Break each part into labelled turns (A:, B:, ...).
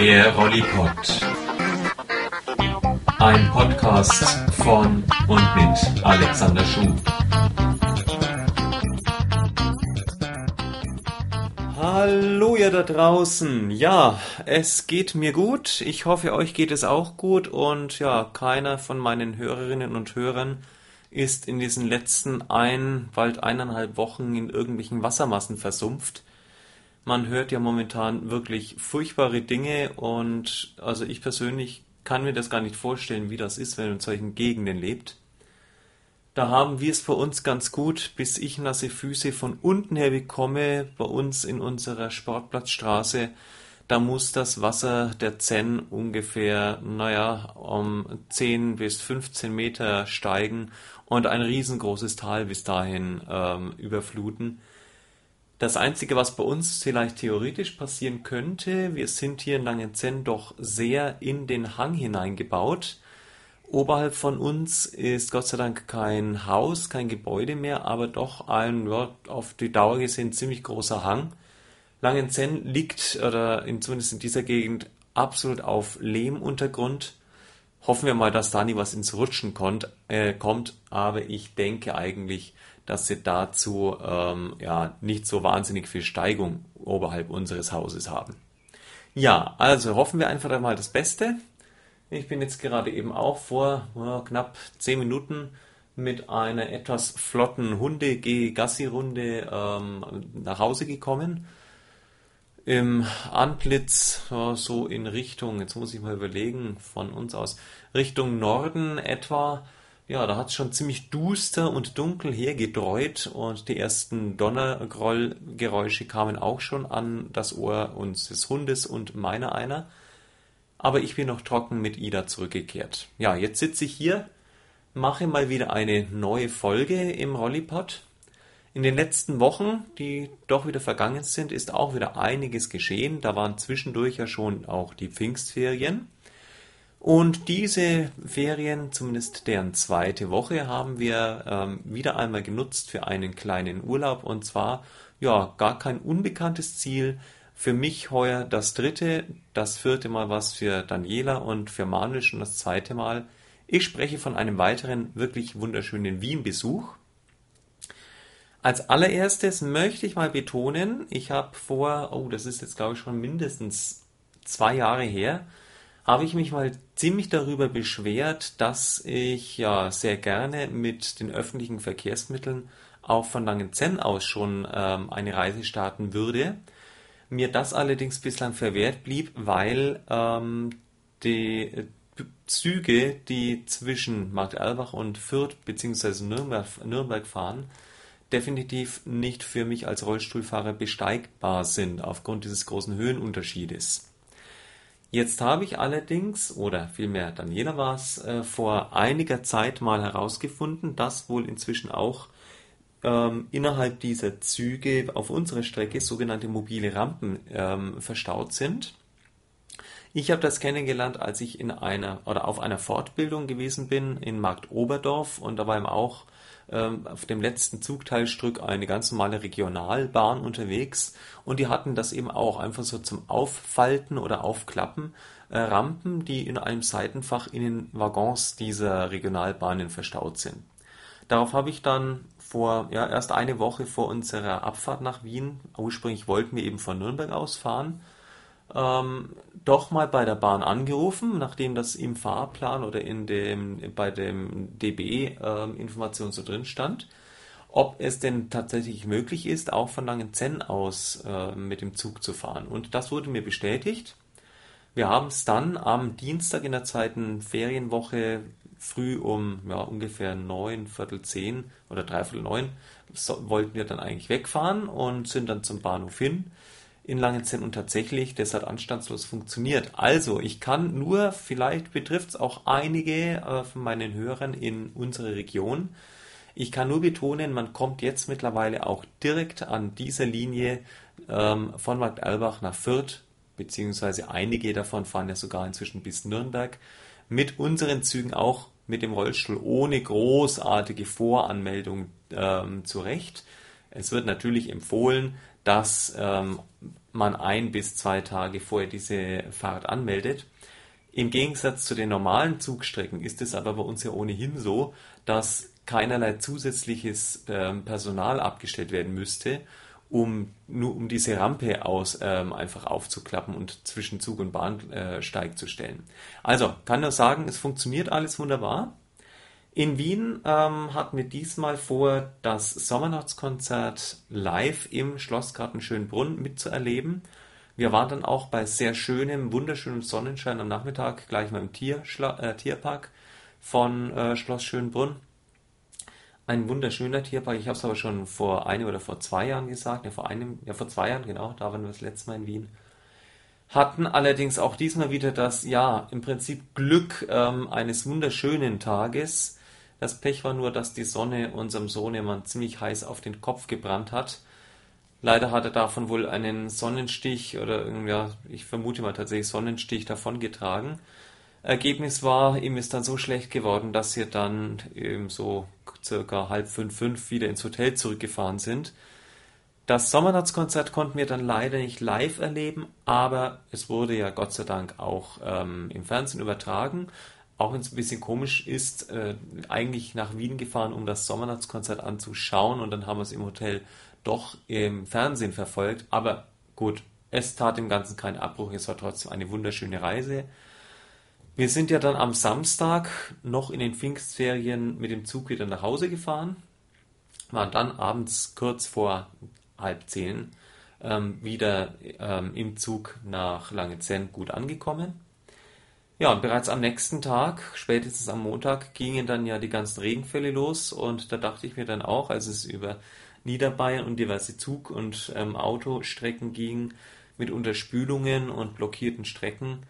A: Der Rollipod. Ein Podcast von und mit Alexander Schuh.
B: Hallo ihr da draußen. Ja, es geht mir gut. Ich hoffe, euch geht es auch gut und ja, keiner von meinen Hörerinnen und Hörern ist in diesen letzten ein, bald eineinhalb Wochen in irgendwelchen Wassermassen versumpft. Man hört ja momentan wirklich furchtbare Dinge und also ich persönlich kann mir das gar nicht vorstellen, wie das ist, wenn man in solchen Gegenden lebt. Da haben wir es bei uns ganz gut, bis ich nasse Füße von unten her bekomme, bei uns in unserer Sportplatzstraße. Da muss das Wasser der Zenn ungefähr, naja, um 10 bis 15 Meter steigen und ein riesengroßes Tal bis dahin ähm, überfluten. Das Einzige, was bei uns vielleicht theoretisch passieren könnte, wir sind hier in Langenzenn doch sehr in den Hang hineingebaut. Oberhalb von uns ist Gott sei Dank kein Haus, kein Gebäude mehr, aber doch ein ja, auf die Dauer gesehen ziemlich großer Hang. Langenzenn liegt, oder in, zumindest in dieser Gegend, absolut auf Lehmuntergrund. Hoffen wir mal, dass da nie was ins Rutschen kommt, äh, kommt aber ich denke eigentlich, dass sie dazu ähm, ja nicht so wahnsinnig viel Steigung oberhalb unseres Hauses haben. Ja, also hoffen wir einfach einmal das Beste. Ich bin jetzt gerade eben auch vor ja, knapp zehn Minuten mit einer etwas flotten Hunde-Gassi-Runde ähm, nach Hause gekommen. Im Antlitz so in Richtung, jetzt muss ich mal überlegen, von uns aus, Richtung Norden etwa ja, da hat es schon ziemlich duster und dunkel hergedreut und die ersten Donnergrollgeräusche kamen auch schon an das Ohr unseres Hundes und meiner einer. Aber ich bin noch trocken mit Ida zurückgekehrt. Ja, jetzt sitze ich hier, mache mal wieder eine neue Folge im Rollipod. In den letzten Wochen, die doch wieder vergangen sind, ist auch wieder einiges geschehen. Da waren zwischendurch ja schon auch die Pfingstferien. Und diese Ferien, zumindest deren zweite Woche, haben wir ähm, wieder einmal genutzt für einen kleinen Urlaub. Und zwar, ja, gar kein unbekanntes Ziel. Für mich heuer das dritte, das vierte Mal was für Daniela und für Manuel schon das zweite Mal. Ich spreche von einem weiteren wirklich wunderschönen Wien-Besuch. Als allererstes möchte ich mal betonen, ich habe vor, oh, das ist jetzt glaube ich schon mindestens zwei Jahre her, habe ich mich mal ziemlich darüber beschwert, dass ich ja sehr gerne mit den öffentlichen Verkehrsmitteln auch von Langenzenn aus schon ähm, eine Reise starten würde. Mir das allerdings bislang verwehrt blieb, weil ähm, die Züge, die zwischen Marktalbach und Fürth bzw. Nürnberg, Nürnberg fahren, definitiv nicht für mich als Rollstuhlfahrer besteigbar sind aufgrund dieses großen Höhenunterschiedes. Jetzt habe ich allerdings, oder vielmehr Daniela war es, äh, vor einiger Zeit mal herausgefunden, dass wohl inzwischen auch ähm, innerhalb dieser Züge auf unserer Strecke sogenannte mobile Rampen ähm, verstaut sind. Ich habe das kennengelernt, als ich in einer oder auf einer Fortbildung gewesen bin in Markt Oberdorf und da war eben auch auf dem letzten Zugteilstück eine ganz normale Regionalbahn unterwegs und die hatten das eben auch einfach so zum Auffalten oder Aufklappen. Äh, Rampen, die in einem Seitenfach in den Waggons dieser Regionalbahnen verstaut sind. Darauf habe ich dann vor, ja, erst eine Woche vor unserer Abfahrt nach Wien, ursprünglich wollten wir eben von Nürnberg aus fahren, ähm, doch mal bei der Bahn angerufen, nachdem das im Fahrplan oder in dem, bei dem DB-Information ähm, so drin stand, ob es denn tatsächlich möglich ist, auch von Langenzenn aus äh, mit dem Zug zu fahren. Und das wurde mir bestätigt. Wir haben es dann am Dienstag in der zweiten Ferienwoche früh um ja, ungefähr neun, Viertel zehn oder dreiviertel neun so, wollten wir dann eigentlich wegfahren und sind dann zum Bahnhof hin in Langenzenn und tatsächlich, das hat anstandslos funktioniert. Also, ich kann nur, vielleicht betrifft es auch einige äh, von meinen Hörern in unserer Region, ich kann nur betonen, man kommt jetzt mittlerweile auch direkt an dieser Linie ähm, von Markt Albach nach Fürth, beziehungsweise einige davon fahren ja sogar inzwischen bis Nürnberg, mit unseren Zügen auch mit dem Rollstuhl ohne großartige Voranmeldung ähm, zurecht. Es wird natürlich empfohlen, dass ähm, man ein bis zwei Tage vorher diese Fahrt anmeldet. Im Gegensatz zu den normalen Zugstrecken ist es aber bei uns ja ohnehin so, dass keinerlei zusätzliches ähm, Personal abgestellt werden müsste, um nur um diese Rampe aus ähm, einfach aufzuklappen und zwischen Zug und Bahnsteig äh, zu stellen. Also kann nur sagen, es funktioniert alles wunderbar. In Wien ähm, hatten wir diesmal vor, das Sommernachtskonzert live im Schlossgarten Schönbrunn mitzuerleben. Wir waren dann auch bei sehr schönem, wunderschönem Sonnenschein am Nachmittag gleich mal im Tierschla äh, Tierpark von äh, Schloss Schönbrunn. Ein wunderschöner Tierpark. Ich habe es aber schon vor einem oder vor zwei Jahren gesagt. Ja, vor einem, ja, vor zwei Jahren, genau. Da waren wir das letzte Mal in Wien hatten allerdings auch diesmal wieder das, ja, im Prinzip Glück ähm, eines wunderschönen Tages. Das Pech war nur, dass die Sonne unserem Sohnemann ziemlich heiß auf den Kopf gebrannt hat. Leider hat er davon wohl einen Sonnenstich oder ja, ich vermute mal tatsächlich Sonnenstich davongetragen. Ergebnis war, ihm ist dann so schlecht geworden, dass wir dann eben so circa halb fünf, fünf wieder ins Hotel zurückgefahren sind. Das Sommernachtskonzert konnten wir dann leider nicht live erleben, aber es wurde ja Gott sei Dank auch ähm, im Fernsehen übertragen auch wenn es ein bisschen komisch ist, äh, eigentlich nach Wien gefahren, um das Sommernachtskonzert anzuschauen und dann haben wir es im Hotel doch im Fernsehen verfolgt. Aber gut, es tat dem Ganzen keinen Abbruch, es war trotzdem eine wunderschöne Reise. Wir sind ja dann am Samstag noch in den Pfingstferien mit dem Zug wieder nach Hause gefahren, waren dann abends kurz vor halb zehn ähm, wieder ähm, im Zug nach Langenzenn gut angekommen ja, und bereits am nächsten Tag, spätestens am Montag, gingen dann ja die ganzen Regenfälle los und da dachte ich mir dann auch, als es über Niederbayern und diverse Zug- und ähm, Autostrecken ging, mit Unterspülungen und blockierten Strecken,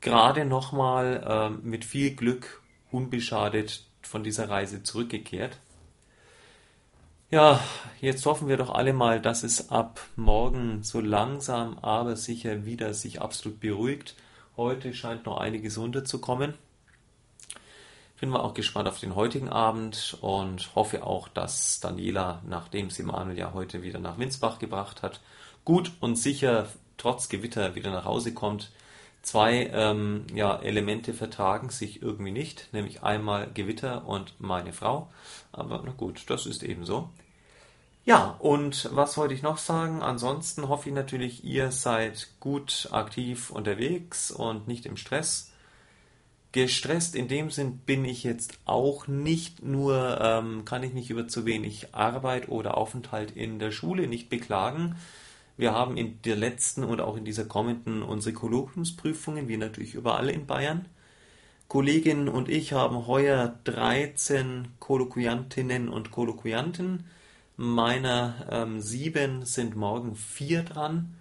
B: gerade nochmal ähm, mit viel Glück unbeschadet von dieser Reise zurückgekehrt. Ja, jetzt hoffen wir doch alle mal, dass es ab morgen so langsam aber sicher wieder sich absolut beruhigt Heute scheint noch einiges runterzukommen. Bin mal auch gespannt auf den heutigen Abend und hoffe auch, dass Daniela, nachdem sie Manuel ja heute wieder nach Winsbach gebracht hat, gut und sicher trotz Gewitter wieder nach Hause kommt. Zwei ähm, ja, Elemente vertragen sich irgendwie nicht, nämlich einmal Gewitter und meine Frau. Aber na gut, das ist eben so. Ja, und was wollte ich noch sagen? Ansonsten hoffe ich natürlich, ihr seid gut aktiv unterwegs und nicht im Stress. Gestresst in dem Sinn bin ich jetzt auch nicht nur, ähm, kann ich mich über zu wenig Arbeit oder Aufenthalt in der Schule nicht beklagen. Wir haben in der letzten und auch in dieser kommenden unsere Kolloquiumsprüfungen, wie natürlich überall in Bayern. Kolleginnen und ich haben heuer 13 Kolloquiantinnen und Kolloquianten meiner ähm, sieben sind morgen vier dran.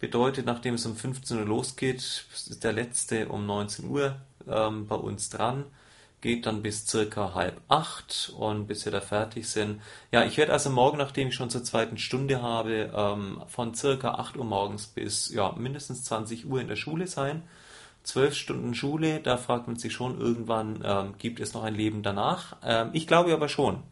B: Bedeutet, nachdem es um 15 Uhr losgeht, ist der letzte um 19 Uhr ähm, bei uns dran. Geht dann bis circa halb acht und bis wir da fertig sind. Ja, ich werde also morgen, nachdem ich schon zur zweiten Stunde habe, ähm, von circa 8 Uhr morgens bis ja, mindestens 20 Uhr in der Schule sein. Zwölf Stunden Schule, da fragt man sich schon irgendwann, ähm, gibt es noch ein Leben danach? Ähm, ich glaube aber schon.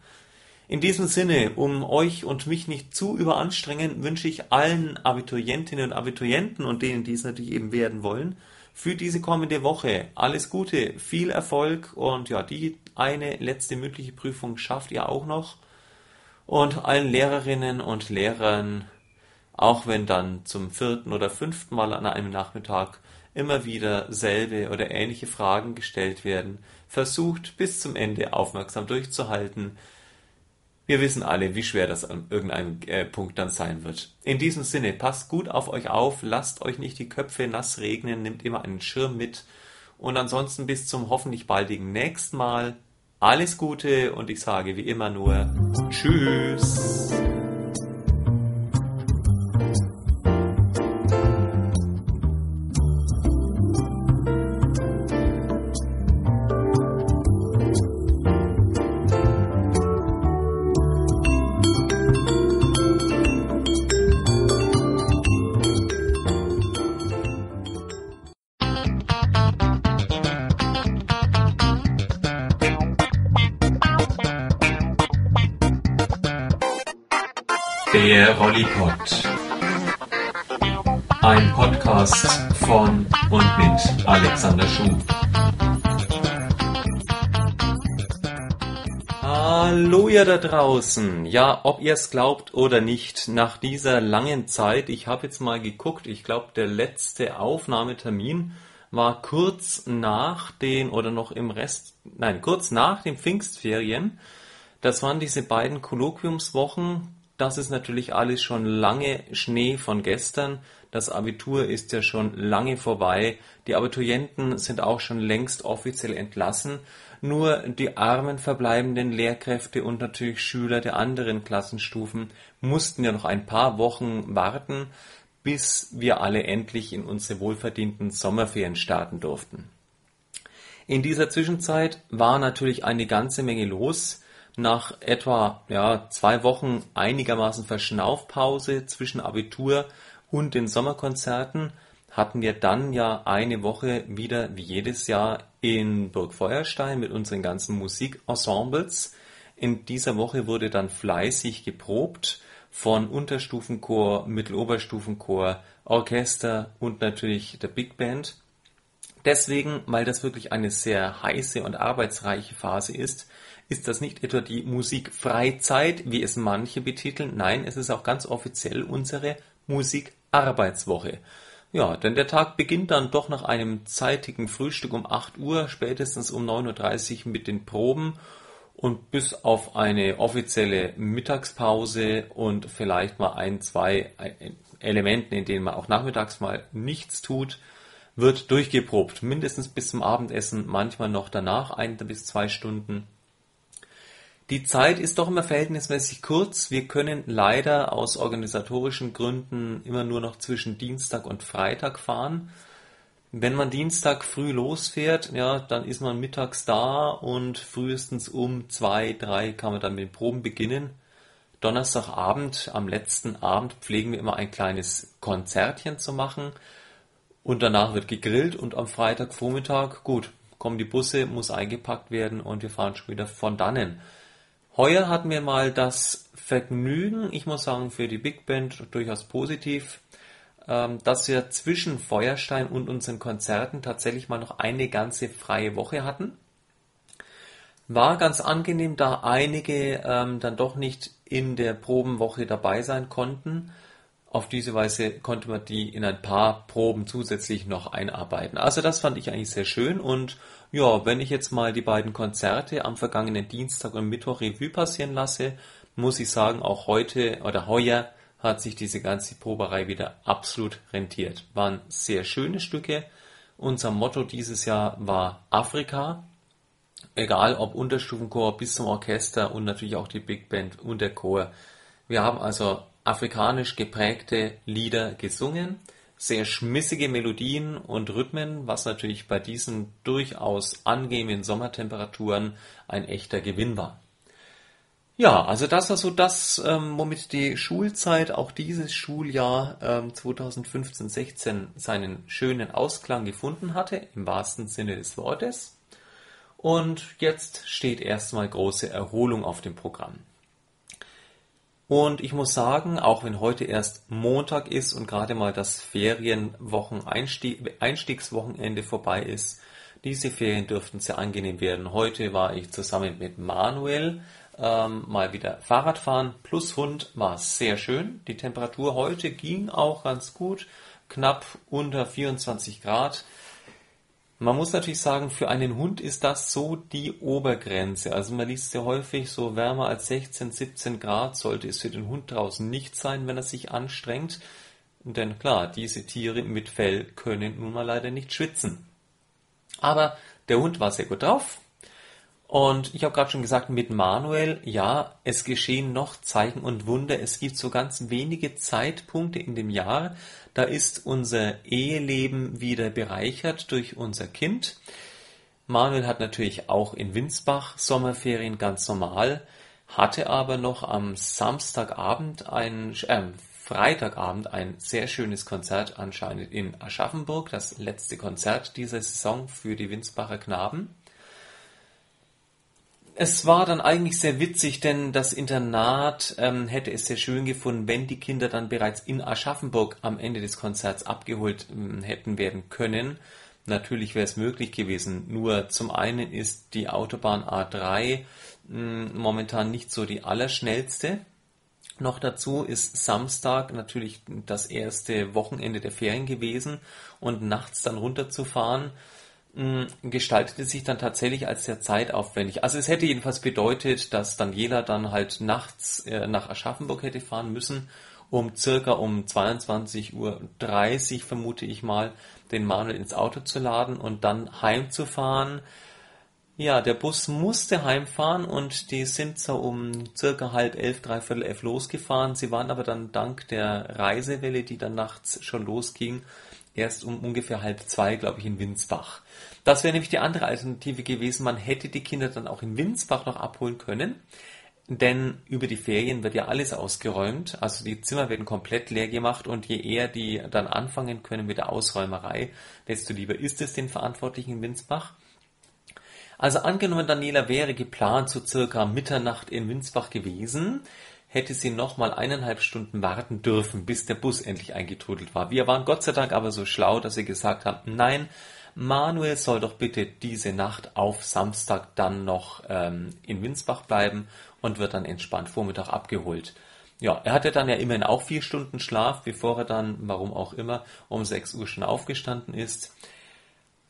B: In diesem Sinne, um euch und mich nicht zu überanstrengen, wünsche ich allen Abiturientinnen und Abiturienten und denen, die es natürlich eben werden wollen, für diese kommende Woche alles Gute, viel Erfolg und ja, die eine letzte mündliche Prüfung schafft ihr auch noch. Und allen Lehrerinnen und Lehrern, auch wenn dann zum vierten oder fünften Mal an einem Nachmittag immer wieder selbe oder ähnliche Fragen gestellt werden, versucht bis zum Ende aufmerksam durchzuhalten, wir wissen alle, wie schwer das an irgendeinem äh, Punkt dann sein wird. In diesem Sinne, passt gut auf euch auf, lasst euch nicht die Köpfe nass regnen, nehmt immer einen Schirm mit und ansonsten bis zum hoffentlich baldigen nächsten Mal. Alles Gute und ich sage wie immer nur Tschüss. Draußen. Ja, ob ihr es glaubt oder nicht, nach dieser langen Zeit, ich habe jetzt mal geguckt, ich glaube der letzte Aufnahmetermin war kurz nach den oder noch im Rest, nein, kurz nach den Pfingstferien. Das waren diese beiden Kolloquiumswochen. Das ist natürlich alles schon lange Schnee von gestern. Das Abitur ist ja schon lange vorbei. Die Abiturienten sind auch schon längst offiziell entlassen. Nur die armen verbleibenden Lehrkräfte und natürlich Schüler der anderen Klassenstufen mussten ja noch ein paar Wochen warten, bis wir alle endlich in unsere wohlverdienten Sommerferien starten durften. In dieser Zwischenzeit war natürlich eine ganze Menge los. Nach etwa ja, zwei Wochen einigermaßen Verschnaufpause zwischen Abitur und den Sommerkonzerten hatten wir dann ja eine Woche wieder wie jedes Jahr in Burg Feuerstein mit unseren ganzen Musikensembles. In dieser Woche wurde dann fleißig geprobt von Unterstufenchor, Mitteloberstufenchor, Orchester und natürlich der Big Band. Deswegen, weil das wirklich eine sehr heiße und arbeitsreiche Phase ist, ist das nicht etwa die Musikfreizeit, wie es manche betiteln. Nein, es ist auch ganz offiziell unsere Musikarbeitswoche. Ja, denn der Tag beginnt dann doch nach einem zeitigen Frühstück um 8 Uhr, spätestens um 9.30 Uhr mit den Proben und bis auf eine offizielle Mittagspause und vielleicht mal ein, zwei Elementen, in denen man auch nachmittags mal nichts tut, wird durchgeprobt. Mindestens bis zum Abendessen, manchmal noch danach ein bis zwei Stunden. Die Zeit ist doch immer verhältnismäßig kurz. Wir können leider aus organisatorischen Gründen immer nur noch zwischen Dienstag und Freitag fahren. Wenn man Dienstag früh losfährt, ja, dann ist man mittags da und frühestens um zwei, drei kann man dann mit den Proben beginnen. Donnerstagabend, am letzten Abend pflegen wir immer ein kleines Konzertchen zu machen und danach wird gegrillt und am Freitagvormittag, gut, kommen die Busse, muss eingepackt werden und wir fahren schon wieder von dannen. Heuer hatten wir mal das Vergnügen, ich muss sagen, für die Big Band durchaus positiv, ähm, dass wir zwischen Feuerstein und unseren Konzerten tatsächlich mal noch eine ganze freie Woche hatten. War ganz angenehm, da einige ähm, dann doch nicht in der Probenwoche dabei sein konnten. Auf diese Weise konnte man die in ein paar Proben zusätzlich noch einarbeiten. Also das fand ich eigentlich sehr schön und ja, wenn ich jetzt mal die beiden Konzerte am vergangenen Dienstag und Mittwoch Revue passieren lasse, muss ich sagen, auch heute oder heuer hat sich diese ganze Proberei wieder absolut rentiert. Waren sehr schöne Stücke. Unser Motto dieses Jahr war Afrika. Egal ob Unterstufenchor bis zum Orchester und natürlich auch die Big Band und der Chor. Wir haben also afrikanisch geprägte Lieder gesungen, sehr schmissige Melodien und Rhythmen, was natürlich bei diesen durchaus angenehmen Sommertemperaturen ein echter Gewinn war. Ja, also das war so das, ähm, womit die Schulzeit auch dieses Schuljahr ähm, 2015-16 seinen schönen Ausklang gefunden hatte, im wahrsten Sinne des Wortes. Und jetzt steht erstmal große Erholung auf dem Programm. Und ich muss sagen, auch wenn heute erst Montag ist und gerade mal das Ferienwochen-Einstiegswochenende vorbei ist, diese Ferien dürften sehr angenehm werden. Heute war ich zusammen mit Manuel ähm, mal wieder Fahrradfahren plus Hund war sehr schön. Die Temperatur heute ging auch ganz gut, knapp unter 24 Grad. Man muss natürlich sagen, für einen Hund ist das so die Obergrenze. Also man liest sehr häufig, so wärmer als 16, 17 Grad sollte es für den Hund draußen nicht sein, wenn er sich anstrengt. Denn klar, diese Tiere mit Fell können nun mal leider nicht schwitzen. Aber der Hund war sehr gut drauf, und ich habe gerade schon gesagt, mit Manuel, ja, es geschehen noch Zeichen und Wunder. Es gibt so ganz wenige Zeitpunkte in dem Jahr, da ist unser Eheleben wieder bereichert durch unser Kind. Manuel hat natürlich auch in Winsbach Sommerferien ganz normal, hatte aber noch am Samstagabend ein, äh, Freitagabend ein sehr schönes Konzert anscheinend in Aschaffenburg, das letzte Konzert dieser Saison für die Winsbacher Knaben. Es war dann eigentlich sehr witzig, denn das Internat ähm, hätte es sehr schön gefunden, wenn die Kinder dann bereits in Aschaffenburg am Ende des Konzerts abgeholt ähm, hätten werden können. Natürlich wäre es möglich gewesen, nur zum einen ist die Autobahn A3 mh, momentan nicht so die allerschnellste. Noch dazu ist Samstag natürlich das erste Wochenende der Ferien gewesen und nachts dann runterzufahren, gestaltete sich dann tatsächlich als sehr zeitaufwendig. Also es hätte jedenfalls bedeutet, dass Daniela dann halt nachts äh, nach Aschaffenburg hätte fahren müssen, um circa um 22.30 Uhr vermute ich mal, den Manuel ins Auto zu laden und dann heimzufahren. Ja, der Bus musste heimfahren und die sind so um circa halb elf, dreiviertel elf losgefahren. Sie waren aber dann dank der Reisewelle, die dann nachts schon losging, erst um ungefähr halb zwei, glaube ich, in Winsbach. Das wäre nämlich die andere Alternative gewesen. Man hätte die Kinder dann auch in Winsbach noch abholen können. Denn über die Ferien wird ja alles ausgeräumt, also die Zimmer werden komplett leer gemacht und je eher die dann anfangen können mit der Ausräumerei, desto lieber ist es den Verantwortlichen in Winsbach. Also angenommen, Daniela wäre geplant zu circa Mitternacht in Winsbach gewesen, hätte sie nochmal eineinhalb Stunden warten dürfen, bis der Bus endlich eingetrudelt war. Wir waren Gott sei Dank aber so schlau, dass wir gesagt haben, nein, Manuel soll doch bitte diese Nacht auf Samstag dann noch ähm, in Winsbach bleiben und wird dann entspannt Vormittag abgeholt. Ja, er hatte dann ja immerhin auch vier Stunden Schlaf, bevor er dann, warum auch immer, um 6 Uhr schon aufgestanden ist.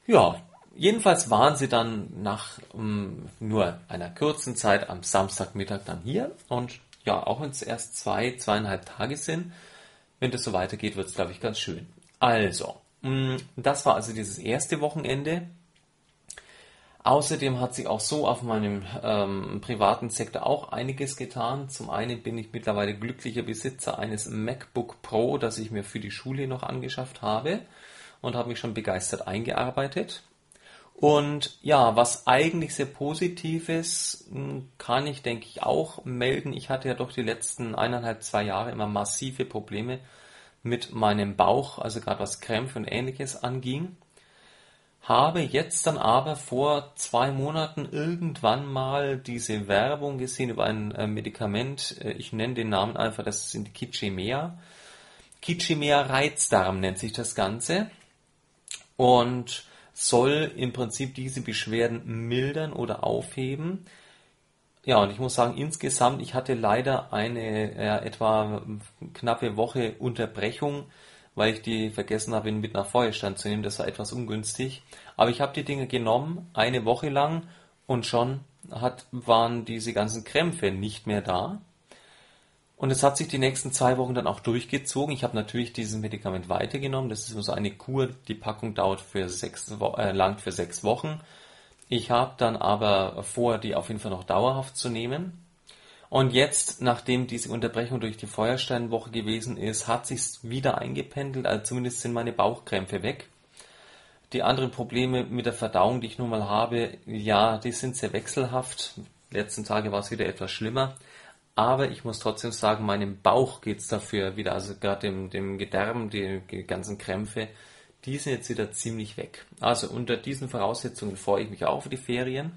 B: Ja, jedenfalls waren sie dann nach um, nur einer kurzen Zeit am Samstagmittag dann hier und ja, auch wenn es erst zwei, zweieinhalb Tage sind, wenn das so weitergeht, wird es, glaube ich, ganz schön. Also, Mm, das war also dieses erste Wochenende. Außerdem hat sich auch so auf meinem ähm, privaten Sektor auch einiges getan. Zum einen bin ich mittlerweile glücklicher Besitzer eines MacBook Pro, das ich mir für die Schule noch angeschafft habe und habe mich schon begeistert eingearbeitet. Und ja, was eigentlich sehr positives mm, kann ich, denke ich, auch melden. Ich hatte ja doch die letzten eineinhalb, zwei Jahre immer massive Probleme mit meinem Bauch, also gerade was Krämpfe und ähnliches anging. Habe jetzt dann aber vor zwei Monaten irgendwann mal diese Werbung gesehen über ein äh, Medikament. Äh, ich nenne den Namen einfach, das sind Kichimea. Kichimea Reizdarm nennt sich das Ganze. Und soll im Prinzip diese Beschwerden mildern oder aufheben. Ja, und ich muss sagen, insgesamt, ich hatte leider eine äh, etwa knappe Woche Unterbrechung, weil ich die vergessen habe, ihn mit nach Feuerstand zu nehmen. Das war etwas ungünstig. Aber ich habe die Dinge genommen, eine Woche lang, und schon hat, waren diese ganzen Krämpfe nicht mehr da. Und es hat sich die nächsten zwei Wochen dann auch durchgezogen. Ich habe natürlich dieses Medikament weitergenommen. Das ist so eine Kur. Die Packung dauert für sechs, äh, lang für sechs Wochen. Ich habe dann aber vor, die auf jeden Fall noch dauerhaft zu nehmen. Und jetzt, nachdem diese Unterbrechung durch die Feuersteinwoche gewesen ist, hat sich wieder eingependelt, also zumindest sind meine Bauchkrämpfe weg. Die anderen Probleme mit der Verdauung, die ich nun mal habe, ja, die sind sehr wechselhaft. Letzten Tage war es wieder etwas schlimmer. Aber ich muss trotzdem sagen, meinem Bauch geht's dafür wieder, also gerade dem, dem Gedärm, die, die ganzen Krämpfe, die sind jetzt wieder ziemlich weg. Also unter diesen Voraussetzungen freue ich mich auch für die Ferien.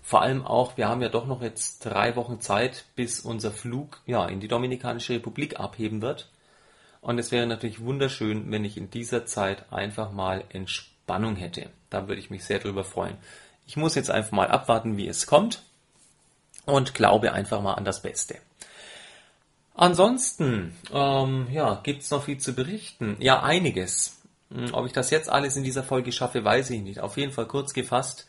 B: Vor allem auch, wir haben ja doch noch jetzt drei Wochen Zeit, bis unser Flug ja, in die Dominikanische Republik abheben wird. Und es wäre natürlich wunderschön, wenn ich in dieser Zeit einfach mal Entspannung hätte. Da würde ich mich sehr drüber freuen. Ich muss jetzt einfach mal abwarten, wie es kommt und glaube einfach mal an das Beste. Ansonsten, ähm, ja, gibt's noch viel zu berichten. Ja, einiges. Hm, ob ich das jetzt alles in dieser Folge schaffe, weiß ich nicht. Auf jeden Fall kurz gefasst.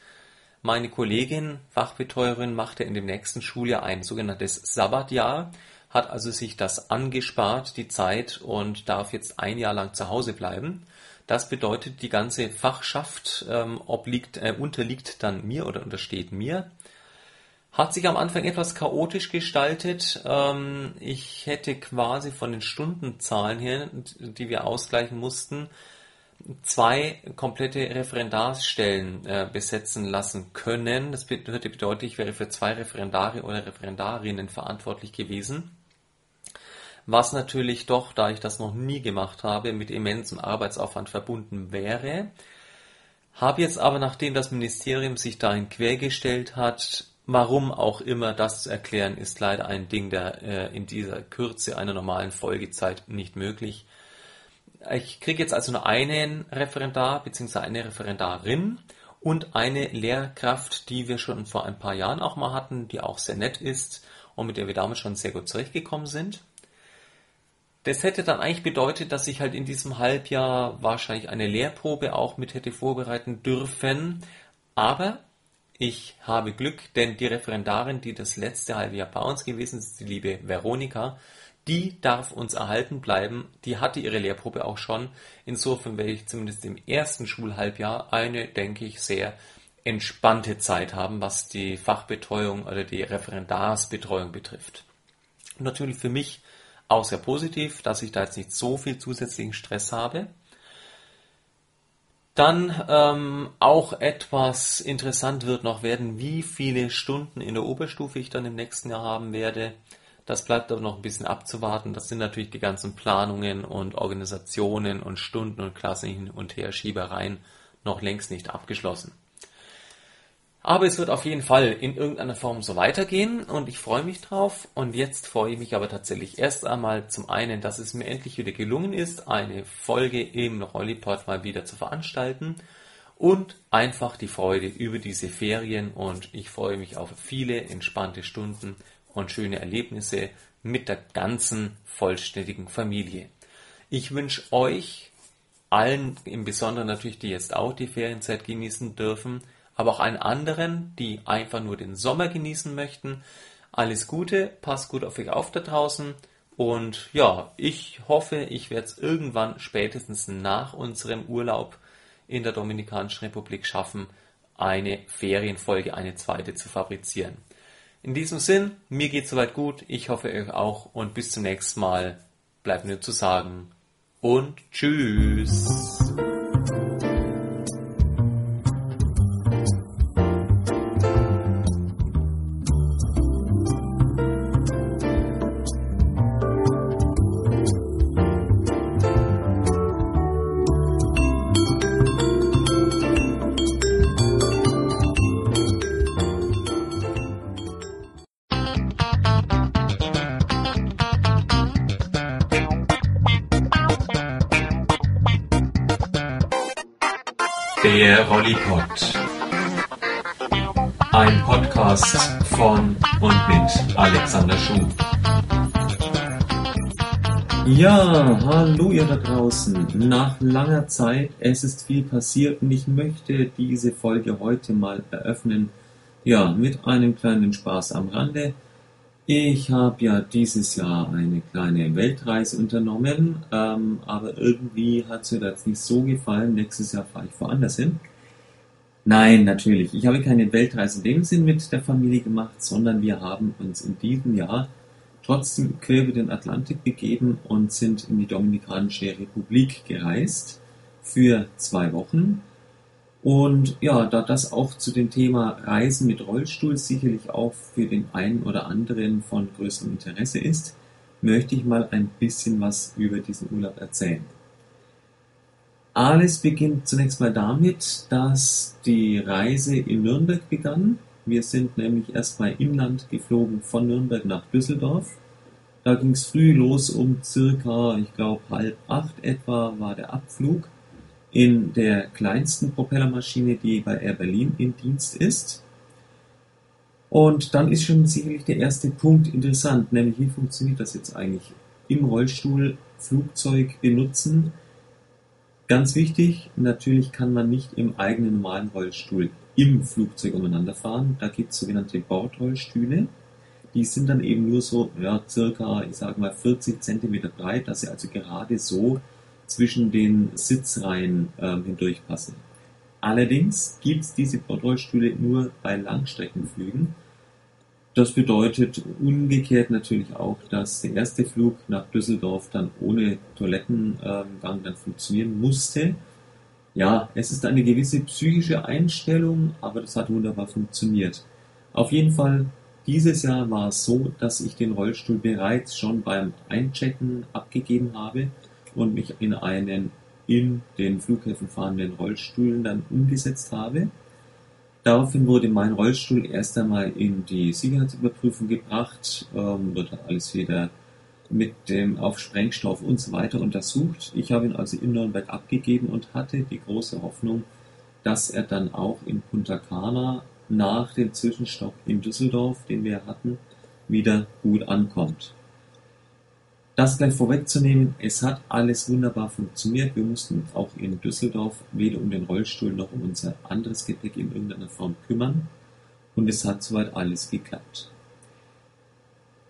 B: Meine Kollegin, Fachbetreuerin, machte in dem nächsten Schuljahr ein sogenanntes Sabbatjahr, hat also sich das angespart, die Zeit, und darf jetzt ein Jahr lang zu Hause bleiben. Das bedeutet, die ganze Fachschaft ähm, obliegt, äh, unterliegt dann mir oder untersteht mir. Hat sich am Anfang etwas chaotisch gestaltet. Ähm, ich hätte quasi von den Stundenzahlen her, die wir ausgleichen mussten, zwei komplette Referendarsstellen äh, besetzen lassen können. Das würde bedeuten, ich wäre für zwei Referendare oder Referendarinnen verantwortlich gewesen. Was natürlich doch, da ich das noch nie gemacht habe, mit immensem Arbeitsaufwand verbunden wäre. Habe jetzt aber, nachdem das Ministerium sich dahin quergestellt hat, Warum auch immer das zu erklären, ist leider ein Ding, der äh, in dieser Kürze einer normalen Folgezeit nicht möglich. Ich kriege jetzt also nur einen Referendar bzw. eine Referendarin und eine Lehrkraft, die wir schon vor ein paar Jahren auch mal hatten, die auch sehr nett ist und mit der wir damals schon sehr gut zurechtgekommen sind. Das hätte dann eigentlich bedeutet, dass ich halt in diesem Halbjahr wahrscheinlich eine Lehrprobe auch mit hätte vorbereiten dürfen. Aber ich habe Glück, denn die Referendarin, die das letzte halbe Jahr bei uns gewesen ist, die liebe Veronika, die darf uns erhalten bleiben. Die hatte ihre Lehrprobe auch schon. Insofern werde ich zumindest im ersten Schulhalbjahr eine, denke ich, sehr entspannte Zeit haben, was die Fachbetreuung oder die Referendarsbetreuung betrifft. Natürlich für mich auch sehr positiv, dass ich da jetzt nicht so viel zusätzlichen Stress habe. Dann ähm, auch etwas interessant wird noch werden, wie viele Stunden in der Oberstufe ich dann im nächsten Jahr haben werde. Das bleibt aber noch ein bisschen abzuwarten. Das sind natürlich die ganzen Planungen und Organisationen und Stunden und Klassen hin und her Schiebereien noch längst nicht abgeschlossen. Aber es wird auf jeden Fall in irgendeiner Form so weitergehen und ich freue mich drauf. Und jetzt freue ich mich aber tatsächlich erst einmal zum einen, dass es mir endlich wieder gelungen ist, eine Folge im Rollipod mal wieder zu veranstalten und einfach die Freude über diese Ferien und ich freue mich auf viele entspannte Stunden und schöne Erlebnisse mit der ganzen vollständigen Familie. Ich wünsche euch allen, im Besonderen natürlich, die jetzt auch die Ferienzeit genießen dürfen, aber auch allen anderen, die einfach nur den Sommer genießen möchten. Alles Gute, passt gut auf euch auf da draußen. Und ja, ich hoffe, ich werde es irgendwann spätestens nach unserem Urlaub in der Dominikanischen Republik schaffen, eine Ferienfolge, eine zweite zu fabrizieren. In diesem Sinn, mir geht soweit gut, ich hoffe euch auch und bis zum nächsten Mal. Bleibt mir zu sagen und tschüss. Ja, hallo ihr da draußen. Nach langer Zeit, es ist viel passiert und ich möchte diese Folge heute mal eröffnen. Ja, mit einem kleinen Spaß am Rande. Ich habe ja dieses Jahr eine kleine Weltreise unternommen, ähm, aber irgendwie hat es mir das nicht so gefallen. Nächstes Jahr fahre ich woanders hin. Nein, natürlich. Ich habe keine Weltreise in dem Sinn mit der Familie gemacht, sondern wir haben uns in diesem Jahr trotzdem quer über den Atlantik begeben und sind in die Dominikanische Republik gereist für zwei Wochen. Und ja, da das auch zu dem Thema Reisen mit Rollstuhl sicherlich auch für den einen oder anderen von größerem Interesse ist, möchte ich mal ein bisschen was über diesen Urlaub erzählen. Alles beginnt zunächst mal damit, dass die Reise in Nürnberg begann. Wir sind nämlich erstmal inland geflogen von Nürnberg nach Düsseldorf. Da ging es früh los, um circa, ich glaube, halb acht etwa war der Abflug in der kleinsten Propellermaschine, die bei Air Berlin im Dienst ist. Und dann ist schon sicherlich der erste Punkt interessant, nämlich wie funktioniert das jetzt eigentlich im Rollstuhl Flugzeug benutzen. Ganz wichtig, natürlich kann man nicht im eigenen normalen Rollstuhl im Flugzeug umeinander fahren. Da gibt es sogenannte Bordrollstühle. Die sind dann eben nur so, ja, circa, ich sage mal, 40 Zentimeter breit, dass sie also gerade so zwischen den Sitzreihen ähm, hindurchpassen. Allerdings gibt es diese Bordrollstühle nur bei Langstreckenflügen. Das bedeutet umgekehrt natürlich auch, dass der erste Flug nach Düsseldorf dann ohne Toilettengang ähm, dann funktionieren musste. Ja, es ist eine gewisse psychische Einstellung, aber das hat wunderbar funktioniert. Auf jeden Fall, dieses Jahr war es so, dass ich den Rollstuhl bereits schon beim Einchecken abgegeben habe und mich in einen in den Flughäfen fahrenden Rollstuhl dann umgesetzt habe.
C: Daraufhin wurde mein Rollstuhl erst einmal in die Sicherheitsüberprüfung gebracht, ähm, wird alles wieder mit dem auf Sprengstoff und so weiter untersucht. Ich habe ihn also in Nürnberg abgegeben und hatte die große Hoffnung, dass er dann auch in Punta Cana nach dem Zwischenstopp in Düsseldorf, den wir hatten, wieder gut ankommt. Das gleich vorwegzunehmen, es hat alles wunderbar funktioniert. Wir mussten auch in Düsseldorf weder um den Rollstuhl noch um unser anderes Gepäck in irgendeiner Form kümmern. Und es hat soweit alles geklappt.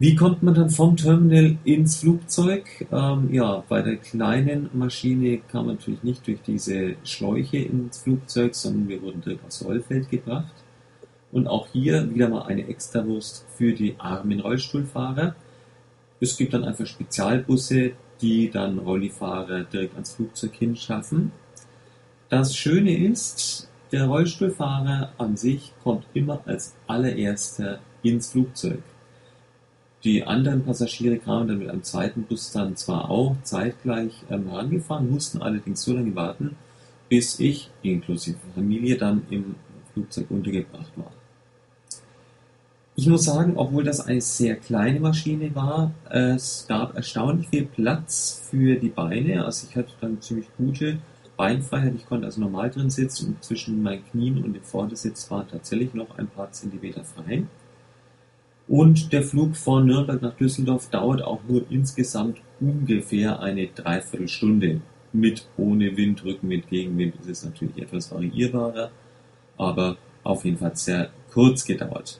C: Wie kommt man dann vom Terminal ins Flugzeug? Ähm, ja, bei der kleinen Maschine kam man natürlich nicht durch diese Schläuche ins Flugzeug, sondern wir wurden direkt aufs Rollfeld gebracht. Und auch hier wieder mal eine Extrawurst für die armen Rollstuhlfahrer. Es gibt dann einfach Spezialbusse, die dann Rollifahrer direkt ans Flugzeug hinschaffen. Das Schöne ist, der Rollstuhlfahrer an sich kommt immer als allererster ins Flugzeug. Die anderen Passagiere kamen dann mit einem zweiten Bus dann zwar auch zeitgleich ähm, herangefahren, mussten allerdings so lange warten, bis ich inklusive Familie dann im Flugzeug untergebracht war. Ich muss sagen, obwohl das eine sehr kleine Maschine war, es gab erstaunlich viel Platz für die Beine. Also ich hatte dann ziemlich gute Beinfreiheit. Ich konnte also normal drin sitzen und zwischen meinen Knien und dem Vordersitz war tatsächlich noch ein paar Zentimeter frei. Und der Flug von Nürnberg nach Düsseldorf dauert auch nur insgesamt ungefähr eine Dreiviertelstunde. Mit, ohne Wind, Rückenwind, Gegenwind ist es natürlich etwas variierbarer, aber auf jeden Fall sehr kurz gedauert.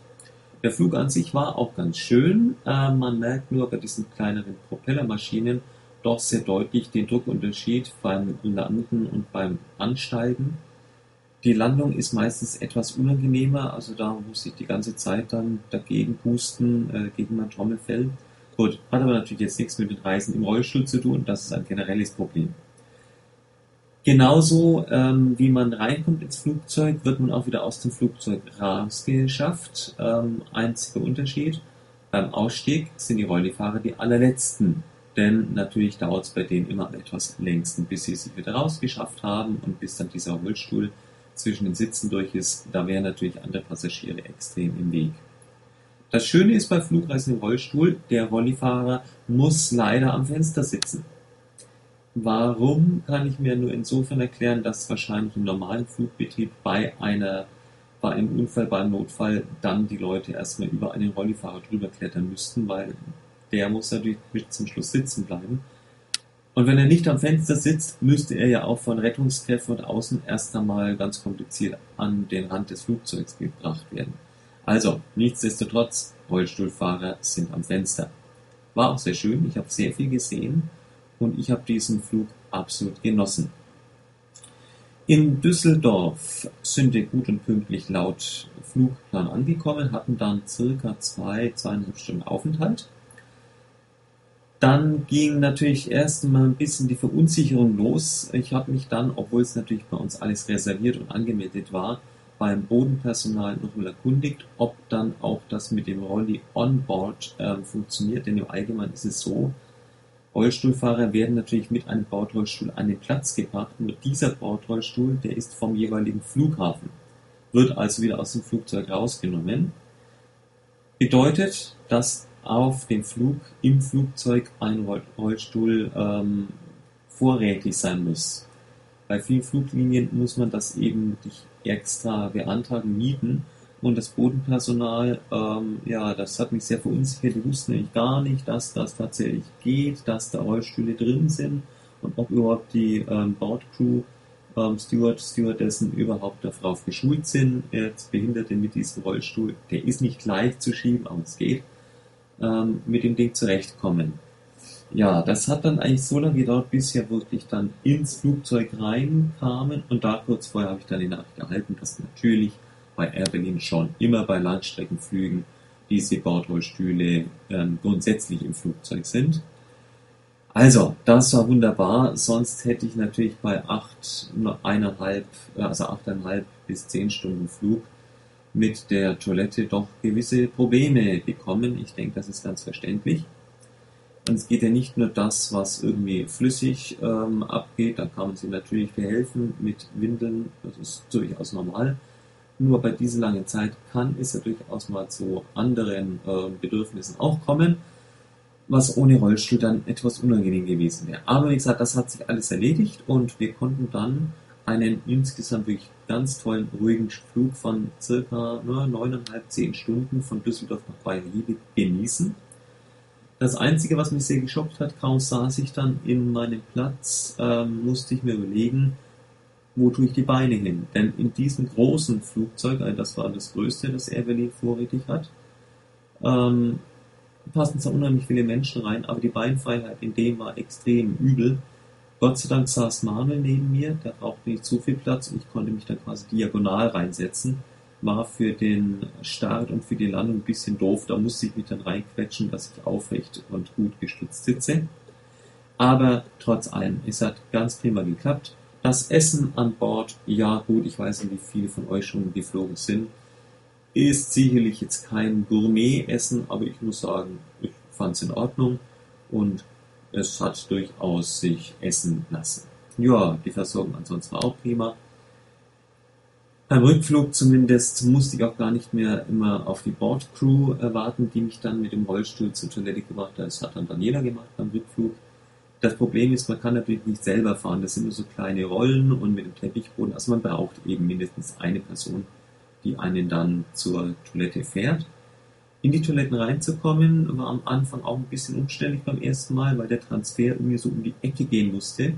C: Der Flug an sich war auch ganz schön. Äh, man merkt nur bei diesen kleineren Propellermaschinen doch sehr deutlich den Druckunterschied beim Landen und beim Ansteigen. Die Landung ist meistens etwas unangenehmer, also da muss ich die ganze Zeit dann dagegen pusten, äh, gegen mein Trommelfell. Gut, hat aber natürlich jetzt nichts mit den Reisen im Rollstuhl zu tun, das ist ein generelles Problem. Genauso ähm, wie man reinkommt ins Flugzeug, wird man auch wieder aus dem Flugzeug rausgeschafft. Ähm, einziger Unterschied, beim Ausstieg sind die Rollifahrer die allerletzten. Denn natürlich dauert es bei denen immer etwas längsten, bis sie sich wieder rausgeschafft haben und bis dann dieser Rollstuhl zwischen den Sitzen durch ist. Da wären natürlich andere Passagiere extrem im Weg. Das Schöne ist bei Flugreisen im Rollstuhl, der Rollifahrer muss leider am Fenster sitzen. Warum kann ich mir nur insofern erklären, dass wahrscheinlich im normalen Flugbetrieb bei einer bei einem Unfall, beim Notfall dann die Leute erstmal über einen Rollifahrer drüber klettern müssten, weil der muss natürlich bis zum Schluss sitzen bleiben. Und wenn er nicht am Fenster sitzt, müsste er ja auch von Rettungskräften und außen erst einmal ganz kompliziert an den Rand des Flugzeugs gebracht werden. Also, nichtsdestotrotz, Rollstuhlfahrer sind am Fenster. War auch sehr schön, ich habe sehr viel gesehen und ich habe diesen Flug absolut genossen. In Düsseldorf sind wir gut und pünktlich laut Flugplan angekommen, hatten dann circa zwei, zweieinhalb Stunden Aufenthalt. Dann ging natürlich erst mal ein bisschen die Verunsicherung los. Ich habe mich dann, obwohl es natürlich bei uns alles reserviert und angemeldet war, beim Bodenpersonal nochmal erkundigt, ob dann auch das mit dem Rolli Onboard äh, funktioniert. Denn im Allgemeinen ist es so, Rollstuhlfahrer werden natürlich mit einem Bordrollstuhl an den Platz gebracht. Nur dieser Bordrollstuhl, der ist vom jeweiligen Flughafen, wird also wieder aus dem Flugzeug rausgenommen. Bedeutet, dass auf dem Flug im Flugzeug ein Rollstuhl ähm, vorrätig sein muss. Bei vielen Fluglinien muss man das eben nicht extra beantragen, mieten und das Bodenpersonal, ähm, ja, das hat mich sehr verunsichert. Die wussten nämlich gar nicht, dass das tatsächlich geht, dass da Rollstühle drin sind und ob überhaupt die ähm, Bordcrew, ähm, Steward, Stewardessen überhaupt darauf geschult sind, jetzt Behinderte mit diesem Rollstuhl, der ist nicht leicht zu schieben, aber es geht, ähm, mit dem Ding zurechtkommen. Ja, das hat dann eigentlich so lange gedauert, bis wir wirklich dann ins Flugzeug reinkamen und da kurz vorher habe ich dann die Nachricht erhalten, dass natürlich bei Air Berlin schon immer bei Langstreckenflügen diese Bordrollstühle ähm, grundsätzlich im Flugzeug sind. Also, das war wunderbar. Sonst hätte ich natürlich bei acht, eineinhalb, also achteinhalb bis zehn Stunden Flug mit der Toilette doch gewisse Probleme bekommen. Ich denke, das ist ganz verständlich. Und es geht ja nicht nur das, was irgendwie flüssig ähm, abgeht, da kann man sich natürlich behelfen mit Windeln, das ist durchaus normal. Nur bei dieser langen Zeit kann es ja durchaus mal zu anderen äh, Bedürfnissen auch kommen, was ohne Rollstuhl dann etwas unangenehm gewesen wäre. Aber wie gesagt, das hat sich alles erledigt und wir konnten dann einen insgesamt wirklich ganz tollen, ruhigen Flug von circa ne, neuneinhalb, zehn Stunden von Düsseldorf nach Bayern genießen. Das Einzige, was mich sehr geschockt hat, kaum saß ich dann in meinem Platz, ähm, musste ich mir überlegen, wo tue ich die Beine hin? Denn in diesem großen Flugzeug, also das war das größte, das Air Berlin vorrätig hat, ähm, passen zwar unheimlich viele Menschen rein, aber die Beinfreiheit in dem war extrem übel. Gott sei Dank saß Manuel neben mir, der brauchte nicht zu viel Platz und ich konnte mich dann quasi diagonal reinsetzen. War für den Start und für die Landung ein bisschen doof, da musste ich mich dann reinquetschen, dass ich aufrecht und gut gestützt sitze. Aber trotz allem, es hat ganz prima geklappt. Das Essen an Bord, ja gut, ich weiß nicht, wie viele von euch schon geflogen sind, ist sicherlich jetzt kein Gourmet-Essen, aber ich muss sagen, ich fand es in Ordnung und es hat durchaus sich essen lassen. Ja, die Versorgung ansonsten war auch prima. Beim Rückflug zumindest musste ich auch gar nicht mehr immer auf die Bordcrew erwarten, die mich dann mit dem Rollstuhl zur Toilette gebracht hat. Das hat dann Daniela gemacht beim Rückflug. Das Problem ist, man kann natürlich nicht selber fahren. Das sind nur so kleine Rollen und mit dem Teppichboden. Also man braucht eben mindestens eine Person, die einen dann zur Toilette fährt. In die Toiletten reinzukommen war am Anfang auch ein bisschen umständlich beim ersten Mal, weil der Transfer irgendwie so um die Ecke gehen musste.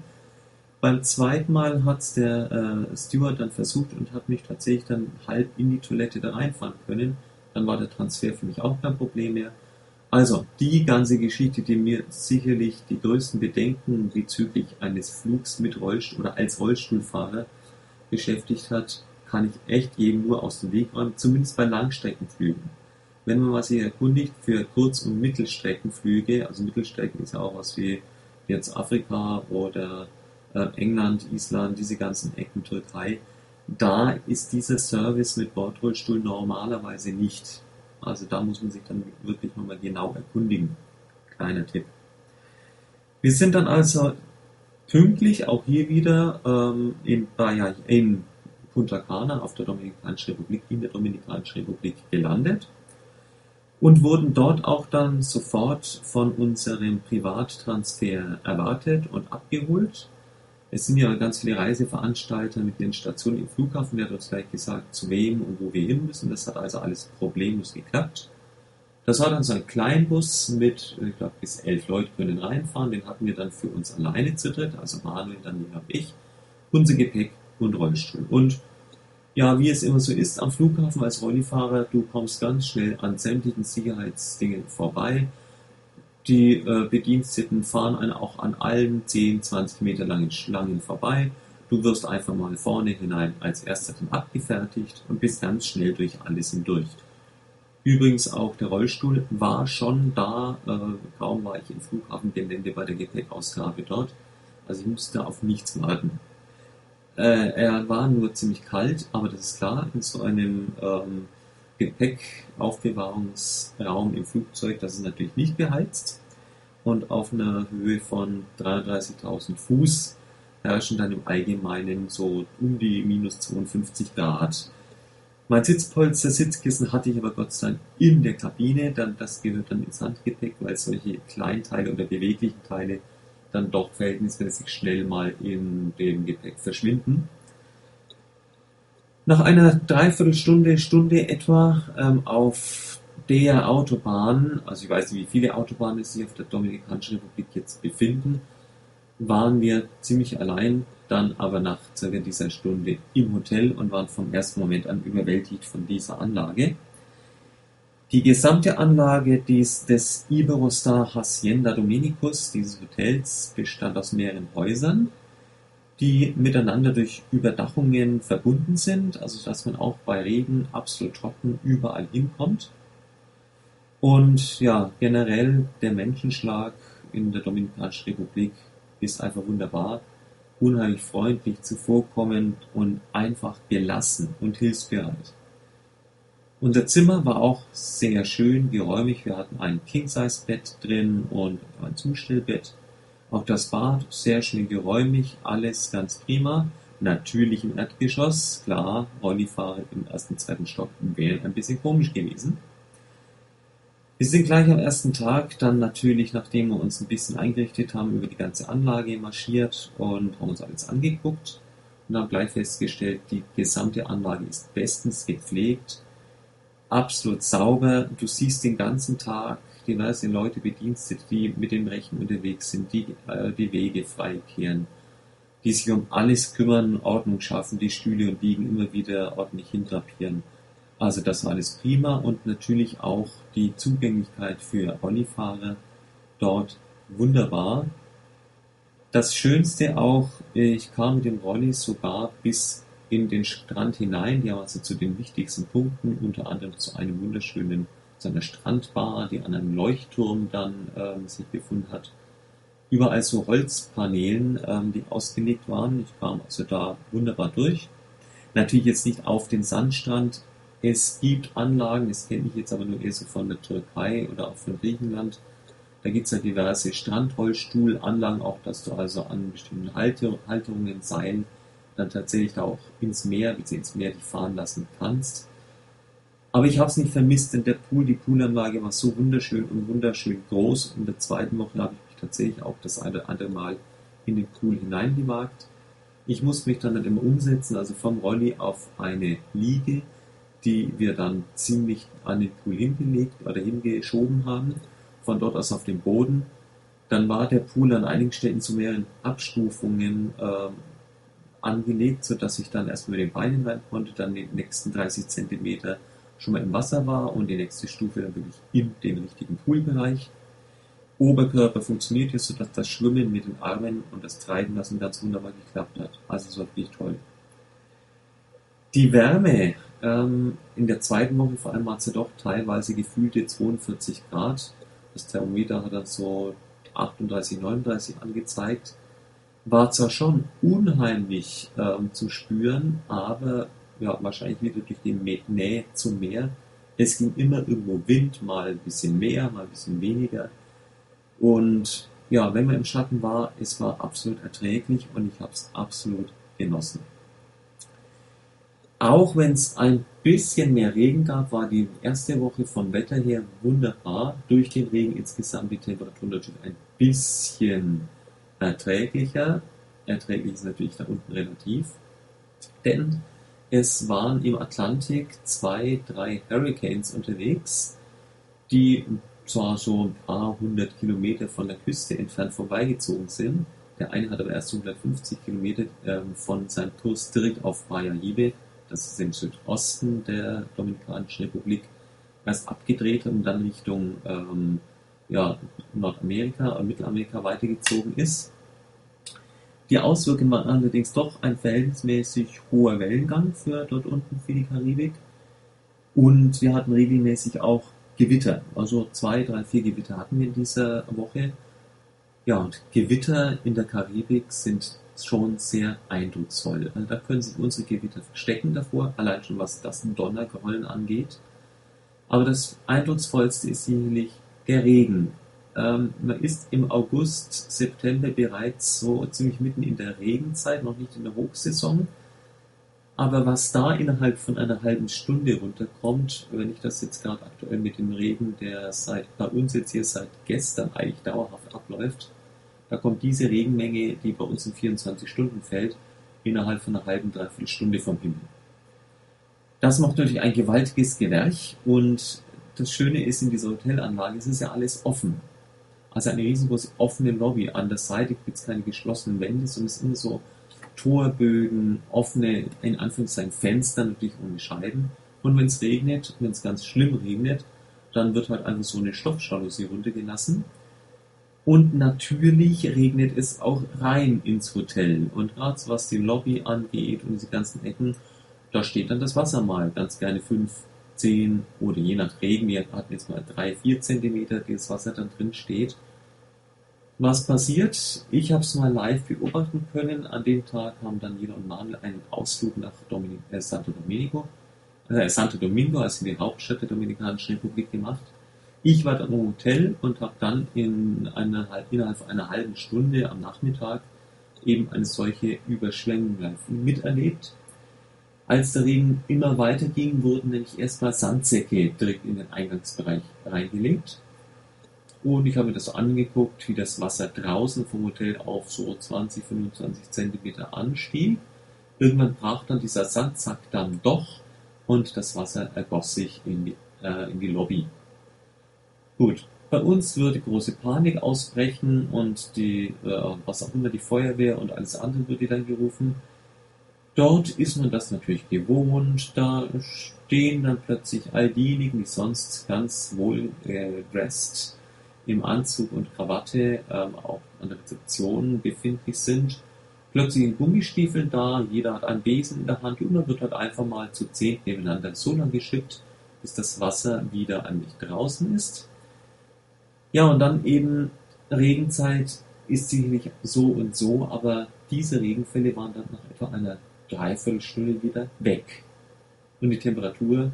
C: Beim zweiten Mal hat es der äh, Steward dann versucht und hat mich tatsächlich dann halb in die Toilette da reinfahren können. Dann war der Transfer für mich auch kein Problem mehr. Also, die ganze Geschichte, die mir sicherlich die größten Bedenken bezüglich eines Flugs mit Rollstuhl oder als Rollstuhlfahrer beschäftigt hat, kann ich echt jedem nur aus dem Weg räumen, zumindest bei Langstreckenflügen. Wenn man sich erkundigt für Kurz- und Mittelstreckenflüge, also Mittelstrecken ist ja auch was wie jetzt Afrika oder äh, England, Island, diese ganzen Ecken, Türkei, da ist dieser Service mit Bordrollstuhl normalerweise nicht also da muss man sich dann wirklich nochmal genau erkundigen. Kleiner Tipp. Wir sind dann also pünktlich auch hier wieder ähm, in, Bahia, in Punta Cana auf der Dominikanischen Republik, in der Dominikanischen Republik gelandet und wurden dort auch dann sofort von unserem Privattransfer erwartet und abgeholt. Es sind ja ganz viele Reiseveranstalter mit den Stationen im Flughafen, der hat uns gleich gesagt, zu wem und wo wir hin müssen. Das hat also alles problemlos geklappt. Das war dann so ein Kleinbus mit, ich glaube, bis elf Leute können reinfahren. Den hatten wir dann für uns alleine zu dritt, also Manuel, dann habe ich, unser Gepäck und Rollstuhl. Und ja, wie es immer so ist am Flughafen als Rollifahrer, du kommst ganz schnell an sämtlichen Sicherheitsdingen vorbei. Die äh, Bediensteten fahren einen auch an allen 10, 20 Meter langen Schlangen vorbei. Du wirst einfach mal vorne hinein als erster dann abgefertigt und bist ganz schnell durch alles hindurch. Übrigens auch der Rollstuhl war schon da, äh, kaum war ich im Flughafengelände bei der Gepäckausgabe dort. Also ich musste auf nichts warten. Äh, er war nur ziemlich kalt, aber das ist klar, in so einem ähm, Gepäckaufbewahrungsraum im Flugzeug, das ist natürlich nicht beheizt. Und auf einer Höhe von 33.000 Fuß herrschen dann im Allgemeinen so um die minus 52 Grad. Mein Sitzpolster, Sitzkissen hatte ich aber Gott sei Dank in der Kabine, dann, das gehört dann ins Handgepäck, weil solche Kleinteile oder beweglichen Teile dann doch verhältnismäßig schnell mal in dem Gepäck verschwinden. Nach einer Dreiviertelstunde, Stunde etwa ähm, auf der Autobahn, also ich weiß nicht, wie viele Autobahnen sich auf der Dominikanischen Republik jetzt befinden, waren wir ziemlich allein, dann aber nach circa dieser Stunde im Hotel und waren vom ersten Moment an überwältigt von dieser Anlage. Die gesamte Anlage des Iberostar Hacienda Dominicus, dieses Hotels, bestand aus mehreren Häusern die miteinander durch Überdachungen verbunden sind, also dass man auch bei Regen absolut trocken überall hinkommt. Und ja, generell der Menschenschlag in der Dominikanischen Republik ist einfach wunderbar, unheimlich freundlich, zuvorkommend und einfach gelassen und hilfsbereit. Unser Zimmer war auch sehr schön, geräumig. Wir hatten ein King-Size-Bett drin und ein Zustellbett auch das Bad sehr schön geräumig, alles ganz prima. Natürlich im Erdgeschoss, klar, Rollifahrer im ersten, zweiten Stock wären ein bisschen komisch gewesen. Wir sind gleich am ersten Tag dann natürlich, nachdem wir uns ein bisschen eingerichtet haben, über die ganze Anlage marschiert und haben uns alles angeguckt und haben gleich festgestellt, die gesamte Anlage ist bestens gepflegt, absolut sauber. Du siehst den ganzen Tag diverse Leute bedienstet, die mit dem Rechen unterwegs sind, die äh, die Wege freikehren, die sich um alles kümmern, Ordnung schaffen, die Stühle und Liegen immer wieder ordentlich hintrapieren. Also das war alles prima und natürlich auch die Zugänglichkeit für Rollifahrer dort wunderbar. Das Schönste auch, ich kam mit dem Rolli sogar bis in den Strand hinein. Also zu den wichtigsten Punkten, unter anderem zu einem wunderschönen, zu einer Strandbar, die an einem Leuchtturm dann ähm, sich befunden hat. Überall so Holzpaneelen, ähm, die ausgelegt waren. Ich kam also da wunderbar durch. Natürlich jetzt nicht auf den Sandstrand, es gibt Anlagen, das kenne ich jetzt aber nur eher so von der Türkei oder auch von Griechenland. Da gibt es ja diverse Strandrollstuhlanlagen, auch dass du also an bestimmten Halter Halterungen, Seilen dann tatsächlich da auch ins Meer, bzw. ins Meer dich fahren lassen kannst. Aber ich habe es nicht vermisst, denn der Pool, die Poolanlage war so wunderschön und wunderschön groß. Und in der zweiten Woche habe ich mich tatsächlich auch das eine oder andere Mal in den Pool hineingewagt. Ich musste mich dann nicht immer umsetzen, also vom Rolli auf eine Liege die wir dann ziemlich an den Pool hingelegt oder hingeschoben haben, von dort aus auf den Boden. Dann war der Pool an einigen Stellen zu mehreren Abstufungen äh, angelegt, sodass ich dann erstmal mit den Beinen rein konnte, dann die nächsten 30 Zentimeter schon mal im Wasser war und die nächste Stufe dann wirklich in den richtigen Poolbereich. Oberkörper funktioniert jetzt, sodass das Schwimmen mit den Armen und das Treiben lassen ganz wunderbar geklappt hat. Also es war wirklich toll. Die Wärme ähm, in der zweiten Woche vor allem hat sie doch teilweise gefühlte 42 Grad. Das Thermometer hat dann so 38, 39 angezeigt. War zwar schon unheimlich ähm, zu spüren, aber ja, wahrscheinlich wieder durch die Nähe zum Meer. Es ging immer irgendwo Wind, mal ein bisschen mehr, mal ein bisschen weniger. Und ja, wenn man im Schatten war, es war absolut erträglich und ich habe es absolut genossen. Auch wenn es ein bisschen mehr Regen gab, war die erste Woche vom Wetter her wunderbar. Durch den Regen insgesamt die Temperatur natürlich ein bisschen erträglicher. Erträglich ist natürlich da unten relativ. Denn es waren im Atlantik zwei, drei Hurricanes unterwegs, die zwar so ein paar hundert Kilometer von der Küste entfernt vorbeigezogen sind. Der eine hat aber erst 150 Kilometer ähm, von seinem Kurs direkt auf Bayaibe das ist im Südosten der Dominikanischen Republik, erst abgedreht und dann Richtung ähm, ja, Nordamerika und Mittelamerika weitergezogen ist. Die Auswirkungen waren allerdings doch ein verhältnismäßig hoher Wellengang für dort unten für die Karibik. Und wir hatten regelmäßig auch Gewitter. Also zwei, drei, vier Gewitter hatten wir in dieser Woche. Ja, und Gewitter in der Karibik sind schon sehr eindrucksvoll. Also da können sich unsere Gewitter verstecken davor, allein schon was das Donnergrollen angeht. Aber das eindrucksvollste ist sicherlich der Regen. Ähm, man ist im August, September bereits so ziemlich mitten in der Regenzeit, noch nicht in der Hochsaison. Aber was da innerhalb von einer halben Stunde runterkommt, wenn ich das jetzt gerade aktuell mit dem Regen, der seit bei uns jetzt hier seit gestern eigentlich dauerhaft abläuft, da kommt diese Regenmenge, die bei uns in 24 Stunden fällt, innerhalb von einer halben, dreiviertel Stunde vom Himmel. Das macht natürlich ein gewaltiges Gewerch und das Schöne ist in dieser Hotelanlage, es ist ja alles offen. Also eine riesengroße offene Lobby. An der Seite gibt es keine geschlossenen Wände, sondern es sind immer so Torbögen, offene, in Anführungszeichen Fenster, natürlich ohne Scheiben. Und wenn es regnet, wenn es ganz schlimm regnet, dann wird halt einfach so eine Stoffjalousie runtergelassen und natürlich regnet es auch rein ins Hotel. Und gerade was die Lobby angeht und diese ganzen Ecken, da steht dann das Wasser mal ganz gerne 5, 10 oder je nach Regen, wir hatten jetzt mal 3, 4 Zentimeter, das Wasser dann drin steht. Was passiert? Ich habe es mal live beobachten können. An dem Tag haben dann jeder und Manuel einen Ausflug nach Domin äh, Santo Domingo, äh, Santo Domingo, also die Hauptstadt der Dominikanischen Republik gemacht. Ich war dann im Hotel und habe dann in einer, innerhalb einer halben Stunde am Nachmittag eben eine solche Überschwemmung miterlebt. Als der Regen immer weiter ging, wurden nämlich erstmal Sandsäcke direkt in den Eingangsbereich reingelegt. Und ich habe mir das so angeguckt, wie das Wasser draußen vom Hotel auf so 20, 25 Zentimeter anstieg. Irgendwann brach dann dieser Sandsack dann doch und das Wasser ergoss sich in die, äh, in die Lobby. Gut, bei uns würde große Panik ausbrechen und die, äh, was auch immer, die Feuerwehr und alles andere würde dann gerufen. Dort ist man das natürlich gewohnt, da stehen dann plötzlich all diejenigen, die sonst ganz wohl äh, dressed im Anzug und Krawatte ähm, auch an der Rezeption befindlich sind, plötzlich in Gummistiefeln da, jeder hat einen Besen in der Hand und man wird halt einfach mal zu zehn nebeneinander so lange geschippt, bis das Wasser wieder eigentlich draußen ist. Ja, und dann eben Regenzeit ist sicherlich so und so, aber diese Regenfälle waren dann nach etwa einer Dreiviertelstunde wieder weg. Und die Temperatur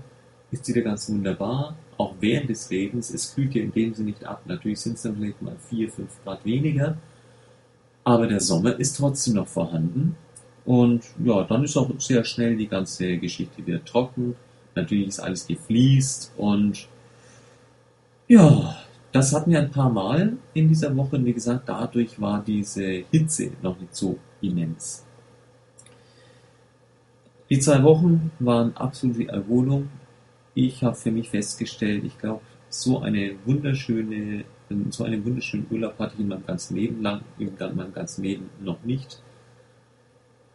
C: ist wieder ganz wunderbar, auch während des Regens. Es kühlt ja in dem Sinne nicht ab. Natürlich sind es dann vielleicht mal 4, 5 Grad weniger, aber der Sommer ist trotzdem noch vorhanden. Und ja, dann ist auch sehr schnell die ganze Geschichte wieder trocken. Natürlich ist alles gefliest und ja, das hatten wir ein paar Mal in dieser Woche. Und wie gesagt, dadurch war diese Hitze noch nicht so immens. Die zwei Wochen waren absolute Erholung. Ich habe für mich festgestellt, ich glaube, so eine wunderschöne, so einen wunderschönen Urlaub hatte ich in meinem ganzen Leben lang, in meinem ganzen Leben noch nicht.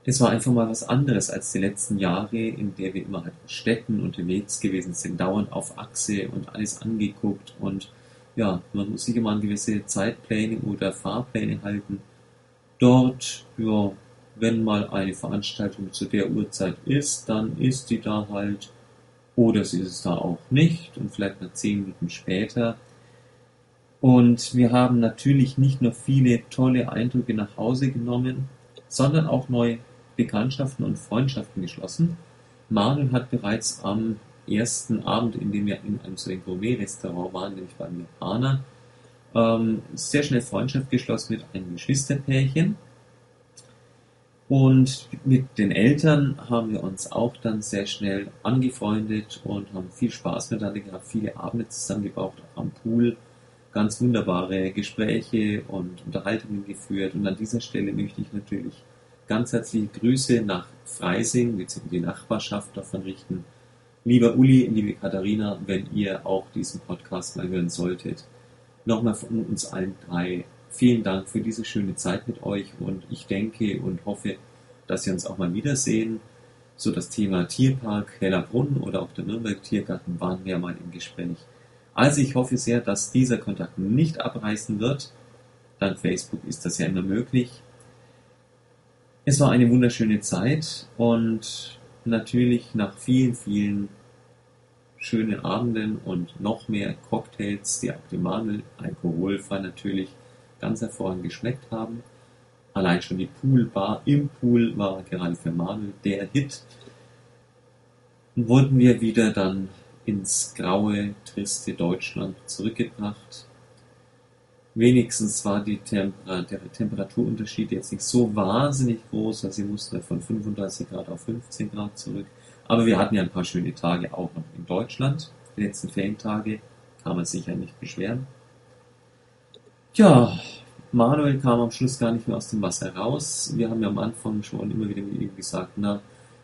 C: Es war einfach mal was anderes als die letzten Jahre, in der wir immer halt in Städten unterwegs gewesen sind, dauernd auf Achse und alles angeguckt und ja, man muss sich immer an gewisse Zeitpläne oder Fahrpläne halten. Dort, ja, wenn mal eine Veranstaltung zu der Uhrzeit ist, dann ist die da halt, oder sie ist es da auch nicht und vielleicht nach zehn Minuten später. Und wir haben natürlich nicht nur viele tolle Eindrücke nach Hause genommen, sondern auch neue Bekanntschaften und Freundschaften geschlossen. Manuel hat bereits am ersten Abend, in dem wir in einem so Gourmet-Restaurant waren, nämlich beim Japaner, ähm, sehr schnell Freundschaft geschlossen mit einem Geschwisterpärchen. Und mit den Eltern haben wir uns auch dann sehr schnell angefreundet und haben viel Spaß miteinander gehabt, viele Abende zusammengebraucht, auch am Pool, ganz wunderbare Gespräche und Unterhaltungen geführt. Und an dieser Stelle möchte ich natürlich ganz herzliche Grüße nach Freising, bzw. die Nachbarschaft davon richten. Lieber Uli, liebe Katharina, wenn ihr auch diesen Podcast mal hören solltet, nochmal von uns allen drei vielen Dank für diese schöne Zeit mit euch und ich denke und hoffe, dass wir uns auch mal wiedersehen. So das Thema Tierpark Hellerbrunn oder auch der Nürnberg Tiergarten waren wir mal im Gespräch. Also ich hoffe sehr, dass dieser Kontakt nicht abreißen wird. Dank Facebook ist das ja immer möglich. Es war eine wunderschöne Zeit und natürlich nach vielen, vielen schönen Abenden und noch mehr Cocktails, die auch dem Mangel alkoholfrei natürlich ganz hervorragend geschmeckt haben. Allein schon die Poolbar im Pool war gerade für Manuel der Hit. Und wurden wir wieder dann ins graue, triste Deutschland zurückgebracht. Wenigstens war die Temper der Temperaturunterschied jetzt nicht so wahnsinnig groß, also sie mussten von 35 Grad auf 15 Grad zurück. Aber wir hatten ja ein paar schöne Tage auch noch in Deutschland. Die letzten Ferientage kann man sich ja nicht beschweren. Ja, Manuel kam am Schluss gar nicht mehr aus dem Wasser raus. Wir haben ja am Anfang schon immer wieder mit ihm gesagt, na,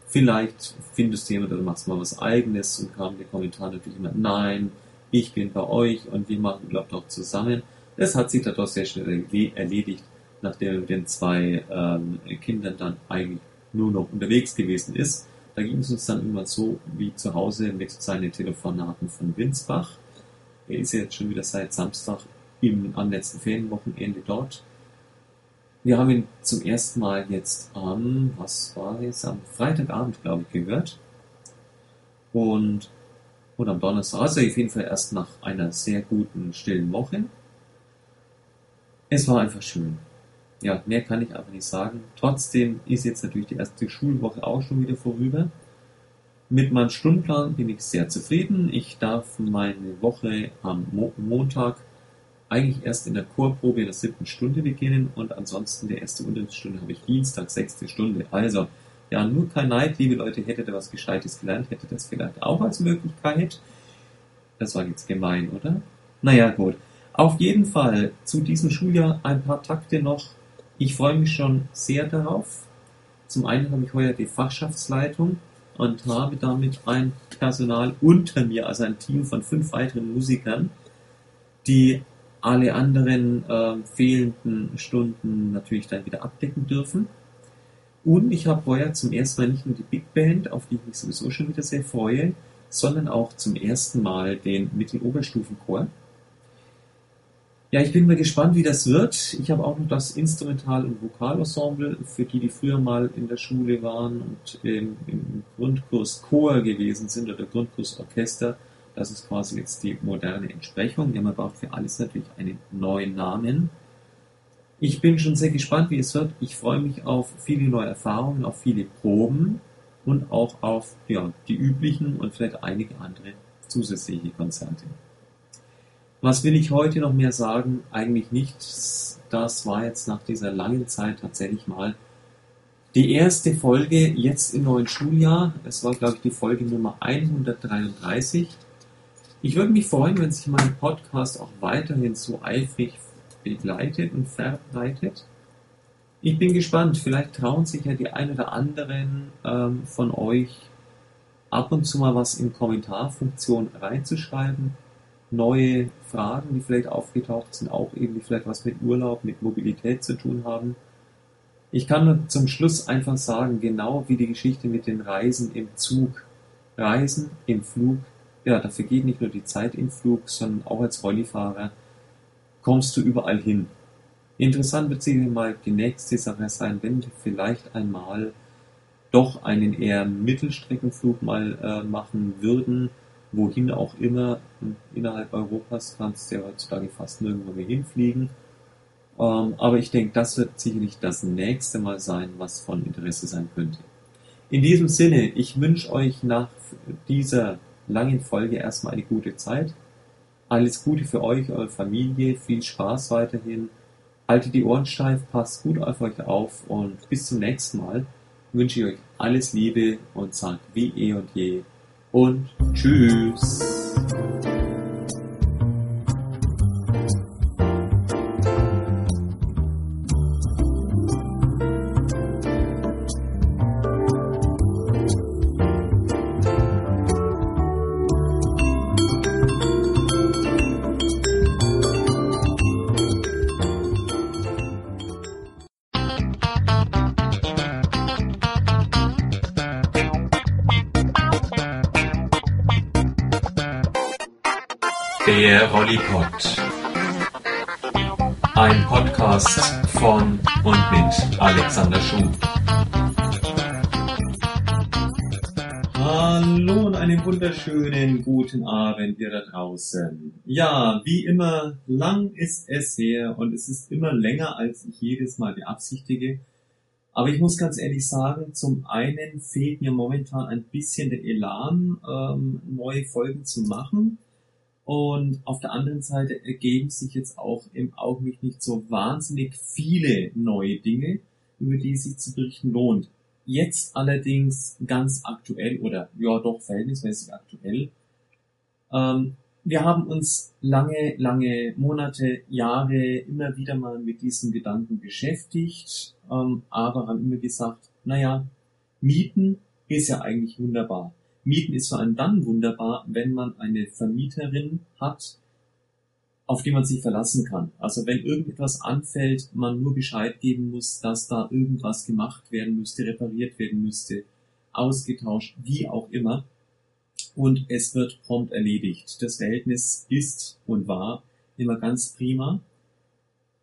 C: vielleicht findest du jemand oder machst mal was eigenes und kam der Kommentar natürlich immer, nein, ich bin bei euch und wir machen, glaubt auch zusammen. Das hat sich dadurch sehr schnell erledigt, nachdem er mit den zwei ähm, Kindern dann eigentlich nur noch unterwegs gewesen ist. Da ging es uns dann immer so wie zu Hause mit seinen Telefonaten von Winsbach. Er ist jetzt schon wieder seit Samstag im, am letzten Ferienwochenende dort. Wir haben ihn zum ersten Mal jetzt am, was war jetzt, am Freitagabend, glaube ich, gehört. Und, und am Donnerstag, also auf jeden Fall erst nach einer sehr guten, stillen Woche. Es war einfach schön. Ja, mehr kann ich aber nicht sagen. Trotzdem ist jetzt natürlich die erste Schulwoche auch schon wieder vorüber. Mit meinem Stundenplan bin ich sehr zufrieden. Ich darf meine Woche am Mo Montag eigentlich erst in der Chorprobe in der siebten Stunde beginnen und ansonsten die erste Unterrichtsstunde habe ich Dienstag, sechste Stunde. Also, ja, nur kein Neid, liebe Leute, hättet ihr was Gescheites gelernt, hättet ihr das vielleicht auch als Möglichkeit. Das war jetzt gemein, oder? Naja, gut. Auf jeden Fall zu diesem Schuljahr ein paar Takte noch. Ich freue mich schon sehr darauf. Zum einen habe ich heuer die Fachschaftsleitung und habe damit ein Personal unter mir, also ein Team von fünf weiteren Musikern, die alle anderen äh, fehlenden Stunden natürlich dann wieder abdecken dürfen. Und ich habe heuer zum ersten Mal nicht nur die Big Band, auf die ich mich sowieso schon wieder sehr freue, sondern auch zum ersten Mal den Mitteloberstufenchor. Ja, ich bin mal gespannt, wie das wird. Ich habe auch noch das Instrumental- und Vokalensemble, für die, die früher mal in der Schule waren und im, im Grundkurs Chor gewesen sind oder Grundkurs Orchester. Das ist quasi jetzt die moderne Entsprechung. Ja, man braucht für alles natürlich einen neuen Namen. Ich bin schon sehr gespannt, wie es wird. Ich freue mich auf viele neue Erfahrungen, auf viele Proben und auch auf ja, die üblichen und vielleicht einige andere zusätzliche Konzerte. Was will ich heute noch mehr sagen? Eigentlich nichts. Das war jetzt nach dieser langen Zeit tatsächlich mal die erste Folge jetzt im neuen Schuljahr. Es war, glaube ich, die Folge Nummer 133. Ich würde mich freuen, wenn sich mein Podcast auch weiterhin so eifrig begleitet und verbreitet. Ich bin gespannt, vielleicht trauen sich ja die ein oder anderen ähm, von euch ab und zu mal was in Kommentarfunktion reinzuschreiben neue Fragen, die vielleicht aufgetaucht sind, auch eben die vielleicht was mit Urlaub, mit Mobilität zu tun haben. Ich kann nur zum Schluss einfach sagen, genau wie die Geschichte mit den Reisen im Zug. Reisen im Flug, ja, da vergeht nicht nur die Zeit im Flug, sondern auch als Rollifahrer kommst du überall hin. Interessant wird sicher mal die nächste Sache sein, wenn wir vielleicht einmal doch einen eher Mittelstreckenflug mal äh, machen würden, wohin auch immer innerhalb Europas kannst du ja heutzutage fast nirgendwo mehr hinfliegen. Ähm, aber ich denke, das wird sicherlich das nächste Mal sein, was von Interesse sein könnte. In diesem Sinne, ich wünsche euch nach dieser langen Folge erstmal eine gute Zeit. Alles Gute für euch, eure Familie, viel Spaß weiterhin. Haltet die Ohren steif, passt gut auf euch auf und bis zum nächsten Mal wünsche ich euch alles Liebe und sagt wie eh und je und tschüss.
B: Draußen. Ja, wie immer, lang ist es her und es ist immer länger, als ich jedes Mal beabsichtige. Aber ich muss ganz ehrlich sagen, zum einen fehlt mir momentan ein bisschen der Elan, ähm, neue Folgen zu machen. Und auf der anderen Seite ergeben sich jetzt auch im Augenblick nicht so wahnsinnig viele neue Dinge, über die es sich zu berichten lohnt. Jetzt allerdings ganz aktuell oder ja doch verhältnismäßig aktuell. Ähm, wir haben uns lange, lange Monate, Jahre immer wieder mal mit diesen Gedanken beschäftigt, ähm, aber haben immer gesagt, naja, Mieten ist ja eigentlich wunderbar. Mieten ist vor allem dann wunderbar, wenn man eine Vermieterin hat, auf die man sich verlassen kann. Also wenn irgendetwas anfällt, man nur Bescheid geben muss, dass da irgendwas gemacht werden müsste, repariert werden müsste, ausgetauscht, wie auch immer. Und es wird prompt erledigt. Das Verhältnis ist und war immer ganz prima.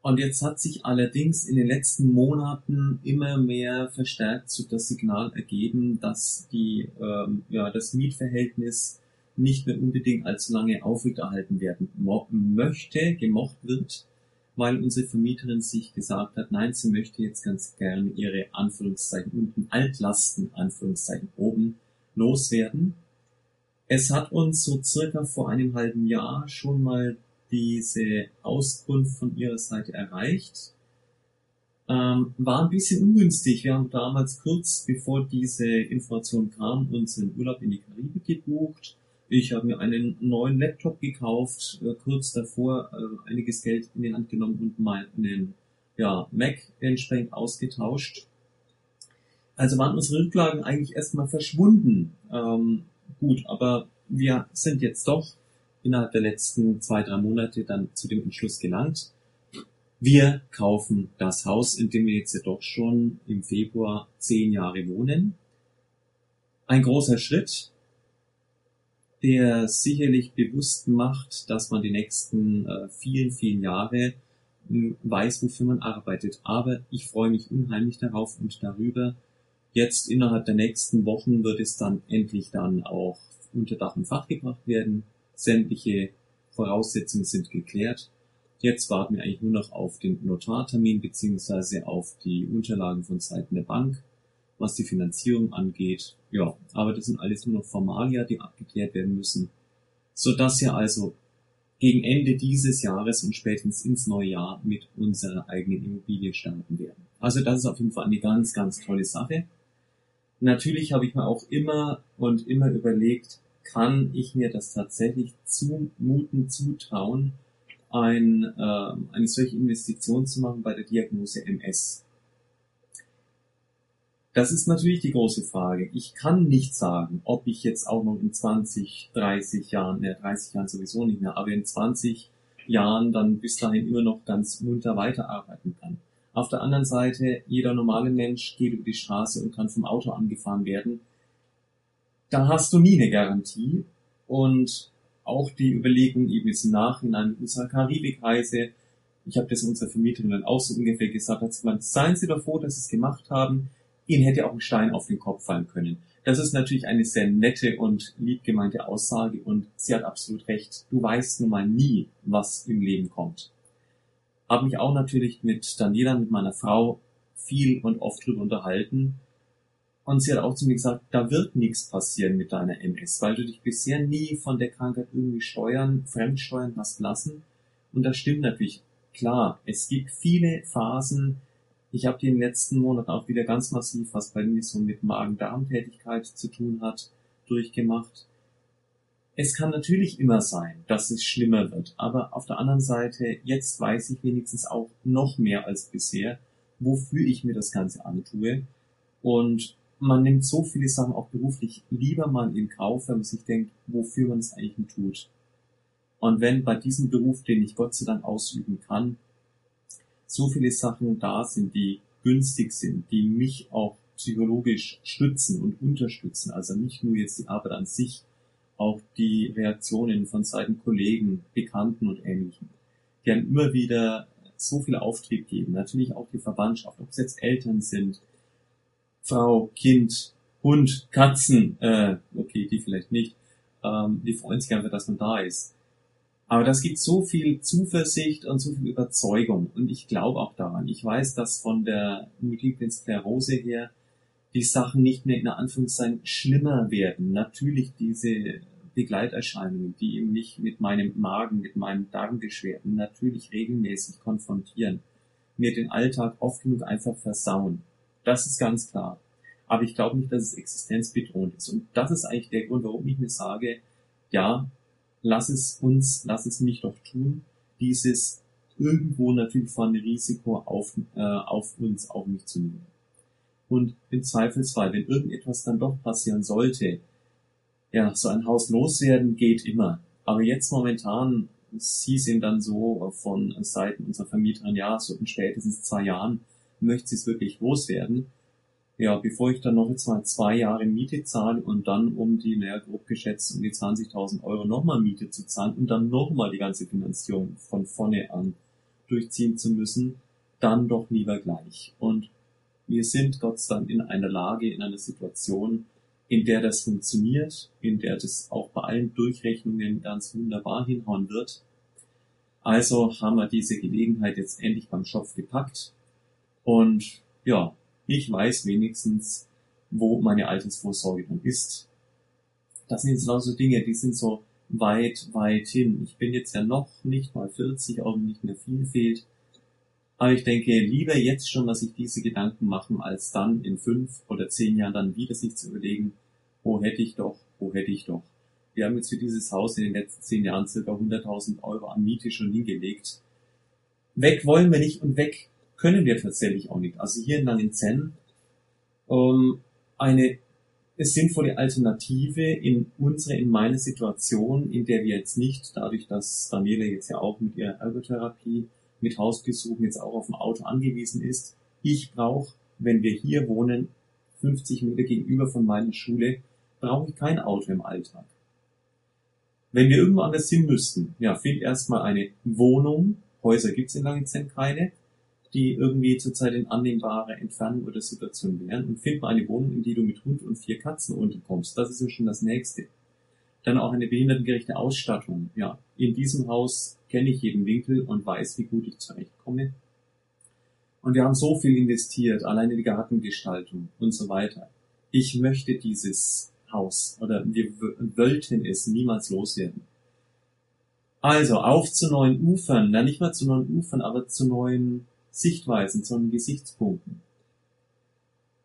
B: Und jetzt hat sich allerdings in den letzten Monaten immer mehr verstärkt so das Signal ergeben, dass die, ähm, ja, das Mietverhältnis nicht mehr unbedingt allzu lange aufrechterhalten werden möchte, gemocht wird, weil unsere Vermieterin sich gesagt hat, nein, sie möchte jetzt ganz gerne ihre Anführungszeichen unten Altlasten Anführungszeichen oben loswerden. Es hat uns so circa vor einem halben Jahr schon mal
C: diese Auskunft von ihrer Seite erreicht. Ähm, war ein bisschen ungünstig. Wir haben damals kurz bevor diese Information kam unseren Urlaub in die Karibik gebucht. Ich habe mir einen neuen Laptop gekauft, äh, kurz davor äh, einiges Geld in die Hand genommen und meinen ja, Mac entsprechend ausgetauscht. Also waren unsere Rücklagen eigentlich erstmal verschwunden. Ähm, gut, aber wir sind jetzt doch innerhalb der letzten zwei, drei Monate dann zu dem Entschluss gelangt, wir kaufen das Haus, in dem wir jetzt ja doch schon im Februar zehn Jahre wohnen. Ein großer Schritt, der sicherlich bewusst macht, dass man die nächsten äh, vielen, vielen Jahre äh, weiß, wofür man arbeitet. Aber ich freue mich unheimlich darauf und darüber. Jetzt innerhalb der nächsten Wochen wird es dann endlich dann auch unter Dach und Fach gebracht werden. Sämtliche Voraussetzungen sind geklärt. Jetzt warten wir eigentlich nur noch auf den Notartermin beziehungsweise auf die Unterlagen von Seiten der Bank, was die Finanzierung angeht. Ja, aber das sind alles nur noch Formalia, die abgeklärt werden müssen, so dass wir also gegen Ende dieses Jahres und spätestens ins neue Jahr mit unserer eigenen Immobilie starten werden. Also das ist auf jeden Fall eine ganz, ganz tolle Sache. Natürlich habe ich mir auch immer und immer überlegt, kann ich mir das tatsächlich zumuten, zutrauen, ein, äh, eine solche Investition zu machen bei der Diagnose MS. Das ist natürlich die große Frage. Ich kann nicht sagen, ob ich jetzt auch noch in 20, 30 Jahren, ne, 30 Jahren sowieso nicht mehr, aber in 20 Jahren dann bis dahin immer noch ganz munter weiterarbeiten kann. Auf der anderen Seite, jeder normale Mensch geht über die Straße und kann vom Auto angefahren werden. Da hast du nie eine Garantie. Und auch die Überlegung eben jetzt im Nachhinein mit unserer Karibikreise, ich habe das unserer Vermieterin dann auch so ungefähr gesagt, hat sie gemeint, seien Sie doch froh, dass Sie es gemacht haben, Ihnen hätte auch ein Stein auf den Kopf fallen können. Das ist natürlich eine sehr nette und lieb gemeinte Aussage und sie hat absolut recht. Du weißt nun mal nie, was im Leben kommt. Habe mich auch natürlich mit Daniela, mit meiner Frau, viel und oft drüber unterhalten und sie hat auch zu mir gesagt, da wird nichts passieren mit deiner MS, weil du dich bisher nie von der Krankheit irgendwie steuern, fremdsteuern hast lassen. Und das stimmt natürlich. Klar, es gibt viele Phasen. Ich habe die in den letzten Monaten auch wieder ganz massiv, was bei mir so mit Magen-Darm-Tätigkeit zu tun hat, durchgemacht. Es kann natürlich immer sein, dass es schlimmer wird, aber auf der anderen Seite, jetzt weiß ich wenigstens auch noch mehr als bisher, wofür ich mir das Ganze antue. Und man nimmt so viele Sachen auch beruflich lieber mal in Kauf, wenn man sich denkt, wofür man es eigentlich tut. Und wenn bei diesem Beruf, den ich Gott sei Dank ausüben kann, so viele Sachen da sind, die günstig sind, die mich auch psychologisch stützen und unterstützen, also nicht nur jetzt die Arbeit an sich, auch die Reaktionen von Seiten Kollegen, Bekannten und Ähnlichem, die einem immer wieder so viel Auftrieb geben. Natürlich auch die Verwandtschaft, ob es jetzt Eltern sind, Frau, Kind, Hund, Katzen, äh, okay, die vielleicht nicht, ähm, die freuen sich einfach, dass man da ist. Aber das gibt so viel Zuversicht und so viel Überzeugung. Und ich glaube auch daran. Ich weiß, dass von der Multiplen Sklerose her die Sachen nicht mehr in Anführungszeichen schlimmer werden. Natürlich diese Begleiterscheinungen, die eben nicht mit meinem Magen, mit meinen Darmbeschwerden natürlich regelmäßig konfrontieren, mir den Alltag oft genug einfach versauen. Das ist ganz klar. Aber ich glaube nicht, dass es existenzbedrohend ist. Und das ist eigentlich der Grund, warum ich mir sage, ja, lass es uns, lass es mich doch tun, dieses irgendwo natürlich vorhandene Risiko auf, äh, auf uns, auf mich zu nehmen. Und im Zweifelsfall, wenn irgendetwas dann doch passieren sollte, ja, so ein Haus loswerden geht immer. Aber jetzt momentan, es hieß ihm dann so von Seiten unserer Vermieterin, ja, so in spätestens zwei Jahren möchte sie es wirklich loswerden. Ja, bevor ich dann noch jetzt mal zwei Jahre Miete zahle und dann um die, naja, grob geschätzt um die 20.000 Euro nochmal Miete zu zahlen und dann nochmal die ganze Finanzierung von vorne an durchziehen zu müssen, dann doch lieber gleich. Und wir sind Gott sei Dank in einer Lage, in einer Situation, in der das funktioniert, in der das auch bei allen Durchrechnungen ganz wunderbar hinhauen wird. Also haben wir diese Gelegenheit jetzt endlich beim Schopf gepackt und ja, ich weiß wenigstens, wo meine Altersvorsorge dann ist. Das sind jetzt so Dinge, die sind so weit, weit hin. Ich bin jetzt ja noch nicht mal 40, auch nicht mehr viel fehlt. Aber ich denke, lieber jetzt schon, dass sich diese Gedanken machen, als dann in fünf oder zehn Jahren dann wieder sich zu überlegen, wo hätte ich doch, wo hätte ich doch. Wir haben jetzt für dieses Haus in den letzten zehn Jahren circa 100.000 Euro an Miete schon hingelegt. Weg wollen wir nicht und weg können wir tatsächlich auch nicht. Also hier in Langenzenn ähm, eine sinnvolle Alternative in unsere, in meine Situation, in der wir jetzt nicht, dadurch, dass Daniela jetzt ja auch mit ihrer Ergotherapie, mit Hausbesuchen jetzt auch auf ein Auto angewiesen ist. Ich brauche, wenn wir hier wohnen, 50 Meter gegenüber von meiner Schule, brauche ich kein Auto im Alltag. Wenn wir irgendwo anders hin müssten, ja, find erstmal eine Wohnung, Häuser gibt's in Langenzenn keine, die irgendwie zurzeit in annehmbarer Entfernung oder Situation wären und find mal eine Wohnung, in die du mit Hund und vier Katzen unterkommst. Das ist ja schon das Nächste. Dann auch eine behindertengerechte Ausstattung. Ja, in diesem Haus kenne ich jeden Winkel und weiß, wie gut ich zurechtkomme. Und wir haben so viel investiert, alleine die Gartengestaltung und so weiter. Ich möchte dieses Haus oder wir wollten es niemals loswerden. Also auf zu neuen Ufern, na nicht mal zu neuen Ufern, aber zu neuen Sichtweisen, zu neuen Gesichtspunkten.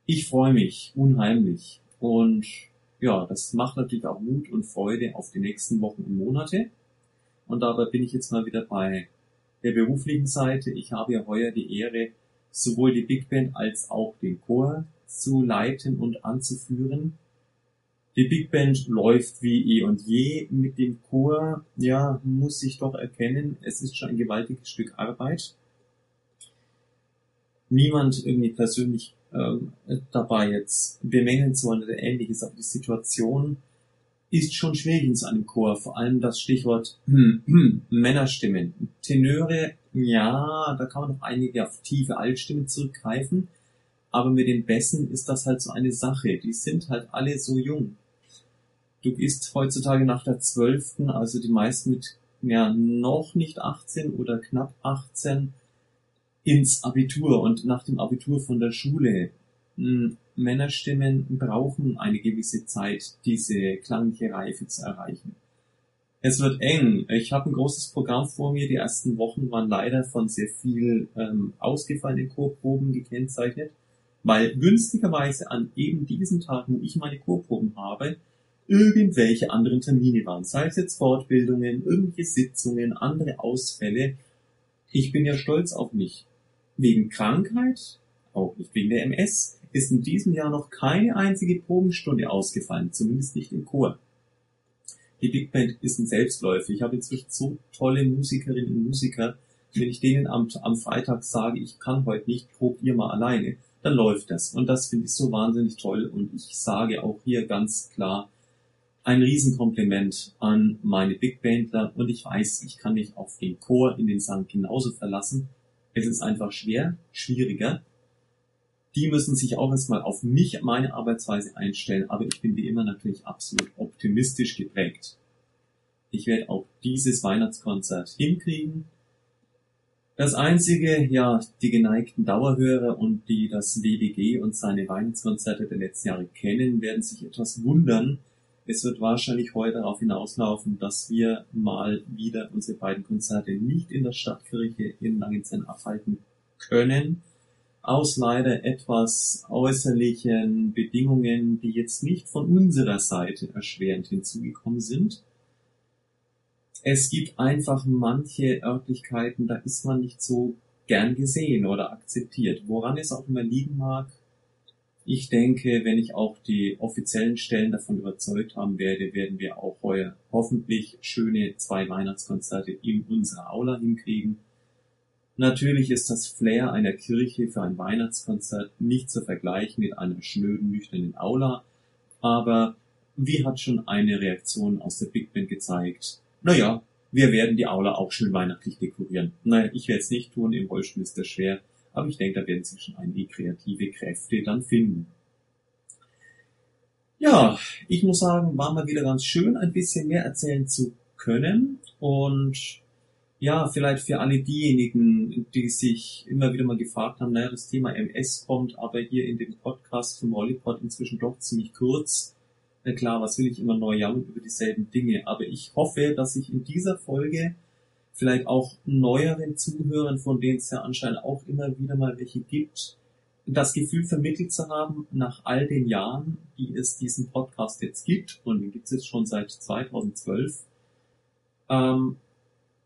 C: Ich freue mich unheimlich und ja, das macht natürlich auch Mut und Freude auf die nächsten Wochen und Monate. Und dabei bin ich jetzt mal wieder bei der beruflichen Seite. Ich habe ja heuer die Ehre, sowohl die Big Band als auch den Chor zu leiten und anzuführen. Die Big Band läuft wie eh und je. Mit dem Chor, ja, muss ich doch erkennen, es ist schon ein gewaltiges Stück Arbeit. Niemand irgendwie persönlich ähm, dabei jetzt bemängeln zu wollen oder ähnliches, aber die Situation ist schon schwierig in so einem Chor. Vor allem das Stichwort hm, hm, Männerstimmen. Tenöre, ja, da kann man noch einige auf tiefe Altstimmen zurückgreifen. Aber mit den Bässen ist das halt so eine Sache. Die sind halt alle so jung. Du gehst heutzutage nach der zwölften, also die meisten mit ja noch nicht 18 oder knapp 18 ins Abitur und nach dem Abitur von der Schule. Hm, Männerstimmen brauchen eine gewisse Zeit, diese klangliche Reife zu erreichen. Es wird eng. Ich habe ein großes Programm vor mir. Die ersten Wochen waren leider von sehr viel ähm, ausgefallenen Chorproben gekennzeichnet, weil günstigerweise an eben diesen Tagen, wo ich meine Chorproben habe, irgendwelche anderen Termine waren, sei es jetzt Fortbildungen, irgendwelche Sitzungen, andere Ausfälle. Ich bin ja stolz auf mich. Wegen Krankheit, auch nicht wegen der MS, ist in diesem Jahr noch keine einzige Probenstunde ausgefallen, zumindest nicht im Chor. Die Big Band ist ein Selbstläufer. Ich habe inzwischen so tolle Musikerinnen und Musiker, wenn ich denen am, am Freitag sage, ich kann heute nicht, probier mal alleine, dann läuft das. Und das finde ich so wahnsinnig toll. Und ich sage auch hier ganz klar, ein Riesenkompliment an meine Big Bandler und ich weiß, ich kann mich auf den Chor in den Sang genauso verlassen. Es ist einfach schwer, schwieriger. Die müssen sich auch erstmal auf mich, meine Arbeitsweise einstellen, aber ich bin wie immer natürlich absolut optimistisch geprägt. Ich werde auch dieses Weihnachtskonzert hinkriegen. Das einzige, ja, die geneigten Dauerhörer und die das WDG und seine Weihnachtskonzerte der letzten Jahre kennen, werden sich etwas wundern, es wird wahrscheinlich heute darauf hinauslaufen, dass wir mal wieder unsere beiden Konzerte nicht in der Stadtkirche in Langenzenn abhalten können, aus leider etwas äußerlichen Bedingungen, die jetzt nicht von unserer Seite erschwerend hinzugekommen sind. Es gibt einfach manche Örtlichkeiten, da ist man nicht so gern gesehen oder akzeptiert. Woran es auch immer liegen mag, ich denke, wenn ich auch die offiziellen Stellen davon überzeugt haben werde, werden wir auch heuer hoffentlich schöne zwei Weihnachtskonzerte in unserer Aula hinkriegen. Natürlich ist das Flair einer Kirche für ein Weihnachtskonzert nicht zu vergleichen mit einer schnöden, nüchternen Aula, aber wie hat schon eine Reaktion aus der Big Band gezeigt? Naja, wir werden die Aula auch schön weihnachtlich dekorieren. Naja, ich werde es nicht tun, im Rollstuhl ist das schwer, aber ich denke, da werden sich schon einige kreative Kräfte dann finden. Ja, ich muss sagen, war mal wieder ganz schön, ein bisschen mehr erzählen zu können. Und ja, vielleicht für alle diejenigen, die sich immer wieder mal gefragt haben, naja, das Thema MS kommt aber hier in dem Podcast vom Rollipod inzwischen doch ziemlich kurz. Na klar, was will ich immer neu jammern über dieselben Dinge, aber ich hoffe, dass ich in dieser Folge vielleicht auch neueren Zuhörern, von denen es ja anscheinend auch immer wieder mal welche gibt, das Gefühl vermittelt zu haben, nach all den Jahren, die es diesen Podcast jetzt gibt, und den gibt es jetzt schon seit 2012, ähm,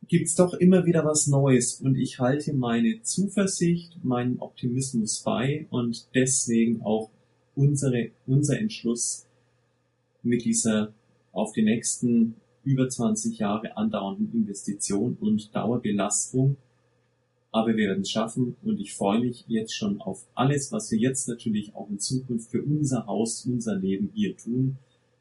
C: gibt's doch immer wieder was Neues. Und ich halte meine Zuversicht, meinen Optimismus bei und deswegen auch unsere, unser Entschluss mit dieser auf die nächsten über 20 Jahre andauernden Investition und Dauerbelastung. Aber wir werden es schaffen und ich freue mich jetzt schon auf alles, was wir jetzt natürlich auch in Zukunft für unser Haus, unser Leben hier tun,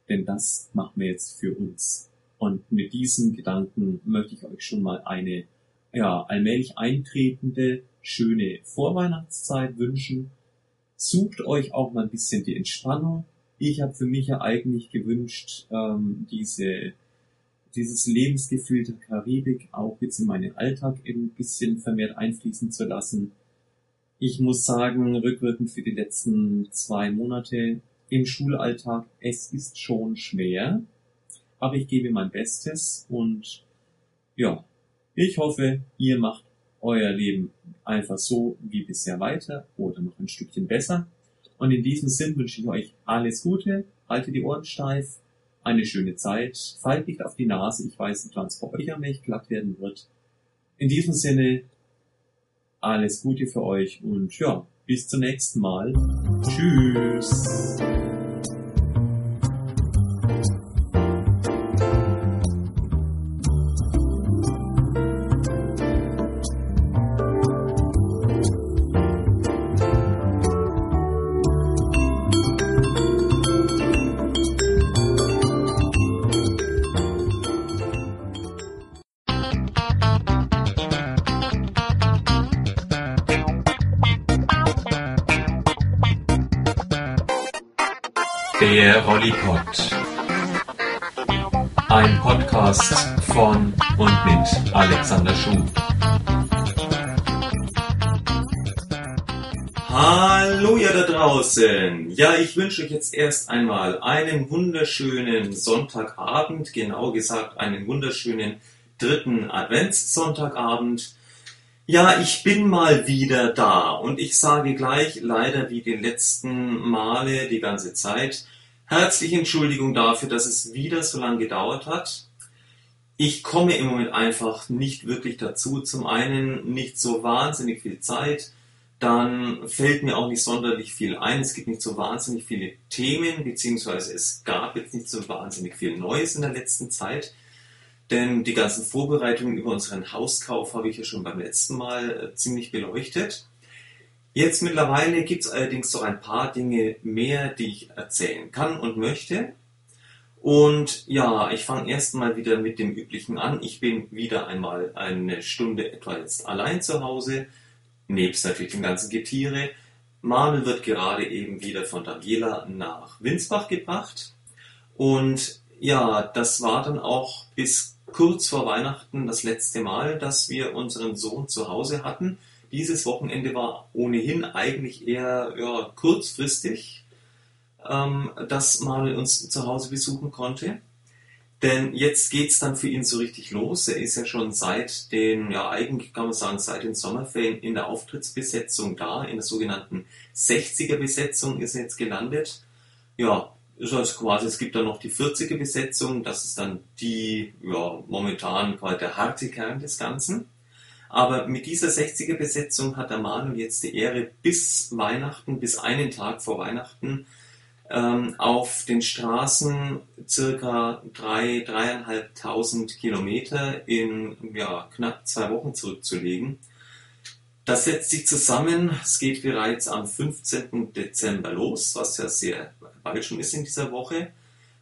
C: denn das machen wir jetzt für uns. Und mit diesen Gedanken möchte ich euch schon mal eine ja, allmählich eintretende, schöne Vorweihnachtszeit wünschen. Sucht euch auch mal ein bisschen die Entspannung. Ich habe für mich ja eigentlich gewünscht, ähm, diese, dieses Lebensgefühl der Karibik auch jetzt in meinen Alltag ein bisschen vermehrt einfließen zu lassen. Ich muss sagen, rückwirkend für die letzten zwei Monate im Schulalltag, es ist schon schwer aber ich gebe mein Bestes und ja, ich hoffe, ihr macht euer Leben einfach so wie bisher weiter oder noch ein Stückchen besser. Und in diesem Sinn wünsche ich euch alles Gute, haltet die Ohren steif, eine schöne Zeit, fallt nicht auf die Nase, ich weiß nicht, wann es bei euch am Weg glatt werden wird. In diesem Sinne, alles Gute für euch und ja, bis zum nächsten Mal. Tschüss.
B: Ja, ich wünsche euch jetzt erst einmal einen wunderschönen Sonntagabend, genau gesagt einen wunderschönen dritten Adventssonntagabend. Ja, ich bin mal wieder da und ich sage gleich, leider wie die letzten Male die ganze Zeit, herzliche Entschuldigung dafür, dass es wieder so lange gedauert hat. Ich komme im Moment einfach nicht wirklich dazu. Zum einen nicht so wahnsinnig viel Zeit, dann fällt mir auch nicht sonderlich viel ein. Es gibt nicht so wahnsinnig viele Themen, beziehungsweise es gab jetzt nicht so wahnsinnig viel Neues in der letzten Zeit. Denn die ganzen Vorbereitungen über unseren Hauskauf habe ich ja schon beim letzten Mal äh, ziemlich beleuchtet. Jetzt mittlerweile gibt es allerdings so ein paar Dinge mehr, die ich erzählen kann und möchte. Und ja, ich fange erst mal wieder mit dem Üblichen an. Ich bin wieder einmal eine Stunde etwa jetzt allein zu Hause, nebst natürlich dem ganzen Getiere. Marmel wird gerade eben wieder von Daniela nach Winsbach gebracht. Und ja, das war dann auch bis kurz vor Weihnachten das letzte Mal, dass wir unseren Sohn zu Hause hatten. Dieses Wochenende war ohnehin eigentlich eher ja, kurzfristig, ähm, dass Manuel uns zu Hause besuchen konnte. Denn jetzt geht's dann für ihn so richtig los. Er ist ja schon seit den, ja eigentlich kann man sagen, seit den Sommerferien in der Auftrittsbesetzung da, in der sogenannten 60er Besetzung ist er jetzt gelandet. Ja, ist also quasi, es gibt dann noch die 40er Besetzung, das ist dann die, ja, momentan quasi der harte Kern des Ganzen. Aber mit dieser 60er Besetzung hat der Manuel jetzt die Ehre, bis Weihnachten, bis einen Tag vor Weihnachten, ähm, auf den Straßen circa drei, dreieinhalbtausend Kilometer in ja, knapp zwei Wochen zurückzulegen. Das setzt sich zusammen. Es geht bereits am 15. Dezember los, was ja sehr bald schon ist in dieser Woche.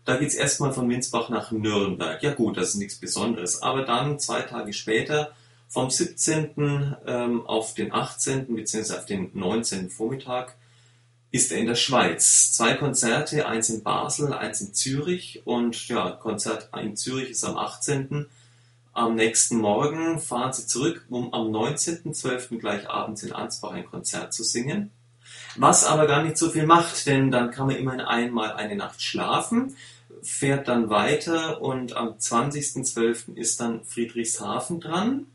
B: Da geht es erstmal von Winsbach nach Nürnberg. Ja gut, das ist nichts Besonderes. Aber dann zwei Tage später, vom 17. Ähm, auf den 18. bzw. auf den 19. Vormittag, ist er in der Schweiz. Zwei Konzerte, eins in Basel, eins in Zürich. Und ja, Konzert in Zürich ist am 18. Am nächsten Morgen fahren sie zurück, um am 19.12. gleich abends in Ansbach ein Konzert zu singen. Was aber gar nicht so viel macht, denn dann kann man immerhin einmal eine Nacht schlafen, fährt dann weiter und am 20.12. ist dann Friedrichshafen dran.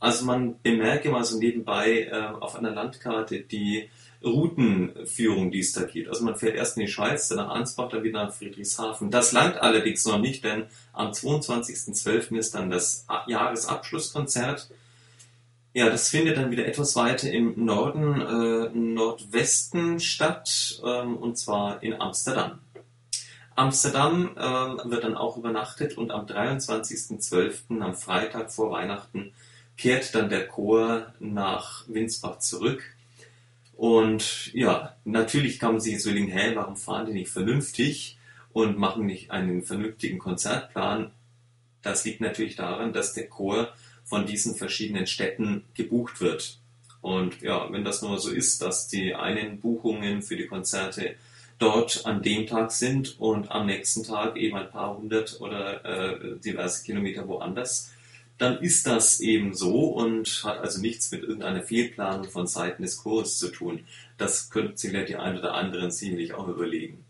B: Also man bemerke mal so nebenbei äh, auf einer Landkarte die Routenführung, die es da gibt. Also man fährt erst in die Schweiz, dann nach Ansbach, dann wieder nach Friedrichshafen. Das langt allerdings noch nicht, denn am 22.12. ist dann das Jahresabschlusskonzert. Ja, das findet dann wieder etwas weiter im Norden, äh, Nordwesten statt, ähm, und zwar in Amsterdam. Amsterdam äh, wird dann auch übernachtet und am 23.12., am Freitag vor Weihnachten, kehrt dann der Chor nach Winsbach zurück. Und ja, natürlich kann man sich jetzt überlegen, hä, warum fahren die nicht vernünftig und machen nicht einen vernünftigen Konzertplan? Das liegt natürlich daran, dass der Chor von diesen verschiedenen Städten gebucht wird. Und ja, wenn das nur so ist, dass die einen Buchungen für die Konzerte dort an dem Tag sind und am nächsten Tag eben ein paar hundert oder äh, diverse Kilometer woanders, dann ist das eben so und hat also nichts mit irgendeiner Fehlplanung von Seiten des Chores zu tun. Das könnten sich die ein oder anderen sicherlich auch überlegen.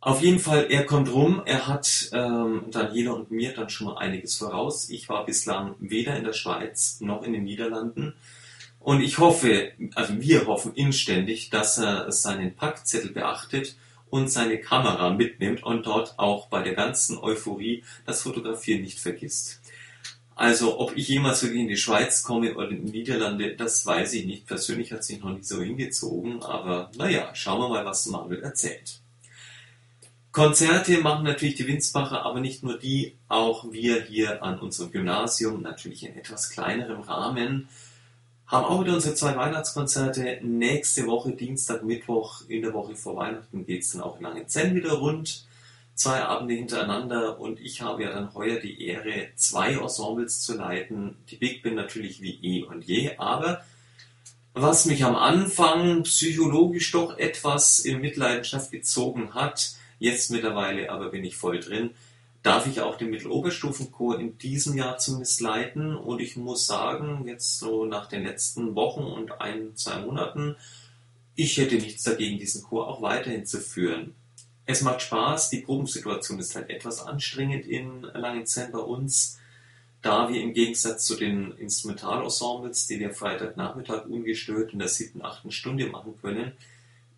B: Auf jeden Fall, er kommt rum. Er hat ähm, Daniela und mir dann schon mal einiges voraus. Ich war bislang weder in der Schweiz noch in den Niederlanden. Und ich hoffe, also wir hoffen inständig, dass er seinen Packzettel beachtet und seine Kamera mitnimmt und dort auch bei der ganzen Euphorie das Fotografieren nicht vergisst. Also, ob ich jemals wirklich in die Schweiz komme oder in die Niederlande, das weiß ich nicht. Persönlich hat sich noch nicht so hingezogen, aber naja, schauen wir mal, was Manuel erzählt. Konzerte machen natürlich die Winsbacher, aber nicht nur die, auch wir hier an unserem Gymnasium, natürlich in etwas kleinerem Rahmen, haben auch wieder unsere zwei Weihnachtskonzerte. Nächste Woche, Dienstag, Mittwoch, in der Woche vor Weihnachten geht es dann auch in Langenzenn wieder rund. Zwei Abende hintereinander und ich habe ja dann heuer die Ehre, zwei Ensembles zu leiten. Die Big Band natürlich wie eh und je, aber was mich am Anfang psychologisch doch etwas in Mitleidenschaft gezogen hat, Jetzt mittlerweile aber bin ich voll drin. Darf ich auch den Mitteloberstufenchor in diesem Jahr zumindest leiten? Und ich muss sagen, jetzt so nach den letzten Wochen und ein, zwei Monaten, ich hätte nichts dagegen, diesen Chor auch weiterhin zu führen. Es macht Spaß, die Probensituation ist halt etwas anstrengend in Langenzenn bei uns, da wir im Gegensatz zu den Instrumentalensembles, die wir Freitagnachmittag ungestört in der siebten, achten Stunde machen können,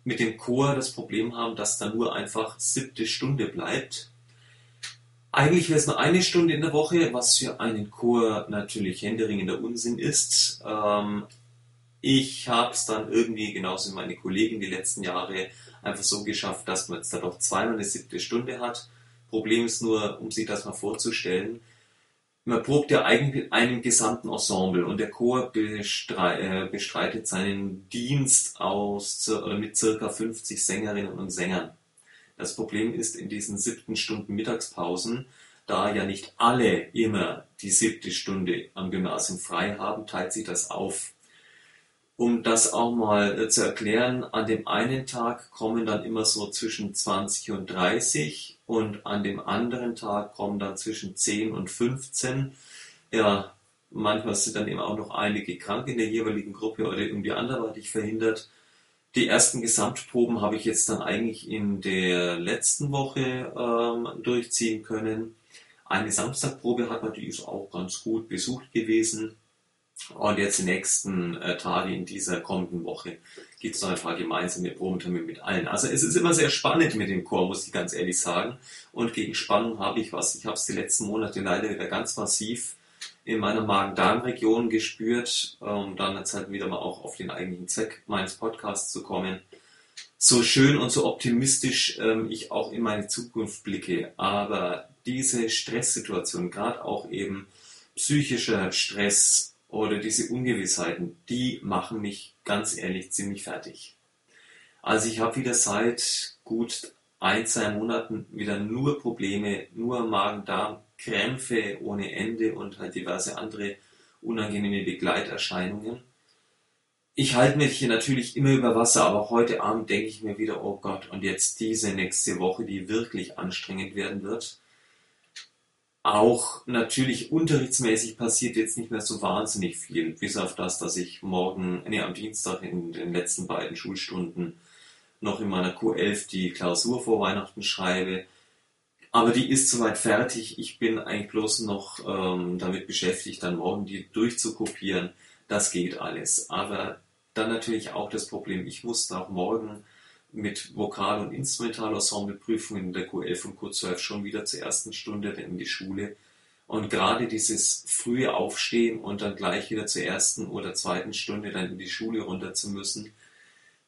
B: mit dem Chor das Problem haben, dass da nur einfach siebte Stunde bleibt. Eigentlich wäre es nur eine Stunde in der Woche, was für einen Chor natürlich händeringender Unsinn ist. Ähm, ich habe es dann irgendwie, genauso wie meine Kollegin die letzten Jahre, einfach so geschafft, dass man jetzt da doch zweimal eine siebte Stunde hat. Problem ist nur, um sich das mal vorzustellen, man probt ja eigentlich mit einem gesamten Ensemble und der Chor äh, bestreitet seinen Dienst aus oder mit circa 50 Sängerinnen und Sängern. Das Problem ist in diesen siebten Stunden Mittagspausen, da ja nicht alle immer die siebte Stunde am Gymnasium frei haben, teilt sich das auf. Um das auch mal äh, zu erklären, an dem einen Tag kommen dann immer so zwischen 20 und 30 und an dem anderen Tag kommen dann zwischen 10 und 15. Ja, manchmal sind dann eben auch noch einige krank in der jeweiligen Gruppe oder irgendwie anderweitig verhindert. Die ersten Gesamtproben habe ich jetzt dann eigentlich in der letzten Woche ähm, durchziehen können. Eine Samstagprobe hat natürlich auch ganz gut besucht gewesen. Und jetzt die nächsten äh, Tage in dieser kommenden Woche gibt es noch ein paar gemeinsame Probentermine mit allen. Also es ist immer sehr spannend mit dem Chor, muss ich ganz ehrlich sagen. Und gegen Spannung habe ich was. Ich habe es die letzten Monate leider wieder ganz massiv in meiner Magen-Darm-Region gespürt, um dann jetzt halt wieder mal auch auf den eigentlichen Zweck meines Podcasts zu kommen. So schön und so optimistisch ähm, ich auch in meine Zukunft blicke, aber diese Stresssituation, gerade auch eben psychischer Stress, oder diese Ungewissheiten, die machen mich ganz ehrlich ziemlich fertig. Also ich habe wieder seit gut ein, zwei Monaten wieder nur Probleme, nur Magen-Darm, Krämpfe ohne Ende und halt diverse andere unangenehme Begleiterscheinungen. Ich halte mich hier natürlich immer über Wasser, aber heute Abend denke ich mir wieder, oh Gott, und jetzt diese nächste Woche, die wirklich anstrengend werden wird. Auch natürlich unterrichtsmäßig passiert jetzt nicht mehr so wahnsinnig viel, bis auf das, dass ich morgen, nee, am Dienstag in den letzten beiden Schulstunden noch in meiner Q11 die Klausur vor Weihnachten schreibe. Aber die ist soweit fertig. Ich bin eigentlich bloß noch ähm, damit beschäftigt, dann morgen die durchzukopieren. Das geht alles. Aber dann natürlich auch das Problem, ich muss auch morgen mit Vokal- und Instrumentalensembleprüfungen in der Q11 und Q12 schon wieder zur ersten Stunde in die Schule. Und gerade dieses frühe Aufstehen und dann gleich wieder zur ersten oder zweiten Stunde dann in die Schule runter zu müssen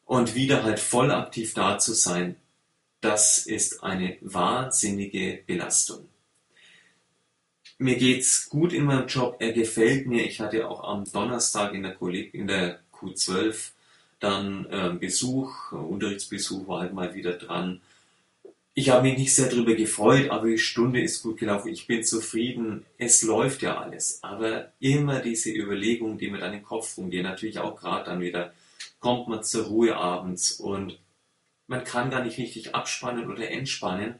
B: und wieder halt voll aktiv da zu sein, das ist eine wahnsinnige Belastung. Mir geht's gut in meinem Job, er gefällt mir. Ich hatte auch am Donnerstag in der, Kolleg in der Q12 dann äh, Besuch, Unterrichtsbesuch war halt mal wieder dran. Ich habe mich nicht sehr darüber gefreut, aber die Stunde ist gut gelaufen. Ich bin zufrieden. Es läuft ja alles. Aber immer diese Überlegungen, die mir dann Kopf rumgehen, natürlich auch gerade dann wieder, kommt man zur Ruhe abends und man kann gar nicht richtig abspannen oder entspannen,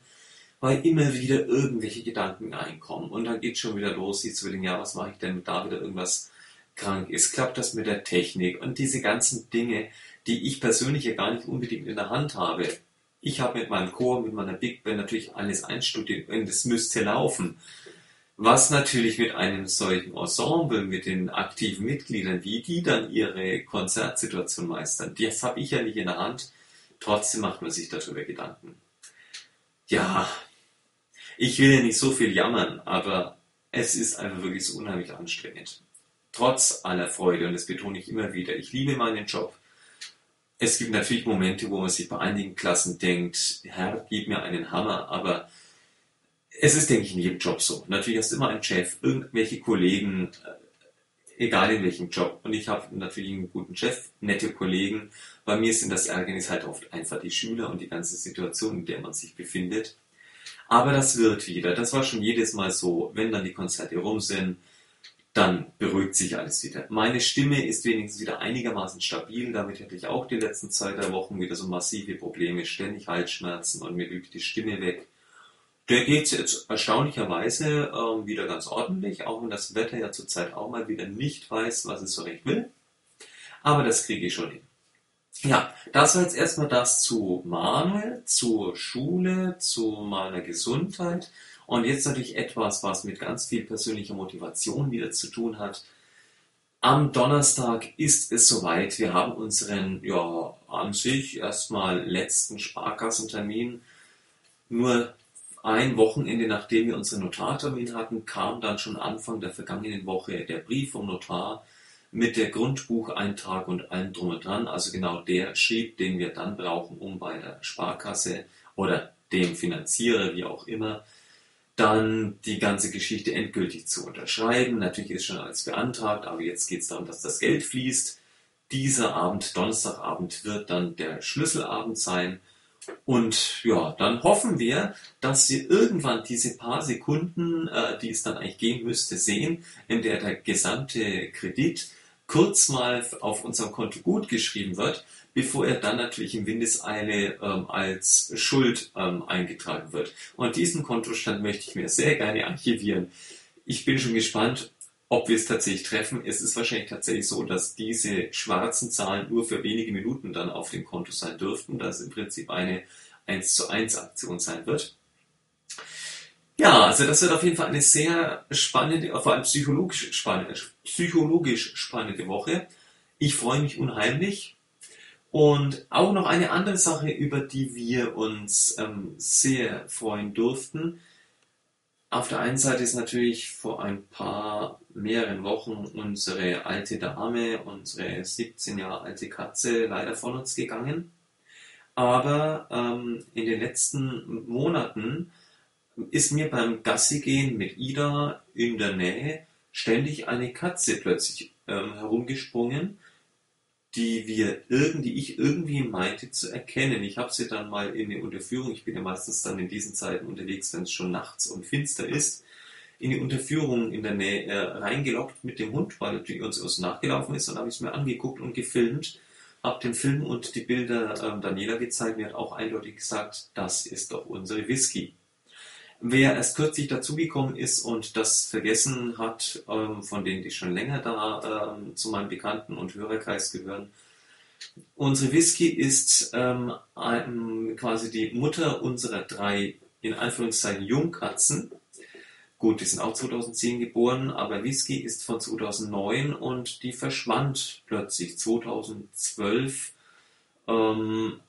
B: weil immer wieder irgendwelche Gedanken einkommen. Und dann geht schon wieder los, die Zwilling, ja, was mache ich denn, da wieder irgendwas krank ist, klappt das mit der Technik und diese ganzen Dinge, die ich persönlich ja gar nicht unbedingt in der Hand habe. Ich habe mit meinem Chor, mit meiner Big Band natürlich alles einstudiert und es müsste laufen. Was natürlich mit einem solchen Ensemble, mit den aktiven Mitgliedern, wie die dann ihre Konzertsituation meistern, das habe ich ja nicht in der Hand. Trotzdem macht man sich darüber Gedanken. Ja, ich will ja nicht so viel jammern, aber es ist einfach wirklich so unheimlich anstrengend. Trotz aller Freude, und das betone ich immer wieder, ich liebe meinen Job. Es gibt natürlich Momente, wo man sich bei einigen Klassen denkt, Herr, gib mir einen Hammer, aber es ist, denke ich, in jedem Job so. Natürlich hast du immer einen Chef, irgendwelche Kollegen, äh, egal in welchem Job. Und ich habe natürlich einen guten Chef, nette Kollegen. Bei mir sind das Ärgernis halt oft einfach die Schüler und die ganze Situation, in der man sich befindet. Aber das wird wieder. Das war schon jedes Mal so, wenn dann die Konzerte rum sind, dann beruhigt sich alles wieder. Meine Stimme ist wenigstens wieder einigermaßen stabil. Damit hätte ich auch die letzten zwei, drei Wochen wieder so massive Probleme, ständig Halsschmerzen und mir übt die Stimme weg. Der geht jetzt erstaunlicherweise ähm, wieder ganz ordentlich, auch wenn das Wetter ja zurzeit auch mal wieder nicht weiß, was es so recht will. Aber das kriege ich schon hin. Ja, das war jetzt erstmal das zu Manuel, zur Schule, zu meiner Gesundheit. Und jetzt natürlich etwas, was mit ganz viel persönlicher Motivation wieder zu tun hat. Am Donnerstag ist es soweit. Wir haben unseren, ja, an sich erstmal letzten Sparkassentermin. Nur ein Wochenende, nachdem wir unseren Notartermin hatten, kam dann schon Anfang der vergangenen Woche der Brief vom Notar mit der Grundbucheintrag und allem drum und dran. Also genau der Schrieb, den wir dann brauchen, um bei der Sparkasse oder dem Finanzierer, wie auch immer, dann die ganze Geschichte endgültig zu unterschreiben. Natürlich ist schon alles beantragt, aber jetzt geht es darum, dass das Geld fließt. Dieser Abend, Donnerstagabend, wird dann der Schlüsselabend sein und ja, dann hoffen wir, dass wir irgendwann diese paar Sekunden, äh, die es dann eigentlich gehen müsste, sehen, in der der gesamte Kredit kurz mal auf unserem Konto gut geschrieben wird, bevor er dann natürlich in Windeseile ähm, als Schuld ähm, eingetragen wird. Und diesen Kontostand möchte ich mir sehr gerne archivieren. Ich bin schon gespannt, ob wir es tatsächlich treffen. Es ist wahrscheinlich tatsächlich so, dass diese schwarzen Zahlen nur für wenige Minuten dann auf dem Konto sein dürften, dass es im Prinzip eine 1 zu 1 Aktion sein wird. Ja, also das wird auf jeden Fall eine sehr spannende, vor allem psychologisch spannende, psychologisch spannende Woche. Ich freue mich unheimlich. Und auch noch eine andere Sache, über die wir uns ähm, sehr freuen durften. Auf der einen Seite ist natürlich vor ein paar mehreren Wochen unsere alte Dame, unsere 17 Jahre alte Katze leider von uns gegangen. Aber ähm, in den letzten Monaten ist mir beim Gassigehen mit Ida in der Nähe ständig eine Katze plötzlich ähm, herumgesprungen die wir irgendwie, ich irgendwie meinte zu erkennen. Ich habe sie dann mal in die Unterführung, ich bin ja meistens dann in diesen Zeiten unterwegs, wenn es schon nachts und finster ist, in die Unterführung in der Nähe äh, reingelockt mit dem Hund, weil die uns, uns nachgelaufen ist, dann habe ich es mir angeguckt und gefilmt, habe den Film und die Bilder äh, Daniela gezeigt, mir hat auch eindeutig gesagt, das ist doch unsere Whisky. Wer erst kürzlich dazugekommen ist und das vergessen hat, ähm, von denen, die schon länger da ähm, zu meinem Bekannten- und Hörerkreis gehören, unsere Whisky ist ähm, quasi die Mutter unserer drei, in Anführungszeichen, Jungkatzen. Gut, die sind auch 2010 geboren, aber Whisky ist von 2009 und die verschwand plötzlich 2012 ähm,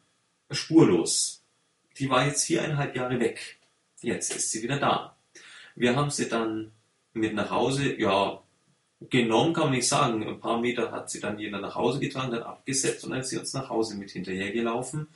B: spurlos. Die war jetzt viereinhalb Jahre weg. Jetzt ist sie wieder da. Wir haben sie dann mit nach Hause, ja, genommen kann man nicht sagen. Ein paar Meter hat sie dann jeder nach Hause getragen, dann abgesetzt und dann ist sie uns nach Hause mit hinterhergelaufen.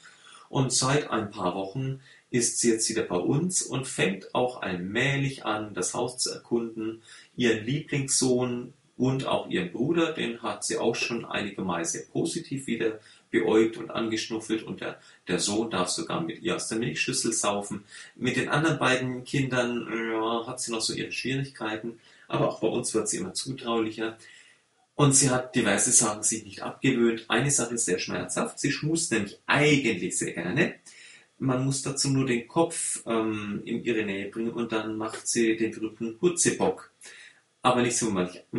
B: Und seit ein paar Wochen ist sie jetzt wieder bei uns und fängt auch allmählich an, das Haus zu erkunden. Ihren Lieblingssohn und auch ihren Bruder, den hat sie auch schon einige Mal sehr positiv wieder beäugt und angeschnuffelt und der, der Sohn darf sogar mit ihr aus der Milchschüssel saufen. Mit den anderen beiden Kindern ja, hat sie noch so ihre Schwierigkeiten, aber auch bei uns wird sie immer zutraulicher. Und sie hat diverse Sachen sich nicht abgewöhnt. Eine Sache ist sehr schmerzhaft. Sie schmust nämlich eigentlich sehr gerne. Man muss dazu nur den Kopf ähm, in ihre Nähe bringen und dann macht sie den berühmten Hutzebock. Aber nicht so,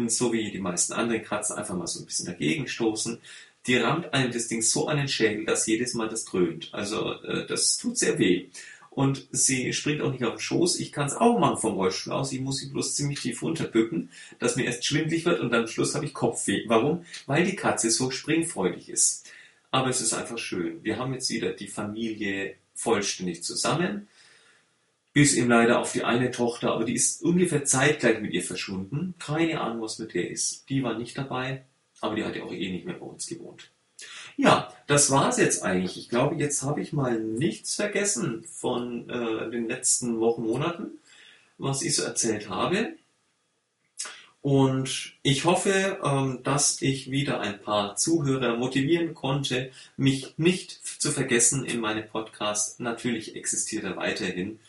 B: so wie die meisten anderen Katzen einfach mal so ein bisschen dagegen stoßen, die rammt einem das Ding so an den Schädel, dass jedes Mal das dröhnt. Also äh, das tut sehr weh. Und sie springt auch nicht auf den Schoß. Ich kann es auch machen vom Rollstuhl aus. Ich muss sie bloß ziemlich tief runterbücken, dass mir erst schwindlig wird und dann am Schluss habe ich Kopfweh. Warum? Weil die Katze so springfreudig ist. Aber es ist einfach schön. Wir haben jetzt wieder die Familie vollständig zusammen. Bis eben leider auf die eine Tochter, aber die ist ungefähr zeitgleich mit ihr verschwunden. Keine Ahnung, was mit der ist. Die war nicht dabei aber die hat ja auch eh nicht mehr bei uns gewohnt. Ja, das war's jetzt eigentlich. Ich glaube, jetzt habe ich mal nichts vergessen von äh, den letzten Wochen, Monaten, was ich so erzählt habe. Und ich hoffe, ähm, dass ich wieder ein paar Zuhörer motivieren konnte, mich nicht zu vergessen in meinem Podcast. Natürlich existiert er weiterhin.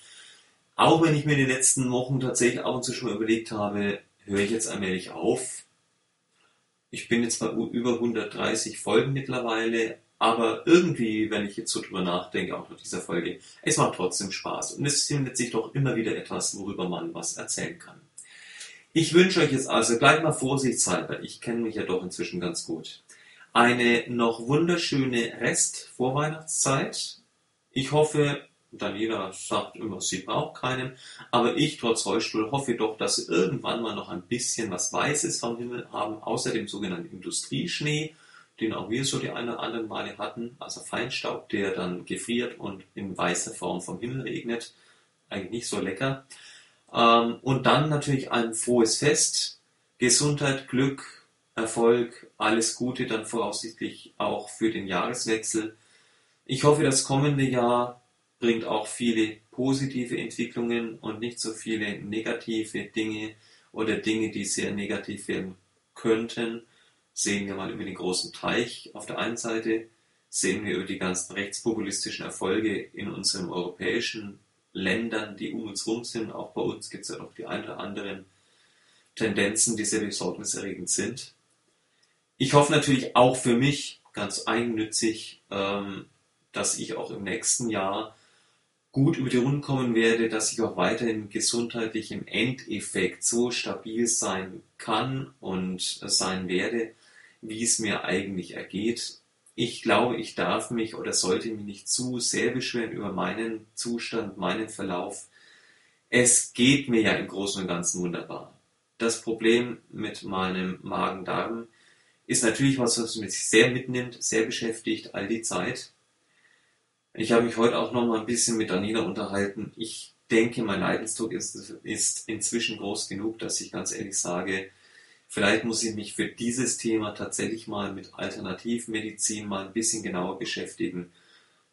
B: Auch wenn ich mir in den letzten Wochen tatsächlich ab und zu schon überlegt habe, höre ich jetzt allmählich auf, ich bin jetzt bei über 130 Folgen mittlerweile, aber irgendwie, wenn ich jetzt so drüber nachdenke, auch nach dieser Folge, es macht trotzdem Spaß und es findet sich doch immer wieder etwas, worüber man was erzählen kann. Ich wünsche euch jetzt also gleich mal vorsichtshalber, ich kenne mich ja doch inzwischen ganz gut, eine noch wunderschöne Rest-Vorweihnachtszeit. Ich hoffe, Daniela sagt immer, sie braucht keinen. Aber ich, trotz Rollstuhl, hoffe doch, dass sie irgendwann mal noch ein bisschen was Weißes vom Himmel haben, außer dem sogenannten Industrieschnee, den auch wir so die ein oder anderen Male hatten. Also Feinstaub, der dann gefriert und in weißer Form vom Himmel regnet. Eigentlich nicht so lecker. Ähm, und dann natürlich ein frohes Fest. Gesundheit, Glück, Erfolg, alles Gute dann voraussichtlich auch für den Jahreswechsel. Ich hoffe, das kommende Jahr bringt auch viele positive Entwicklungen und nicht so viele negative Dinge oder Dinge, die sehr negativ werden könnten. Sehen wir mal über den großen Teich auf der einen Seite, sehen wir über die ganzen rechtspopulistischen Erfolge in unseren europäischen Ländern, die um uns herum sind. Auch bei uns gibt es ja noch die ein oder anderen Tendenzen, die sehr besorgniserregend sind. Ich hoffe natürlich auch für mich ganz eigennützig, ähm, dass ich auch im nächsten Jahr gut über die Runden kommen werde, dass ich auch weiterhin gesundheitlich im Endeffekt so stabil sein kann und sein werde, wie es mir eigentlich ergeht. Ich glaube, ich darf mich oder sollte mich nicht zu sehr beschweren über meinen Zustand, meinen Verlauf. Es geht mir ja im Großen und Ganzen wunderbar. Das Problem mit meinem Magen-Darm ist natürlich was, was mich sehr mitnimmt, sehr beschäftigt, all die Zeit. Ich habe mich heute auch noch mal ein bisschen mit Daniela unterhalten. Ich denke, mein Leidensdruck ist, ist inzwischen groß genug, dass ich ganz ehrlich sage, vielleicht muss ich mich für dieses Thema tatsächlich mal mit Alternativmedizin mal ein bisschen genauer beschäftigen.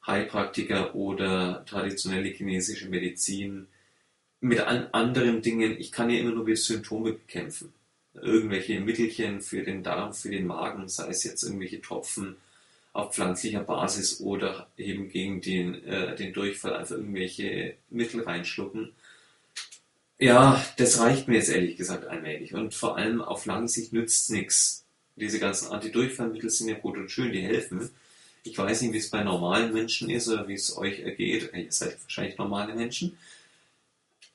B: Heilpraktiker oder traditionelle chinesische Medizin mit anderen Dingen. Ich kann ja immer nur Symptome bekämpfen. Irgendwelche Mittelchen für den Darm, für den Magen, sei es jetzt irgendwelche Tropfen, auf pflanzlicher Basis oder eben gegen den, äh, den Durchfall einfach irgendwelche Mittel reinschlucken. Ja, das reicht mir jetzt ehrlich gesagt allmählich. Und vor allem auf lange Sicht nützt nichts. Diese ganzen Antidurchfallmittel sind ja gut und schön, die helfen. Ich weiß nicht, wie es bei normalen Menschen ist oder wie es euch ergeht. Ihr seid wahrscheinlich normale Menschen.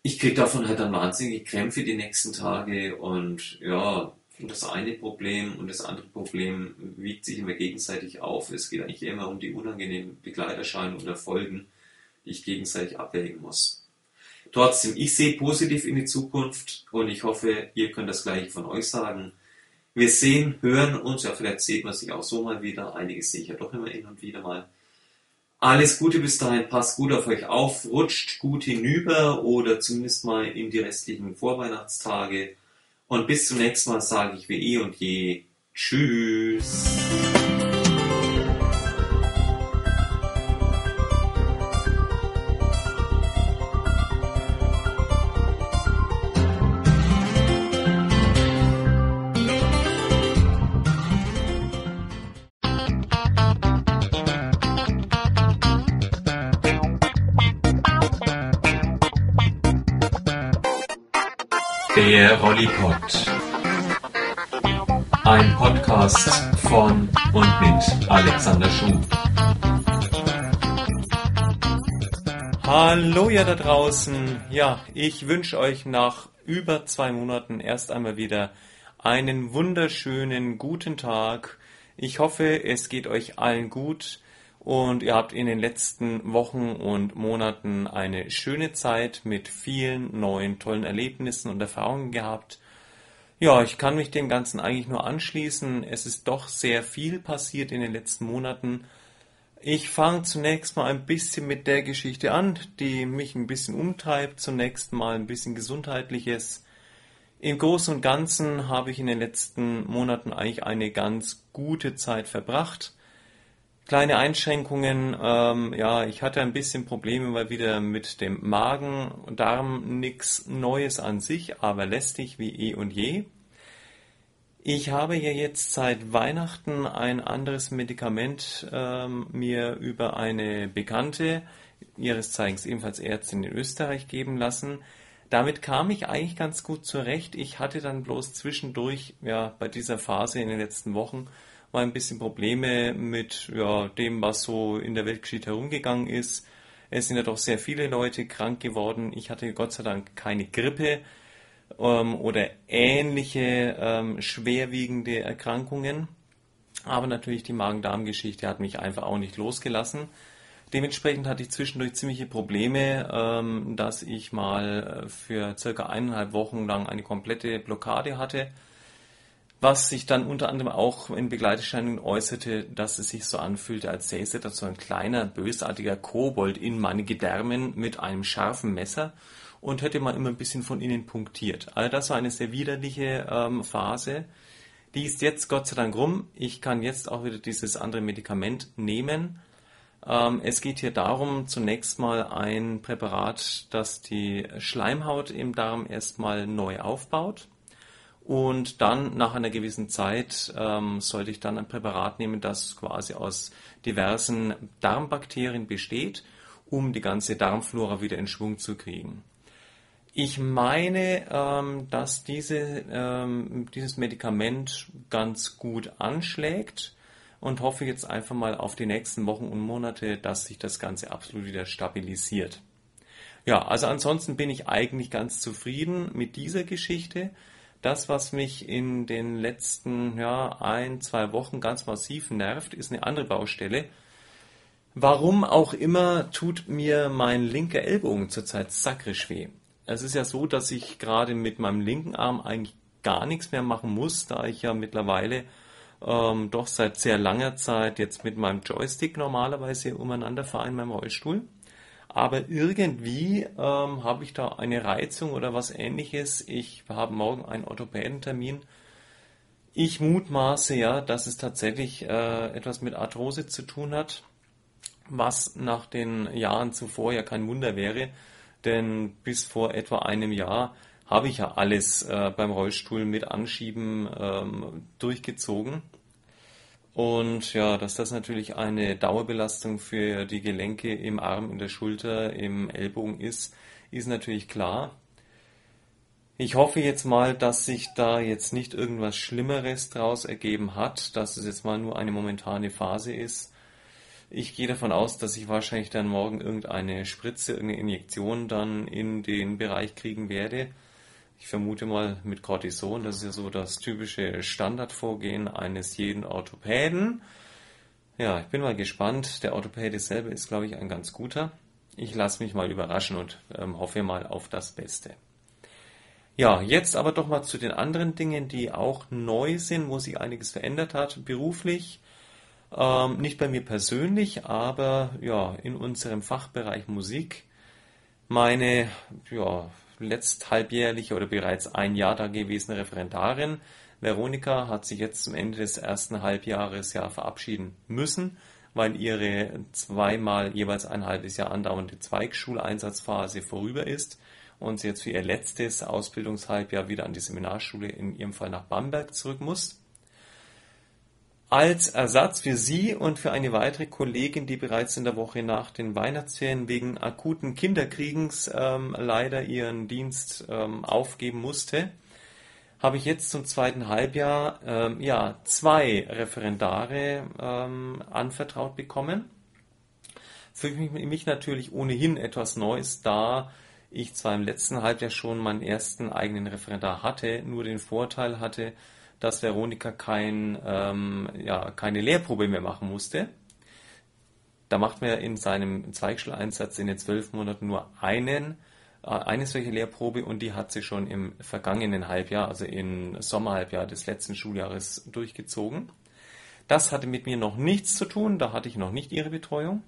B: ich kriege davon halt dann wahnsinnige Krämpfe die nächsten Tage und ja, das eine Problem und das andere Problem wiegt sich immer gegenseitig auf. Es geht eigentlich immer um die unangenehmen Begleiterscheinungen oder Folgen, die ich gegenseitig abwägen muss. Trotzdem, ich sehe positiv in die Zukunft und ich hoffe, ihr könnt das gleiche von euch sagen. Wir sehen, hören uns, ja, vielleicht sieht man sich auch so mal wieder. Einiges sehe ich ja doch immer hin und wieder mal. Alles Gute bis dahin, passt gut auf euch auf, rutscht gut hinüber oder zumindest mal in die restlichen Vorweihnachtstage. Und bis zum nächsten Mal sage ich wie eh und je Tschüss.
A: Der Rollipod. Ein Podcast von und mit Alexander Schuh.
B: Hallo ihr da draußen. Ja, ich wünsche euch nach über zwei Monaten erst einmal wieder einen wunderschönen guten Tag. Ich hoffe, es geht euch allen gut und ihr habt in den letzten Wochen und Monaten eine schöne Zeit mit vielen neuen tollen Erlebnissen und Erfahrungen gehabt. Ja, ich kann mich dem Ganzen eigentlich nur anschließen. Es ist doch sehr viel passiert in den letzten Monaten. Ich fange zunächst mal ein bisschen mit der Geschichte an, die mich ein bisschen umtreibt. Zunächst mal ein bisschen Gesundheitliches. Im Großen und Ganzen habe ich in den letzten Monaten eigentlich eine ganz gute Zeit verbracht kleine Einschränkungen. Ähm, ja, ich hatte ein bisschen Probleme mal wieder mit dem Magen Darm. Nichts Neues an sich, aber lästig wie eh und je. Ich habe ja jetzt seit Weihnachten ein anderes Medikament ähm, mir über eine Bekannte, ihres Zeigens ebenfalls Ärztin in Österreich, geben lassen. Damit kam ich eigentlich ganz gut zurecht. Ich hatte dann bloß zwischendurch, ja, bei dieser Phase in den letzten Wochen mal ein bisschen Probleme mit ja, dem, was so in der Weltgeschichte herumgegangen ist. Es sind ja doch sehr viele Leute krank geworden. Ich hatte Gott sei Dank keine Grippe ähm, oder ähnliche ähm, schwerwiegende Erkrankungen. Aber natürlich die Magen-Darm-Geschichte hat mich einfach auch nicht losgelassen. Dementsprechend hatte ich zwischendurch ziemliche Probleme, ähm, dass ich mal äh, für circa eineinhalb Wochen lang eine komplette Blockade hatte was sich dann unter anderem auch in Begleiterscheinungen äußerte, dass es sich so anfühlte, als säße da so ein kleiner, bösartiger Kobold in meine Gedärmen mit einem scharfen Messer und hätte mal immer ein bisschen von innen punktiert. Also das war eine sehr widerliche ähm, Phase. Die ist jetzt Gott sei Dank rum. Ich kann jetzt auch wieder dieses andere Medikament nehmen. Ähm, es geht hier darum, zunächst mal ein Präparat, das die Schleimhaut im Darm erstmal neu aufbaut und dann nach einer gewissen Zeit ähm, sollte ich dann ein Präparat nehmen, das quasi aus diversen Darmbakterien besteht, um die ganze Darmflora wieder in Schwung zu kriegen. Ich meine, ähm, dass diese, ähm, dieses Medikament ganz gut anschlägt und hoffe jetzt einfach mal auf die nächsten Wochen und Monate, dass sich das Ganze absolut wieder stabilisiert. Ja, also ansonsten bin ich eigentlich ganz zufrieden mit dieser Geschichte das, was mich in den letzten ja, ein, zwei Wochen ganz massiv nervt, ist eine andere Baustelle. Warum auch immer tut mir mein linker Ellbogen zurzeit sakrisch weh. Es ist ja so, dass ich gerade mit meinem linken Arm eigentlich gar nichts mehr machen muss, da ich ja mittlerweile ähm, doch seit sehr langer Zeit jetzt mit meinem Joystick normalerweise umeinander fahre in meinem Rollstuhl aber irgendwie ähm, habe ich da eine Reizung oder was ähnliches. Ich habe morgen einen Orthopädentermin. Ich mutmaße ja, dass es tatsächlich äh, etwas mit Arthrose zu tun hat, was nach den Jahren zuvor ja kein Wunder wäre, denn bis vor etwa einem Jahr habe ich ja alles äh, beim Rollstuhl mit Anschieben ähm, durchgezogen und ja, dass das natürlich eine Dauerbelastung für die Gelenke im Arm, in der Schulter, im Ellbogen ist, ist natürlich klar. Ich hoffe jetzt mal, dass sich da jetzt nicht irgendwas Schlimmeres draus ergeben hat, dass es jetzt mal nur eine momentane Phase ist. Ich gehe davon aus, dass ich wahrscheinlich dann morgen irgendeine Spritze, irgendeine Injektion dann in den Bereich kriegen werde. Ich vermute mal mit Cortison, das ist ja so das typische Standardvorgehen eines jeden Orthopäden. Ja, ich bin mal gespannt. Der Orthopäde selber ist, glaube ich, ein ganz guter. Ich lasse mich mal überraschen und ähm, hoffe mal auf das Beste. Ja, jetzt aber doch mal zu den anderen Dingen, die auch neu sind, wo sich einiges verändert hat, beruflich. Ähm, nicht bei mir persönlich, aber ja, in unserem Fachbereich Musik. Meine ja, letzthalbjährliche oder bereits ein Jahr da gewesene Referendarin Veronika hat sich jetzt zum Ende des ersten Halbjahres ja verabschieden müssen, weil ihre zweimal jeweils ein halbes Jahr andauernde Zweigschuleinsatzphase vorüber ist und sie jetzt für ihr letztes Ausbildungshalbjahr wieder an die Seminarschule, in ihrem Fall nach Bamberg, zurück muss. Als Ersatz für sie und für eine weitere Kollegin, die bereits in der Woche nach den Weihnachtsferien wegen akuten Kinderkriegens ähm, leider ihren Dienst ähm, aufgeben musste, habe ich jetzt zum zweiten Halbjahr ähm, ja, zwei Referendare ähm, anvertraut bekommen. Für mich, mich natürlich ohnehin etwas Neues, da ich zwar im letzten Halbjahr schon meinen ersten eigenen Referendar hatte, nur den Vorteil hatte, dass Veronika kein, ähm, ja, keine Lehrprobe mehr machen musste. Da macht man in seinem Zweigschuleinsatz in den zwölf Monaten nur einen äh, eine solche Lehrprobe und die hat sie schon im vergangenen Halbjahr, also im Sommerhalbjahr des letzten Schuljahres durchgezogen. Das hatte mit mir noch nichts zu tun, da hatte ich noch nicht ihre Betreuung.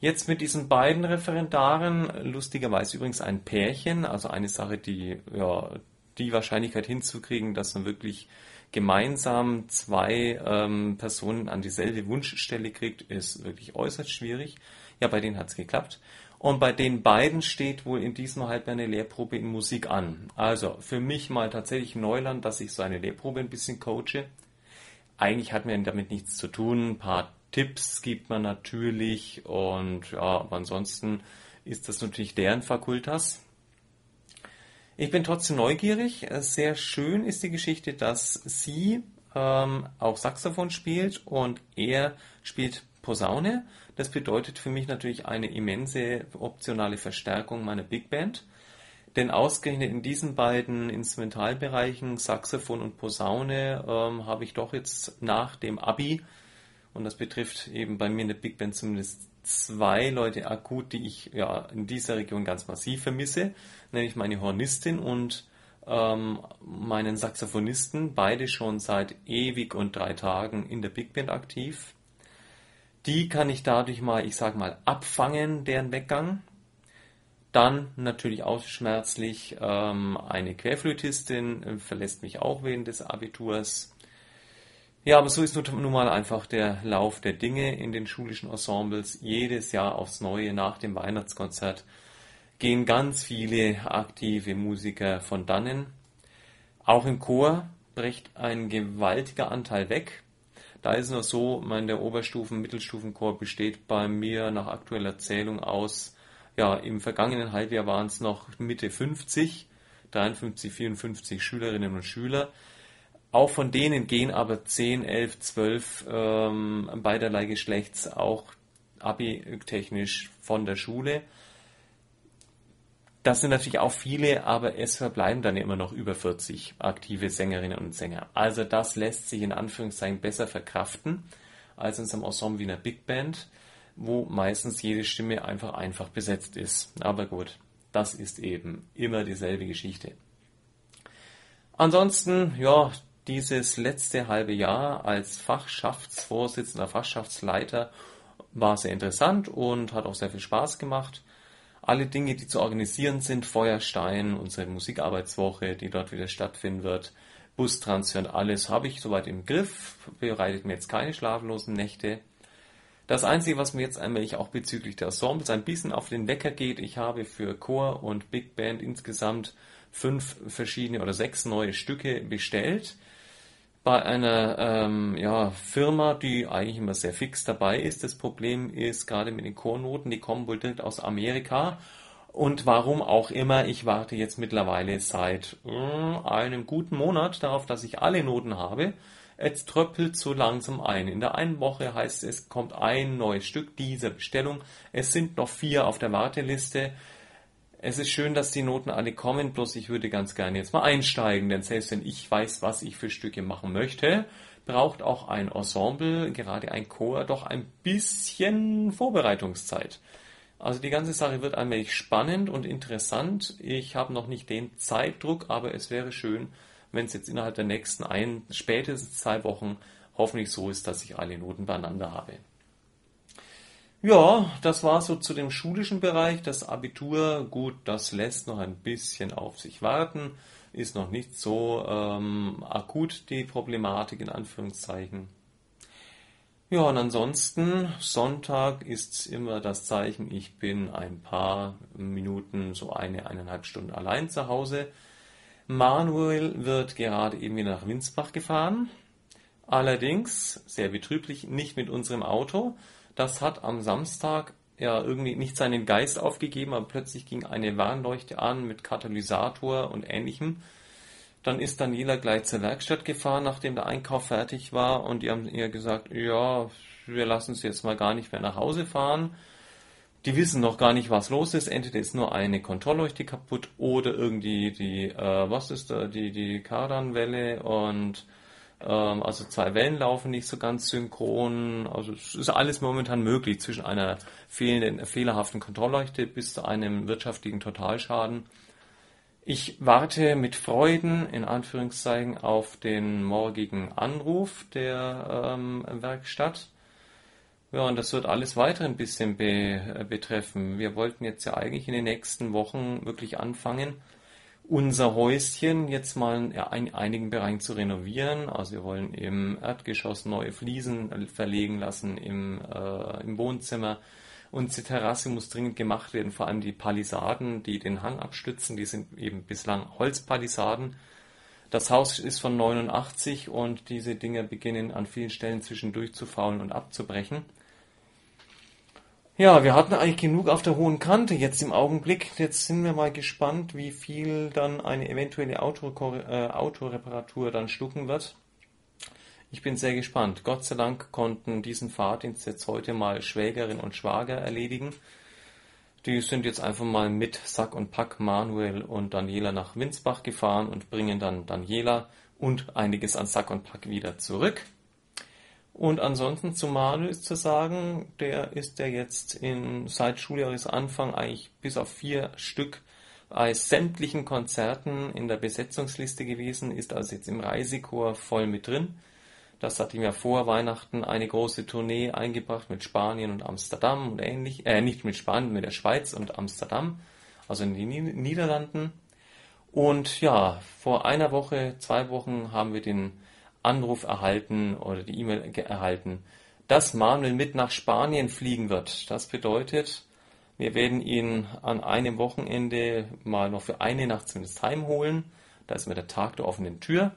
B: Jetzt mit diesen beiden Referendaren, lustigerweise übrigens ein Pärchen, also eine Sache, die, ja, die Wahrscheinlichkeit hinzukriegen, dass man wirklich gemeinsam zwei ähm, Personen an dieselbe Wunschstelle kriegt, ist wirklich äußerst schwierig. Ja, bei denen hat es geklappt. Und bei den beiden steht wohl in diesem Halbjahr eine Lehrprobe in Musik an. Also für mich mal tatsächlich Neuland, dass ich so eine Lehrprobe ein bisschen coache. Eigentlich hat man damit nichts zu tun. Ein paar Tipps gibt man natürlich und ja, aber ansonsten ist das natürlich deren Fakultas. Ich bin trotzdem neugierig. Sehr schön ist die Geschichte, dass sie ähm, auch Saxophon spielt und er spielt Posaune. Das bedeutet für mich natürlich eine immense optionale Verstärkung meiner Big Band. Denn ausgerechnet in diesen beiden Instrumentalbereichen, Saxophon und Posaune, ähm, habe ich doch jetzt nach dem Abi, und das betrifft eben bei mir in der Big Band zumindest zwei Leute akut, die ich ja in dieser Region ganz massiv vermisse, nämlich meine Hornistin und ähm, meinen Saxophonisten, beide schon seit ewig und drei Tagen in der Big Band aktiv. Die kann ich dadurch mal, ich sag mal, abfangen, deren Weggang. Dann natürlich auch schmerzlich ähm, eine Querflötistin äh, verlässt mich auch während des Abiturs. Ja, aber so ist nun mal einfach der Lauf der Dinge in den schulischen Ensembles. Jedes Jahr aufs Neue nach dem Weihnachtskonzert gehen ganz viele aktive Musiker von dannen. Auch im Chor bricht ein gewaltiger Anteil weg. Da ist es noch so, mein der Oberstufen-, Mittelstufenchor besteht bei mir nach aktueller Zählung aus, ja, im vergangenen Halbjahr waren es noch Mitte 50, 53, 54 Schülerinnen und Schüler. Auch von denen gehen aber 10, 11, 12 ähm, beiderlei Geschlechts auch abi-technisch von der Schule. Das sind natürlich auch viele, aber es verbleiben dann immer noch über 40 aktive Sängerinnen und Sänger. Also das lässt sich in Anführungszeichen besser verkraften als in einem Ensemble wie einer Big Band, wo meistens jede Stimme einfach einfach besetzt ist. Aber gut, das ist eben immer dieselbe Geschichte. Ansonsten, ja, dieses letzte halbe Jahr als Fachschaftsvorsitzender, Fachschaftsleiter war sehr interessant und hat auch sehr viel Spaß gemacht alle Dinge, die zu organisieren sind, Feuerstein, unsere Musikarbeitswoche, die dort wieder stattfinden wird, Bustransfer und alles habe ich soweit im Griff, bereitet mir jetzt keine schlaflosen Nächte. Das Einzige, was mir jetzt allmählich auch bezüglich der Ensembles ein bisschen auf den Wecker geht, ich habe für Chor und Big Band insgesamt fünf verschiedene oder sechs neue Stücke bestellt bei einer ähm, ja, Firma, die eigentlich immer sehr fix dabei ist. Das Problem ist gerade mit den Chornoten, die kommen wohl direkt aus Amerika. Und warum auch immer, ich warte jetzt mittlerweile seit äh, einem guten Monat darauf, dass ich alle Noten habe. Es tröppelt so langsam ein. In der einen Woche heißt es, kommt ein neues Stück dieser Bestellung. Es sind noch vier auf der Warteliste. Es ist schön, dass die Noten alle kommen, bloß ich würde ganz gerne jetzt mal einsteigen, denn selbst wenn ich weiß, was ich für Stücke machen möchte, braucht auch ein Ensemble, gerade ein Chor, doch ein bisschen Vorbereitungszeit. Also die ganze Sache wird allmählich spannend und interessant. Ich habe noch nicht den Zeitdruck, aber es wäre schön, wenn es jetzt innerhalb der nächsten ein, spätestens zwei Wochen hoffentlich so ist, dass ich alle Noten beieinander habe. Ja, das war so zu dem schulischen Bereich. Das Abitur, gut, das lässt noch ein bisschen auf sich warten, ist noch nicht so ähm, akut die Problematik in Anführungszeichen. Ja, und ansonsten, Sonntag ist immer das Zeichen, ich bin ein paar Minuten, so eine, eineinhalb Stunden allein zu Hause. Manuel wird gerade eben wieder nach Winsbach gefahren. Allerdings, sehr betrüblich, nicht mit unserem Auto. Das hat am Samstag ja irgendwie nicht seinen Geist aufgegeben, aber plötzlich ging eine Warnleuchte an mit Katalysator und ähnlichem. Dann ist Daniela gleich zur Werkstatt gefahren, nachdem der Einkauf fertig war und die haben ihr gesagt, ja, wir lassen sie jetzt mal gar nicht mehr nach Hause fahren. Die wissen noch gar nicht, was los ist. Entweder ist nur eine Kontrollleuchte kaputt oder irgendwie die, äh, was ist da, die, die Kardanwelle und ähm, also zwei Wellen laufen nicht so ganz synchron. Also es ist alles momentan möglich zwischen einer fehlenden, fehlerhaften Kontrollleuchte bis zu einem wirtschaftlichen Totalschaden. Ich warte mit Freuden, in Anführungszeichen, auf den morgigen Anruf der ähm, Werkstatt. Ja, und das wird alles weiter ein bisschen be äh, betreffen. Wir wollten jetzt ja eigentlich in den nächsten Wochen wirklich anfangen, unser Häuschen jetzt mal in einigen Bereichen zu renovieren. Also wir wollen im Erdgeschoss neue Fliesen verlegen lassen, im, äh, im Wohnzimmer Unsere Terrasse muss dringend gemacht werden, vor allem die Palisaden, die den Hang abstützen, die sind eben bislang Holzpalisaden. Das Haus ist von 89 und diese Dinge beginnen an vielen Stellen zwischendurch zu faulen und abzubrechen. Ja, wir hatten eigentlich genug auf der hohen Kante jetzt im Augenblick. Jetzt sind wir mal gespannt, wie viel dann eine eventuelle äh, Autoreparatur dann schlucken wird. Ich bin sehr gespannt. Gott sei Dank konnten diesen Fahrdienst jetzt heute mal Schwägerin und Schwager erledigen. Die sind jetzt einfach mal mit Sack und Pack Manuel und Daniela nach Winsbach gefahren und bringen dann Daniela und einiges an Sack und Pack wieder zurück. Und ansonsten zu Manuel ist zu sagen, der ist ja jetzt in, seit Schuljahresanfang eigentlich bis auf vier Stück bei sämtlichen Konzerten in der Besetzungsliste gewesen, ist also jetzt im Reisechor voll mit drin. Das hat ihm ja vor Weihnachten eine große Tournee eingebracht mit Spanien und Amsterdam und ähnlich. Äh, nicht mit Spanien, mit der Schweiz und Amsterdam, also in den Niederlanden. Und ja, vor einer Woche, zwei Wochen haben wir den Anruf erhalten oder die E-Mail erhalten, dass Manuel mit nach Spanien fliegen wird. Das bedeutet, wir werden ihn an einem Wochenende mal noch für eine Nacht zumindest heimholen. Da ist mir der Tag der offenen Tür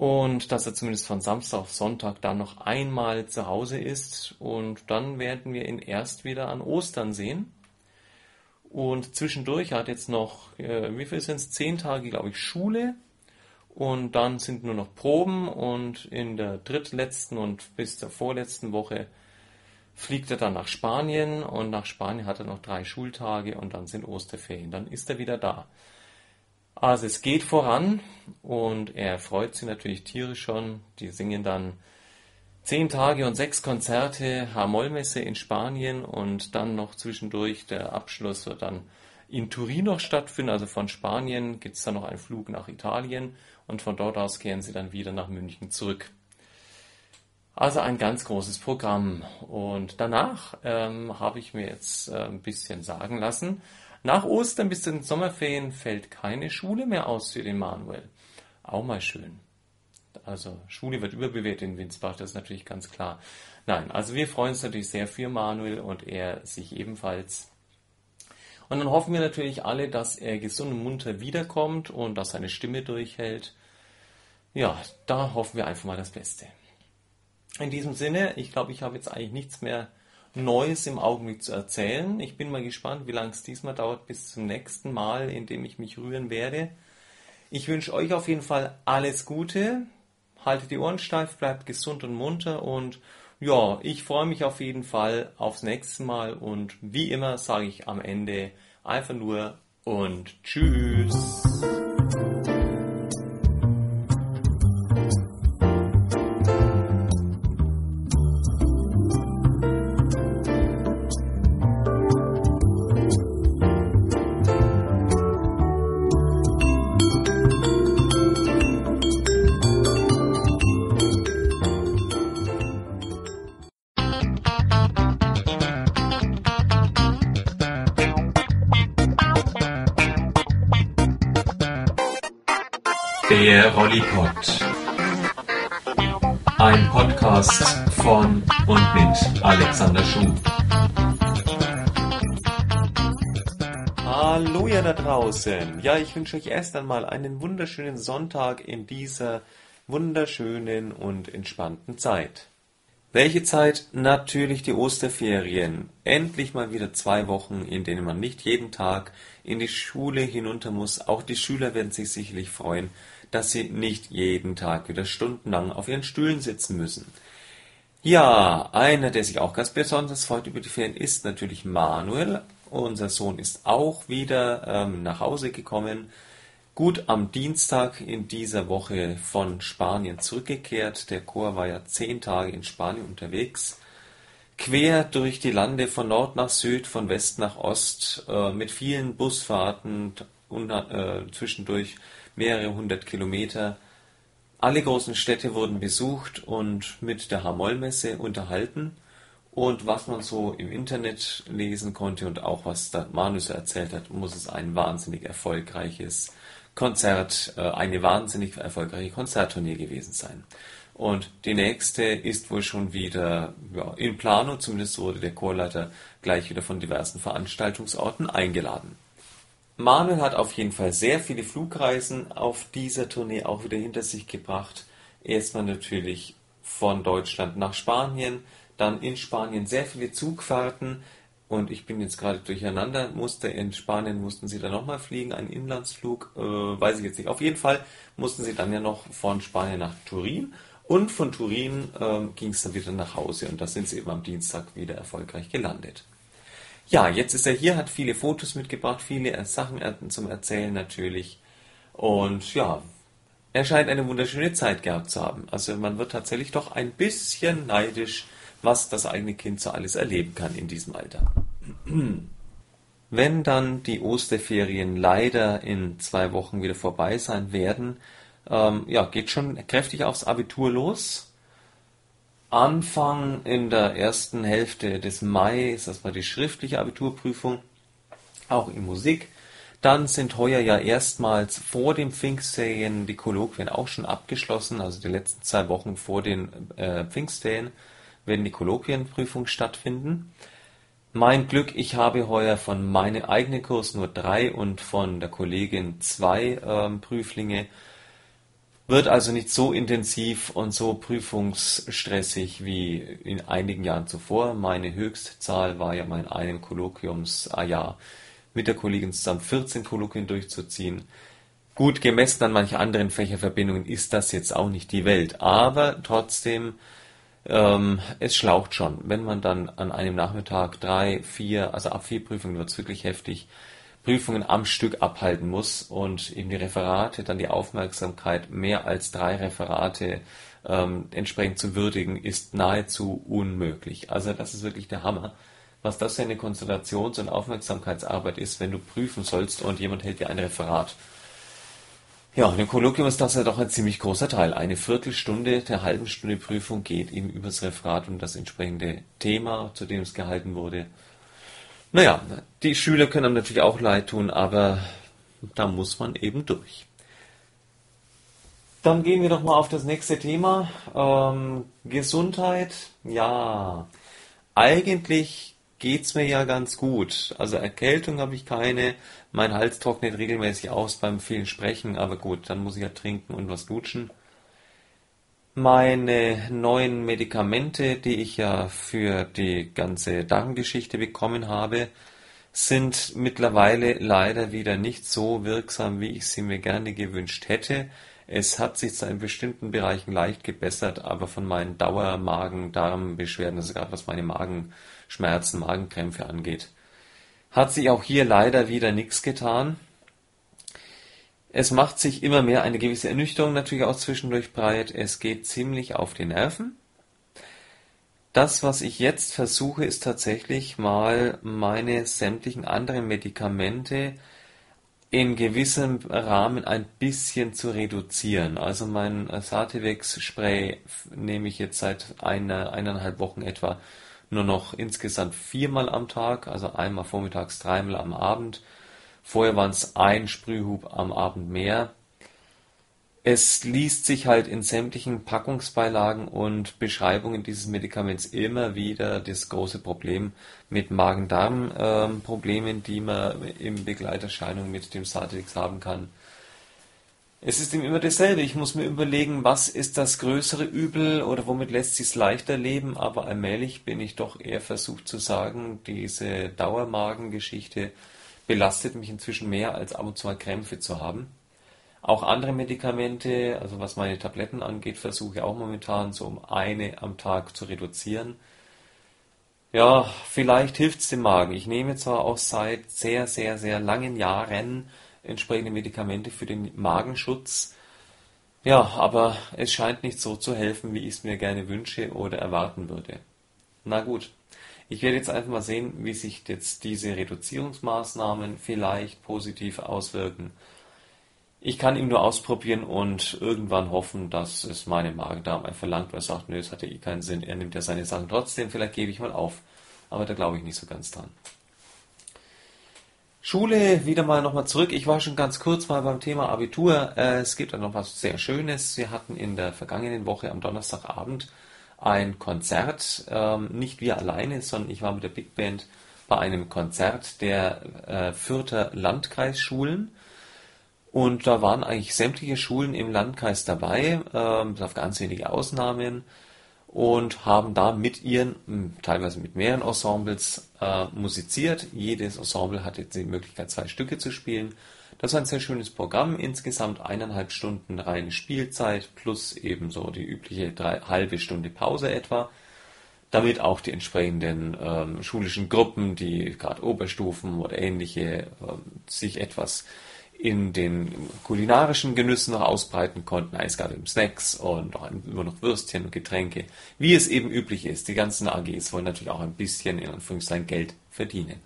B: und dass er zumindest von Samstag auf Sonntag dann noch einmal zu Hause ist und dann werden wir ihn erst wieder an Ostern sehen. Und zwischendurch hat jetzt noch, äh, wie viel sind es? Zehn Tage, glaube ich, Schule. Und dann sind nur noch Proben und in der drittletzten und bis zur vorletzten Woche fliegt er dann nach Spanien und nach Spanien hat er noch drei Schultage und dann sind Osterferien. Dann ist er wieder da. Also es geht voran und er freut sich natürlich tierisch schon. Die singen dann zehn Tage und sechs Konzerte, H-Moll-Messe in Spanien und dann noch zwischendurch der Abschluss wird dann in Turin noch stattfinden. Also von Spanien gibt es dann noch einen Flug nach Italien und von dort aus kehren sie dann wieder nach München zurück. Also ein ganz großes Programm. Und danach ähm, habe ich mir jetzt äh, ein bisschen sagen lassen, nach Ostern bis zu den Sommerferien fällt keine Schule mehr aus für den Manuel. Auch mal schön. Also Schule wird überbewertet in Winsbach, das ist natürlich ganz klar. Nein, also wir freuen uns natürlich sehr für Manuel und er sich ebenfalls. Und dann hoffen wir natürlich alle, dass er gesund und munter wiederkommt und dass seine Stimme durchhält. Ja, da hoffen wir einfach mal das Beste. In diesem Sinne, ich glaube, ich habe jetzt eigentlich nichts mehr Neues im Augenblick zu erzählen. Ich bin mal gespannt, wie lange es diesmal dauert bis zum nächsten Mal, in dem ich mich rühren werde. Ich wünsche euch auf jeden Fall alles Gute. haltet die Ohren steif, bleibt gesund und munter und ja, ich freue mich auf jeden Fall aufs nächste Mal und wie immer sage ich am Ende einfach nur und tschüss. Draußen. Ja, ich wünsche euch erst einmal einen wunderschönen Sonntag in dieser wunderschönen und entspannten Zeit. Welche Zeit? Natürlich die Osterferien. Endlich mal wieder zwei Wochen, in denen man nicht jeden Tag in die Schule hinunter muss. Auch die Schüler werden sich sicherlich freuen, dass sie nicht jeden Tag wieder stundenlang auf ihren Stühlen sitzen müssen. Ja, einer, der sich auch ganz besonders freut über die Ferien, ist natürlich Manuel. Unser Sohn ist auch wieder ähm, nach Hause gekommen. Gut am Dienstag in dieser Woche von Spanien zurückgekehrt. Der Chor war ja zehn Tage in Spanien unterwegs. Quer durch die Lande von Nord nach Süd, von West nach Ost, äh, mit vielen Busfahrten und äh, zwischendurch mehrere hundert Kilometer. Alle großen Städte wurden besucht und mit der Hamollmesse unterhalten. Und was man so im Internet lesen konnte und auch was der Manu so erzählt hat, muss es ein wahnsinnig erfolgreiches Konzert, äh, eine wahnsinnig erfolgreiche Konzerttournee gewesen sein. Und die nächste ist wohl schon wieder ja, in Planung, zumindest wurde der Chorleiter gleich wieder von diversen Veranstaltungsorten eingeladen. Manuel hat auf jeden Fall sehr viele Flugreisen auf dieser Tournee auch wieder hinter sich gebracht. Erstmal natürlich von Deutschland nach Spanien, dann in Spanien sehr viele Zugfahrten und ich bin jetzt gerade durcheinander, musste in Spanien mussten sie dann nochmal fliegen, einen Inlandsflug, äh, weiß ich jetzt nicht. Auf jeden Fall mussten sie dann ja noch von Spanien nach Turin und von Turin äh, ging es dann wieder nach Hause und da sind sie eben am Dienstag wieder erfolgreich gelandet. Ja, jetzt ist er hier, hat viele Fotos mitgebracht, viele Sachen zum Erzählen natürlich. Und ja, er scheint eine wunderschöne Zeit gehabt zu haben. Also man wird tatsächlich doch ein bisschen neidisch, was das eigene Kind so alles erleben kann in diesem Alter. Wenn dann die Osterferien leider in zwei Wochen wieder vorbei sein werden, ähm, ja, geht schon kräftig aufs Abitur los. Anfang in der ersten Hälfte des Mai, das war die schriftliche Abiturprüfung, auch in Musik. Dann sind heuer ja erstmals vor dem Pfingstferien die Kolloquien auch schon abgeschlossen, also die letzten zwei Wochen vor den äh, Pfingstferien werden die Kolloquienprüfungen stattfinden. Mein Glück, ich habe heuer von meinem eigenen Kurs nur drei und von der Kollegin zwei ähm, Prüflinge wird also nicht so intensiv und so prüfungsstressig wie in einigen Jahren zuvor. Meine Höchstzahl war ja mein einem Kolloquiumsjahr mit der Kollegin zusammen 14 Kolloquien durchzuziehen. Gut, gemessen an manchen anderen Fächerverbindungen ist das jetzt auch nicht die Welt, aber trotzdem, ähm, es schlaucht schon. Wenn man dann an einem Nachmittag drei, vier, also ab vier Prüfungen wird es wirklich heftig, Prüfungen am Stück abhalten muss und eben die Referate, dann die Aufmerksamkeit, mehr als drei Referate ähm, entsprechend zu würdigen, ist nahezu unmöglich. Also das ist wirklich der Hammer. Was das für eine Konzentrations- und Aufmerksamkeitsarbeit ist, wenn du prüfen sollst und jemand hält dir ein Referat. Ja, und im Kolloquium ist das ja doch ein ziemlich großer Teil. Eine Viertelstunde der halben Stunde Prüfung geht eben übers Referat und das entsprechende Thema, zu dem es gehalten wurde. Naja, die Schüler können einem natürlich auch leid tun, aber da muss man eben durch. Dann gehen wir doch mal auf das nächste Thema. Ähm, Gesundheit. Ja, eigentlich geht's mir ja ganz gut. Also Erkältung habe ich keine. Mein Hals trocknet regelmäßig aus beim vielen Sprechen, aber gut, dann muss ich ja trinken und was lutschen. Meine neuen Medikamente, die ich ja für die ganze Darmgeschichte bekommen habe, sind mittlerweile leider wieder nicht so wirksam, wie ich sie mir gerne gewünscht hätte. Es hat sich zwar in bestimmten Bereichen leicht gebessert, aber von meinen Dauer-Magen-Darm-Beschwerden, also gerade was meine Magenschmerzen, Magenkrämpfe angeht, hat sich auch hier leider wieder nichts getan. Es macht sich immer mehr eine gewisse Ernüchterung natürlich auch zwischendurch breit. Es geht ziemlich auf die Nerven. Das, was ich jetzt versuche, ist tatsächlich mal meine sämtlichen anderen Medikamente in gewissem Rahmen ein bisschen zu reduzieren. Also mein Sativex Spray nehme ich jetzt seit einer, eineinhalb Wochen etwa nur noch insgesamt viermal am Tag, also einmal vormittags, dreimal am Abend. Vorher waren es ein Sprühhub am Abend mehr. Es liest sich halt in sämtlichen Packungsbeilagen und Beschreibungen dieses Medikaments immer wieder das große Problem mit Magen-Darm-Problemen, ähm, die man in Begleiterscheinung mit dem Satix haben kann. Es ist ihm immer dasselbe. Ich muss mir überlegen, was ist das größere Übel oder womit lässt sich es leichter leben, aber allmählich bin ich doch eher versucht zu sagen, diese Dauermagengeschichte belastet mich inzwischen mehr, als ab und zu mal Krämpfe zu haben. Auch andere Medikamente, also was meine Tabletten angeht, versuche ich auch momentan so um eine am Tag zu reduzieren. Ja, vielleicht hilft es dem Magen. Ich nehme zwar auch seit sehr, sehr, sehr langen Jahren entsprechende Medikamente für den Magenschutz. Ja, aber es scheint nicht so zu helfen, wie ich es mir gerne wünsche oder erwarten würde. Na gut, ich werde jetzt einfach mal sehen, wie sich jetzt diese Reduzierungsmaßnahmen vielleicht positiv auswirken. Ich kann ihn nur ausprobieren und irgendwann hoffen, dass es meine Magen-Darm einfach weil er sagt, nö, es hat ja eh keinen Sinn. Er nimmt ja seine Sachen trotzdem, vielleicht gebe ich mal auf. Aber da glaube ich nicht so ganz dran. Schule, wieder mal nochmal zurück. Ich war schon ganz kurz mal beim Thema Abitur. Äh, es gibt da noch was sehr Schönes. Wir hatten in der vergangenen Woche am Donnerstagabend ein Konzert. Ähm, nicht wir alleine, sondern ich war mit der Big Band bei einem Konzert der äh, Fürther Landkreisschulen. Und da waren eigentlich sämtliche Schulen im Landkreis dabei, bis auf ganz wenige Ausnahmen, und haben da mit ihren, hm, teilweise mit mehreren Ensembles, äh, musiziert. Jedes Ensemble hatte die Möglichkeit, zwei Stücke zu spielen. Das war ein sehr schönes Programm, insgesamt eineinhalb Stunden reine Spielzeit plus ebenso die übliche drei, halbe Stunde Pause etwa, damit auch die entsprechenden ähm, schulischen Gruppen, die gerade Oberstufen oder ähnliche, ähm, sich etwas in den kulinarischen Genüssen noch ausbreiten konnten. Es gab eben Snacks und auch nur noch Würstchen und Getränke, wie es eben üblich ist. Die ganzen AGs wollen natürlich auch ein bisschen in Anführungszeichen Geld verdienen.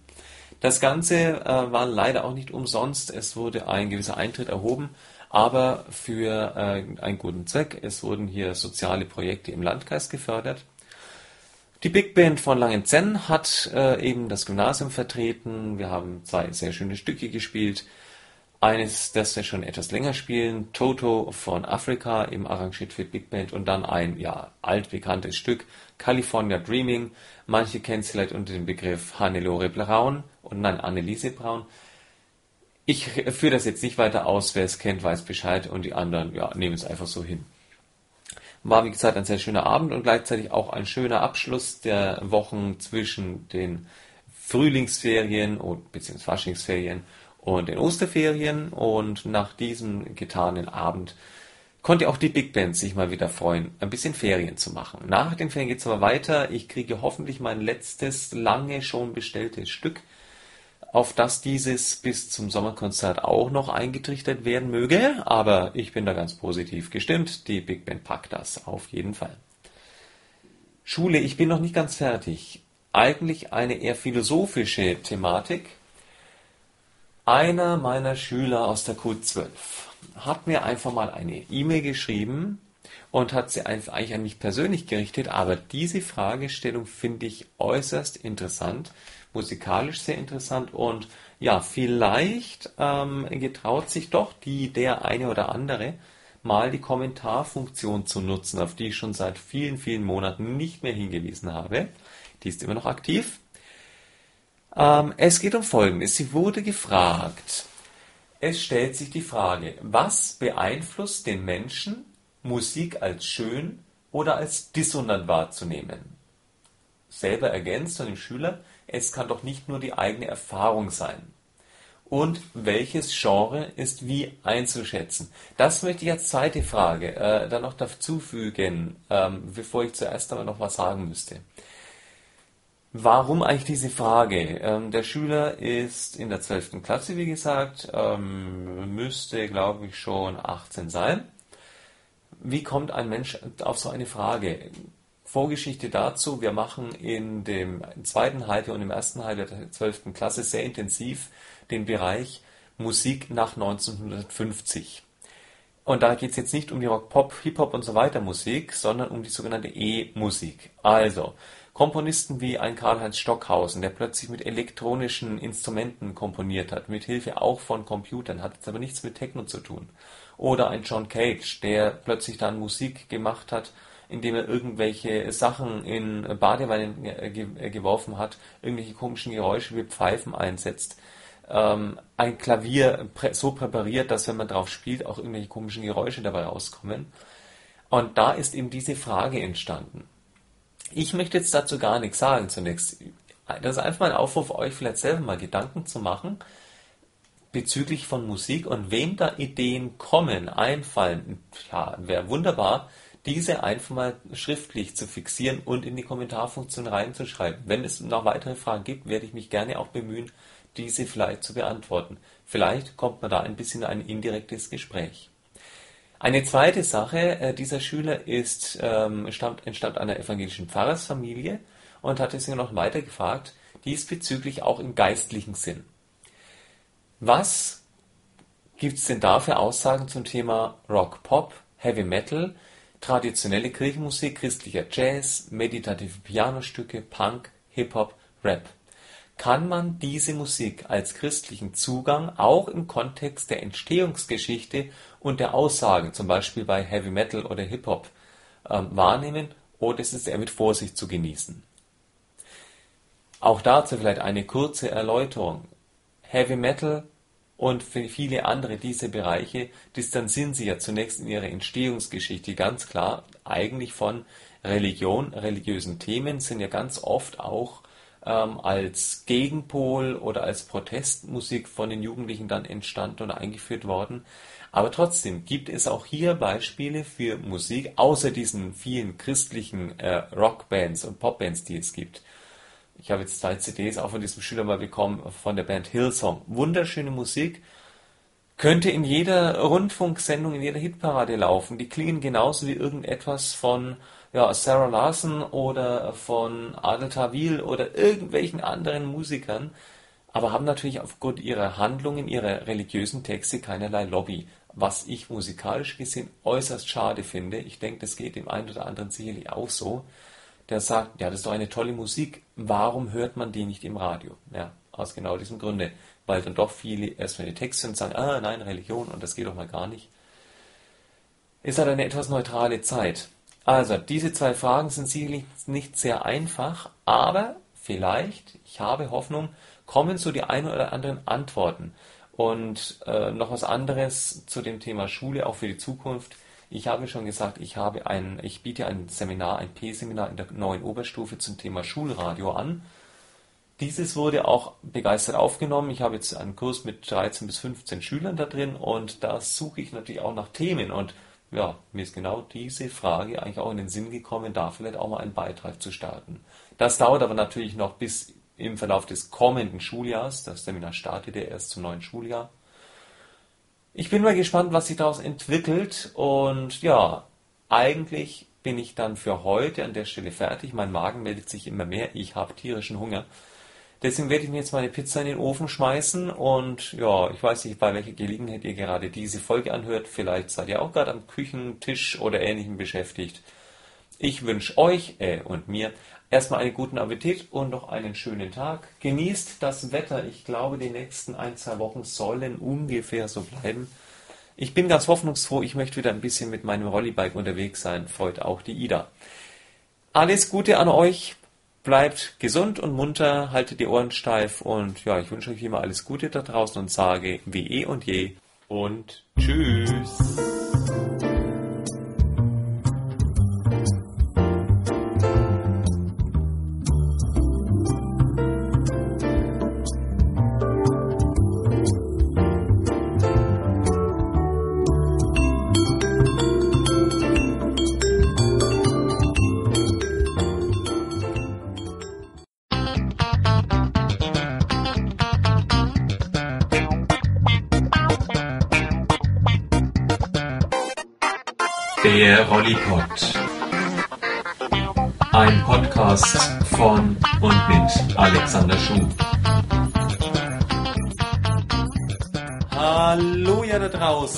B: Das Ganze äh, war leider auch nicht umsonst. Es wurde ein gewisser Eintritt erhoben, aber für äh, einen guten Zweck. Es wurden hier soziale Projekte im Landkreis gefördert. Die Big Band von Langenzenn hat äh, eben das Gymnasium vertreten. Wir haben zwei sehr schöne Stücke gespielt. Eines, das wir schon etwas länger spielen, Toto von Afrika im arrangiert für Big Band und dann ein ja altbekanntes Stück, California Dreaming. Manche kennen es vielleicht unter dem Begriff Hannelore Braun und nein, Anneliese Braun. Ich führe das jetzt nicht weiter aus, wer es kennt, weiß Bescheid und die anderen ja, nehmen es einfach so hin. War wie gesagt ein sehr schöner Abend und gleichzeitig auch ein schöner Abschluss der Wochen zwischen den Frühlingsferien bzw. Faschingsferien und den Osterferien und nach diesem getanen Abend konnte auch die Big Band sich mal wieder freuen, ein bisschen Ferien zu machen. Nach den Ferien geht es aber weiter. Ich kriege hoffentlich mein letztes lange schon bestelltes Stück, auf das dieses bis zum Sommerkonzert auch noch eingetrichtert werden möge. Aber ich bin da ganz positiv gestimmt. Die Big Band packt das auf jeden Fall. Schule, ich bin noch nicht ganz fertig. Eigentlich eine eher philosophische Thematik einer meiner Schüler aus der Q12 hat mir einfach mal eine E-Mail geschrieben und hat sie eigentlich an mich persönlich gerichtet, aber diese Fragestellung finde ich äußerst interessant, musikalisch sehr interessant und ja, vielleicht ähm, getraut sich doch die der eine oder andere mal die Kommentarfunktion zu nutzen, auf die ich schon seit vielen, vielen Monaten nicht mehr hingewiesen habe. Die ist immer noch aktiv. Ähm, es geht um Folgendes. Sie wurde gefragt. Es stellt sich die Frage, was beeinflusst den Menschen, Musik als schön oder als dissonant wahrzunehmen? Selber ergänzt von dem Schüler, es kann doch nicht nur die eigene Erfahrung sein. und welches Genre ist wie einzuschätzen. Das möchte ich als zweite Frage äh, dann noch dazufügen, ähm, bevor ich zuerst einmal noch was sagen müsste. Warum eigentlich diese Frage? Ähm, der Schüler ist in der 12. Klasse, wie gesagt, ähm, müsste, glaube ich, schon 18 sein. Wie kommt ein Mensch auf so eine Frage? Vorgeschichte dazu, wir machen in dem zweiten Halbjahr und im ersten Halbjahr der 12. Klasse sehr intensiv den Bereich Musik nach 1950. Und da geht es jetzt nicht um die Rock, Pop, Hip-Hop und so weiter Musik, sondern um die sogenannte E-Musik. Also, Komponisten wie ein Karl-Heinz Stockhausen, der plötzlich mit elektronischen Instrumenten komponiert hat, mit Hilfe auch von Computern, hat jetzt aber nichts mit Techno zu tun. Oder ein John Cage, der plötzlich dann Musik gemacht hat, indem er irgendwelche Sachen in Badeweinen geworfen hat, irgendwelche komischen Geräusche wie Pfeifen einsetzt ähm, ein Klavier so präpariert, dass wenn man drauf spielt, auch irgendwelche komischen Geräusche dabei rauskommen. Und da ist eben diese Frage entstanden. Ich möchte jetzt dazu gar nichts sagen zunächst. Das ist einfach mal ein Aufruf, euch vielleicht selber mal Gedanken zu machen bezüglich von Musik und wem da Ideen kommen, einfallen. Ja, wäre wunderbar, diese einfach mal schriftlich zu fixieren und in die Kommentarfunktion reinzuschreiben. Wenn es noch weitere Fragen gibt, werde ich mich gerne auch bemühen, diese vielleicht zu beantworten. Vielleicht kommt man da ein bisschen in ein indirektes Gespräch. Eine zweite Sache, äh, dieser Schüler ist, ähm, stammt, entstammt einer evangelischen Pfarrersfamilie und hat deswegen noch weiter gefragt, diesbezüglich auch im geistlichen Sinn. Was gibt es denn da für Aussagen zum Thema Rock, Pop, Heavy Metal, traditionelle Kirchenmusik, christlicher Jazz, meditative Pianostücke, Punk, Hip-Hop, Rap? kann man diese Musik als christlichen Zugang auch im Kontext der Entstehungsgeschichte und der Aussagen, zum Beispiel bei Heavy Metal oder Hip-Hop, ähm, wahrnehmen oder ist es eher mit Vorsicht zu genießen? Auch dazu vielleicht eine kurze Erläuterung. Heavy Metal und viele andere diese Bereiche distanzieren sich ja zunächst in ihrer Entstehungsgeschichte ganz klar eigentlich von Religion, religiösen Themen sind ja ganz oft auch ähm, als Gegenpol oder als Protestmusik von den Jugendlichen dann entstanden oder eingeführt worden. Aber trotzdem gibt es auch hier Beispiele für Musik, außer diesen vielen christlichen äh, Rockbands und Popbands, die es gibt. Ich habe jetzt zwei CDs auch von diesem Schüler mal bekommen, von der Band Hillsong. Wunderschöne Musik. Könnte in jeder Rundfunksendung, in jeder Hitparade laufen. Die klingen genauso wie irgendetwas von ja, Sarah Larson oder von Adel Tawil oder irgendwelchen anderen Musikern, aber haben natürlich aufgrund ihrer Handlungen, ihrer religiösen Texte keinerlei Lobby, was ich musikalisch gesehen äußerst schade finde. Ich denke, das geht dem einen oder anderen sicherlich auch so. Der sagt, ja, das ist doch eine tolle Musik, warum hört man die nicht im Radio? Ja, aus genau diesem Grunde, weil dann doch viele erstmal die Texte und sagen, ah, nein, Religion und das geht doch mal gar nicht. Ist halt eine etwas neutrale Zeit. Also, diese zwei Fragen sind sicherlich nicht sehr einfach, aber vielleicht, ich habe Hoffnung, kommen so die ein oder anderen Antworten. Und äh, noch was anderes zu dem Thema Schule, auch für die Zukunft. Ich habe schon gesagt, ich habe ein, ich biete ein Seminar, ein P-Seminar in der neuen Oberstufe zum Thema Schulradio an. Dieses wurde auch begeistert aufgenommen. Ich habe jetzt einen Kurs mit 13 bis 15 Schülern da drin und da suche ich natürlich auch nach Themen und ja, mir ist genau diese Frage eigentlich auch in den Sinn gekommen, da vielleicht auch mal einen Beitrag zu starten. Das dauert aber natürlich noch bis im Verlauf des kommenden Schuljahres. Das Seminar startet ja erst zum neuen Schuljahr. Ich bin mal gespannt, was sich daraus entwickelt. Und ja, eigentlich bin ich dann für heute an der Stelle fertig. Mein Magen meldet sich immer mehr. Ich habe tierischen Hunger. Deswegen werde ich mir jetzt meine Pizza in den Ofen schmeißen und ja, ich weiß nicht, bei welcher Gelegenheit ihr gerade diese Folge anhört. Vielleicht seid ihr auch gerade am Küchentisch oder ähnlichem beschäftigt. Ich wünsche euch äh, und mir erstmal einen guten Appetit und noch einen schönen Tag. Genießt das Wetter. Ich glaube, die nächsten ein, zwei Wochen sollen ungefähr so bleiben. Ich bin ganz hoffnungsfroh. Ich möchte wieder ein bisschen mit meinem Rollybike unterwegs sein. Freut auch die Ida. Alles Gute an euch. Bleibt gesund und munter, haltet die Ohren steif und ja, ich wünsche euch immer alles Gute da draußen und sage wie eh und je und tschüss.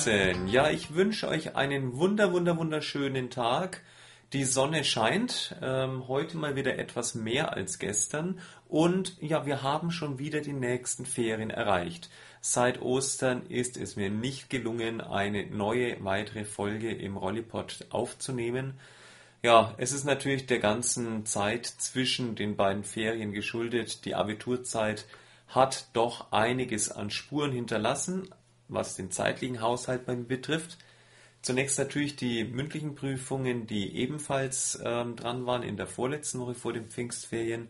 B: Draußen. Ja, ich wünsche euch einen wunder, wunder, wunderschönen Tag. Die Sonne scheint, ähm, heute mal wieder etwas mehr als gestern und ja, wir haben schon wieder die nächsten Ferien erreicht. Seit Ostern ist es mir nicht gelungen, eine neue weitere Folge im Rollipod aufzunehmen. Ja, es ist natürlich der ganzen Zeit zwischen den beiden Ferien geschuldet. Die Abiturzeit hat doch einiges an Spuren hinterlassen, was den zeitlichen Haushalt betrifft. Zunächst natürlich die mündlichen Prüfungen, die ebenfalls ähm, dran waren in der vorletzten Woche vor den Pfingstferien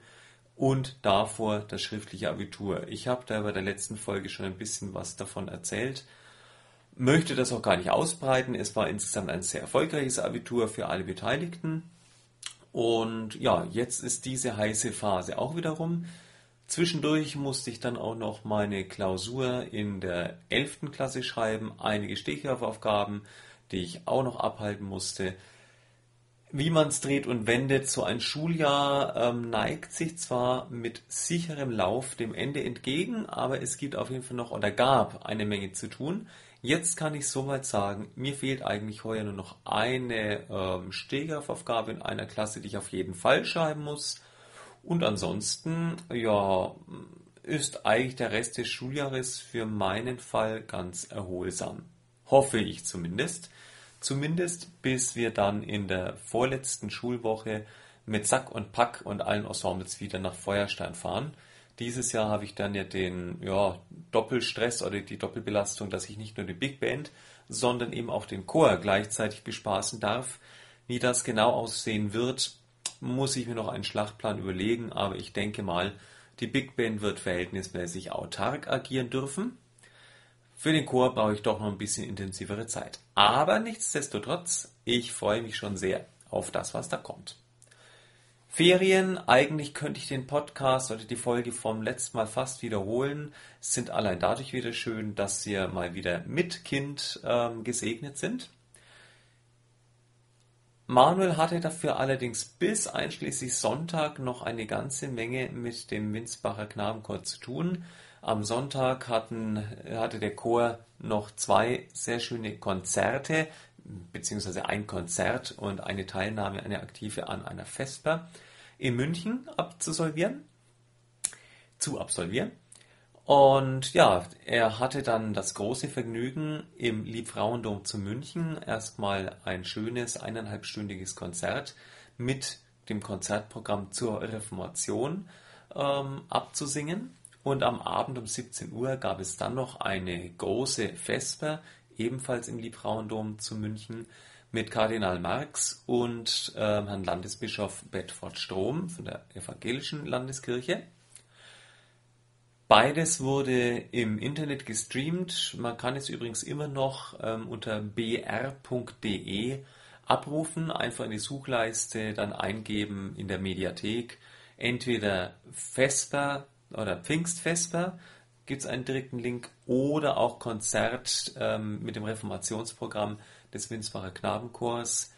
B: und davor das schriftliche Abitur. Ich habe da bei der letzten Folge schon ein bisschen was davon erzählt, möchte das auch gar nicht ausbreiten. Es war insgesamt ein sehr erfolgreiches Abitur für alle Beteiligten. Und ja, jetzt ist diese heiße Phase auch wieder rum. Zwischendurch musste ich dann auch noch meine Klausur in der 11. Klasse schreiben, einige Stichworfaufgaben, die ich auch noch abhalten musste. Wie man es dreht und wendet, so ein Schuljahr ähm, neigt sich zwar mit sicherem Lauf dem Ende entgegen, aber es gibt auf jeden Fall noch oder gab eine Menge zu tun. Jetzt kann ich soweit sagen, mir fehlt eigentlich heuer nur noch eine ähm, Stegaufgabe in einer Klasse, die ich auf jeden Fall schreiben muss. Und ansonsten, ja, ist eigentlich der Rest des Schuljahres für meinen Fall ganz erholsam. Hoffe ich zumindest. Zumindest bis wir dann in der vorletzten Schulwoche mit Sack und Pack und allen Ensembles wieder nach Feuerstein fahren. Dieses Jahr habe ich dann ja den ja, Doppelstress oder die Doppelbelastung, dass ich nicht nur die Big Band, sondern eben auch den Chor gleichzeitig bespaßen darf. Wie das genau aussehen wird, muss ich mir noch einen Schlachtplan überlegen, aber ich denke mal, die Big Band wird verhältnismäßig autark agieren dürfen. Für den Chor brauche ich doch noch ein bisschen intensivere Zeit. Aber nichtsdestotrotz, ich freue mich schon sehr auf das, was da kommt. Ferien, eigentlich könnte ich den Podcast oder die Folge vom letzten Mal fast wiederholen, sind allein dadurch wieder schön, dass wir mal wieder mit Kind ähm, gesegnet sind. Manuel hatte dafür allerdings bis einschließlich Sonntag noch eine ganze Menge mit dem Winsbacher Knabenchor zu tun. Am Sonntag hatten, hatte der Chor noch zwei sehr schöne Konzerte, beziehungsweise ein Konzert und eine Teilnahme, eine aktive an einer Vesper in München abzusolvieren, zu absolvieren. Und ja, er hatte dann das große Vergnügen im Liebfrauendom zu München erstmal ein schönes eineinhalbstündiges Konzert mit dem Konzertprogramm zur Reformation ähm, abzusingen. Und am Abend um 17 Uhr gab es dann noch eine große Vesper, ebenfalls im Liebfrauendom zu München, mit Kardinal Marx und äh, Herrn Landesbischof Bedford Strom von der Evangelischen Landeskirche. Beides wurde im Internet gestreamt. Man kann es übrigens immer noch ähm, unter br.de abrufen. Einfach in die Suchleiste dann eingeben in der Mediathek. Entweder Vesper oder Pfingstvesper gibt es einen direkten Link oder auch Konzert ähm, mit dem Reformationsprogramm des Winsbacher Knabenchors.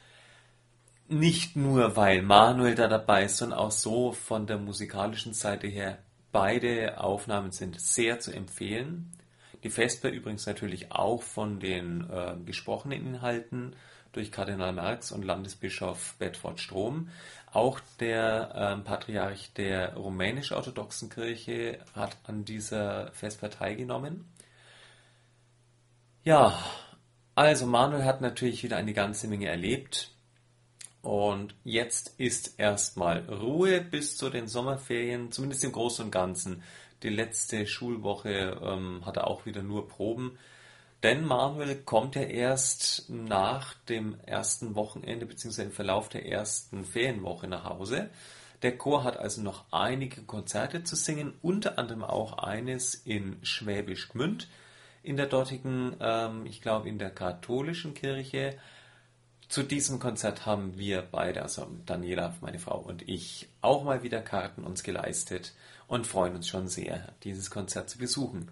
B: Nicht nur, weil Manuel da dabei ist, sondern auch so von der musikalischen Seite her. Beide Aufnahmen sind sehr zu empfehlen. Die Vesper übrigens natürlich auch von den äh, gesprochenen Inhalten durch Kardinal Marx und Landesbischof Bedford Strom. Auch der ähm, Patriarch der rumänisch-orthodoxen Kirche hat an dieser Vesper teilgenommen. Ja, also Manuel hat natürlich wieder eine ganze Menge erlebt. Und jetzt ist erstmal Ruhe bis zu den Sommerferien, zumindest im Großen und Ganzen. Die letzte Schulwoche ähm, hat er auch wieder nur Proben. Denn Manuel kommt ja erst nach dem ersten Wochenende bzw. im Verlauf der ersten Ferienwoche nach Hause. Der Chor hat also noch einige Konzerte zu singen, unter anderem auch eines in Schwäbisch Gmünd in der dortigen, ähm, ich glaube in der katholischen Kirche. Zu diesem Konzert haben wir beide, also Daniela, meine Frau und ich, auch mal wieder Karten uns geleistet und freuen uns schon sehr, dieses Konzert zu besuchen.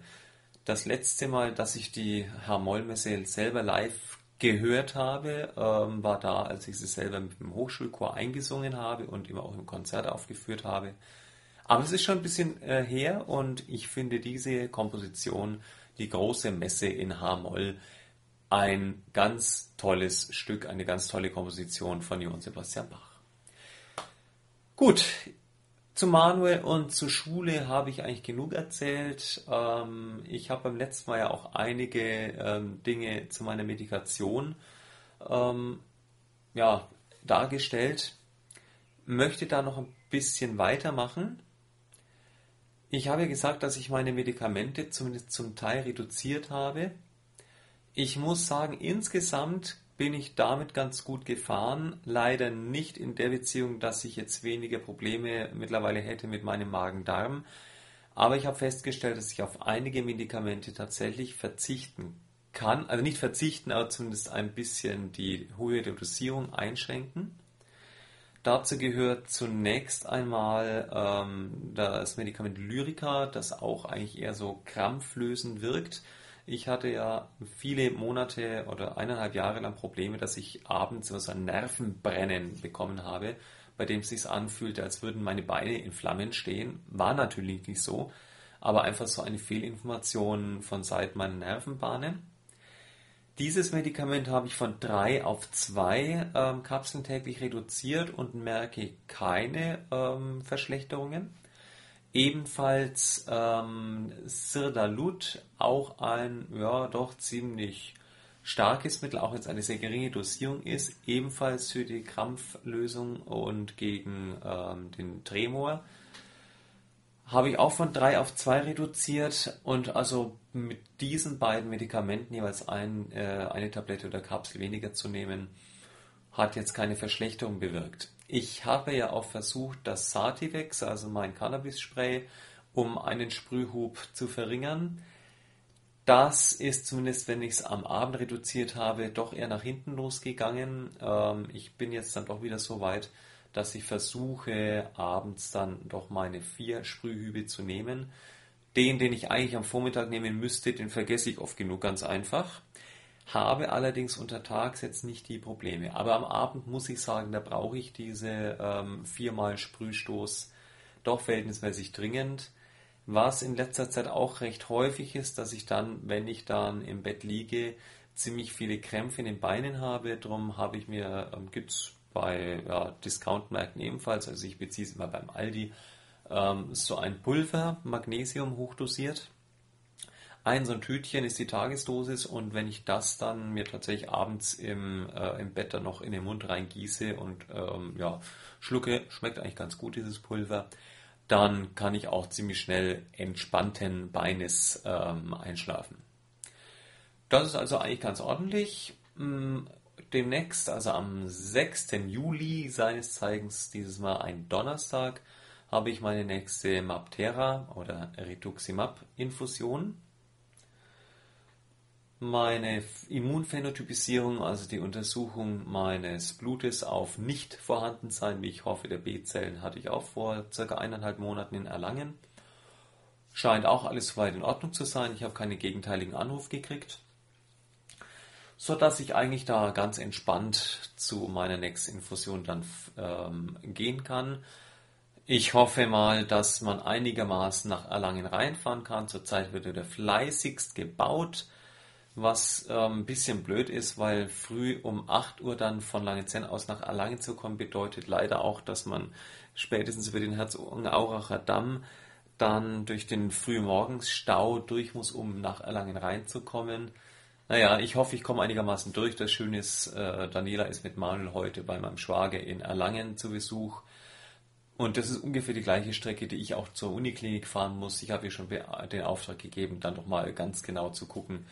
B: Das letzte Mal, dass ich die Harmollmesse selber live gehört habe, ähm, war da, als ich sie selber mit dem Hochschulchor eingesungen habe und immer auch im Konzert aufgeführt habe. Aber es ist schon ein bisschen äh, her und ich finde diese Komposition, die große Messe in H-Moll, ein ganz tolles Stück, eine ganz tolle Komposition von Johann Sebastian Bach. Gut, zu Manuel und zur Schule habe ich eigentlich genug erzählt. Ähm, ich habe beim letzten Mal ja auch einige ähm, Dinge zu meiner Medikation ähm, ja, dargestellt. Möchte da noch ein bisschen weitermachen. Ich habe gesagt, dass ich meine Medikamente zumindest zum Teil reduziert habe. Ich muss sagen, insgesamt bin ich damit ganz gut gefahren. Leider nicht in der Beziehung, dass ich jetzt weniger Probleme mittlerweile hätte mit meinem Magen-Darm. Aber ich habe festgestellt, dass ich auf einige Medikamente tatsächlich verzichten kann. Also nicht verzichten, aber zumindest ein bisschen die hohe Dosierung einschränken. Dazu gehört zunächst einmal ähm, das Medikament Lyrica, das auch eigentlich eher so krampflösend wirkt. Ich hatte ja viele Monate oder eineinhalb Jahre lang Probleme, dass ich abends so ein Nervenbrennen bekommen habe, bei dem es sich anfühlte, als würden meine Beine in Flammen stehen. War natürlich nicht so, aber einfach so eine Fehlinformation von Seiten meiner Nervenbahnen. Dieses Medikament habe ich von drei auf zwei ähm, Kapseln täglich reduziert und merke keine ähm, Verschlechterungen. Ebenfalls ähm, Sirdalut, auch ein ja doch ziemlich starkes Mittel, auch es eine sehr geringe Dosierung ist, ebenfalls für die Krampflösung und gegen ähm, den Tremor. Habe ich auch von 3 auf 2 reduziert und also mit diesen beiden Medikamenten jeweils ein, äh, eine Tablette oder Kapsel weniger zu nehmen, hat jetzt keine Verschlechterung bewirkt. Ich habe ja auch versucht, das Sativex, also mein Cannabis-Spray, um einen Sprühhub zu verringern. Das ist zumindest, wenn ich es am Abend reduziert habe, doch eher nach hinten losgegangen. Ähm, ich bin jetzt dann doch wieder so weit, dass ich versuche, abends dann doch meine vier Sprühhübe zu nehmen. Den, den ich eigentlich am Vormittag nehmen müsste, den vergesse ich oft genug ganz einfach habe allerdings untertags jetzt nicht die Probleme. Aber am Abend muss ich sagen, da brauche ich diese ähm, viermal Sprühstoß doch verhältnismäßig dringend. Was in letzter Zeit auch recht häufig ist, dass ich dann, wenn ich dann im Bett liege, ziemlich viele Krämpfe in den Beinen habe. Darum habe ich mir, ähm, gibt es bei ja, Discount-Märkten ebenfalls, also ich beziehe es immer beim Aldi, ähm, so ein Pulver, Magnesium hochdosiert ein so ein Tütchen ist die Tagesdosis und wenn ich das dann mir tatsächlich abends im, äh, im Bett dann noch in den Mund reingieße und ähm, ja, schlucke, schmeckt eigentlich ganz gut dieses Pulver, dann kann ich auch ziemlich schnell entspannten Beines ähm, einschlafen. Das ist also eigentlich ganz ordentlich. Mm, demnächst, also am 6. Juli seines Zeigens, dieses Mal ein Donnerstag, habe ich meine nächste Maptera oder Rituximab-Infusion. Meine Immunphänotypisierung, also die Untersuchung meines Blutes auf nicht vorhanden sein, wie ich hoffe, der B-Zellen hatte ich auch vor circa eineinhalb Monaten in Erlangen. Scheint auch alles soweit in Ordnung zu sein. Ich habe keinen gegenteiligen Anruf gekriegt. So dass ich eigentlich da ganz entspannt zu meiner nächsten Infusion dann ähm, gehen kann. Ich hoffe mal, dass man einigermaßen nach Erlangen reinfahren kann. Zurzeit wird er fleißigst gebaut was ähm, ein bisschen blöd ist, weil früh um 8 Uhr dann von Langenzenn aus nach Erlangen zu kommen, bedeutet leider auch, dass man spätestens über den Herzogenauracher Damm dann durch den Frühmorgensstau durch muss, um nach Erlangen reinzukommen. Naja, ich hoffe, ich komme einigermaßen durch. Das Schöne ist, äh, Daniela ist mit Manuel heute bei meinem Schwager in Erlangen zu Besuch. Und das ist ungefähr die gleiche Strecke, die ich auch zur Uniklinik fahren muss. Ich habe ihr schon den Auftrag gegeben, dann doch mal ganz genau zu gucken,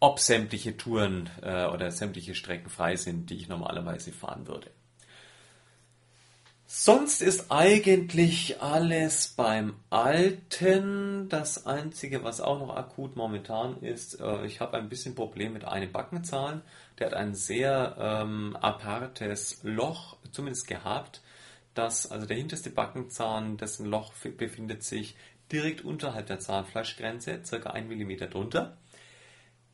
B: ob sämtliche Touren äh, oder sämtliche Strecken frei sind, die ich normalerweise fahren würde. Sonst ist eigentlich alles beim Alten. Das Einzige, was auch noch akut momentan ist, äh, ich habe ein bisschen Problem mit einem Backenzahn. Der hat ein sehr ähm, apartes Loch, zumindest gehabt. Das, also der hinterste Backenzahn, dessen Loch befindet sich direkt unterhalb der Zahnfleischgrenze, circa ein Millimeter drunter.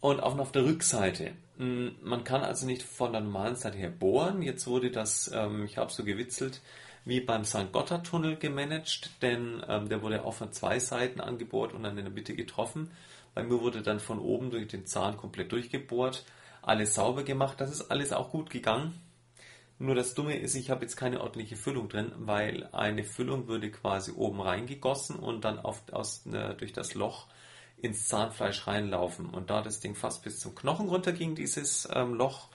B: Und auch noch auf der Rückseite. Mm, Man kann also nicht von der normalen Seite her bohren. Jetzt wurde das, ähm, ich habe so gewitzelt, wie beim St. Gotthard-Tunnel gemanagt, denn ähm, der wurde auch von zwei Seiten angebohrt und dann in der Mitte getroffen. Bei mir wurde dann von oben durch den Zahn komplett durchgebohrt, alles sauber gemacht. Das ist alles auch gut gegangen. Nur das Dumme ist, ich habe jetzt keine ordentliche Füllung drin, weil eine Füllung würde quasi oben reingegossen und dann auf, aus, äh, durch das Loch ins Zahnfleisch reinlaufen. Und da das Ding fast bis zum Knochen runterging, dieses ähm, Loch,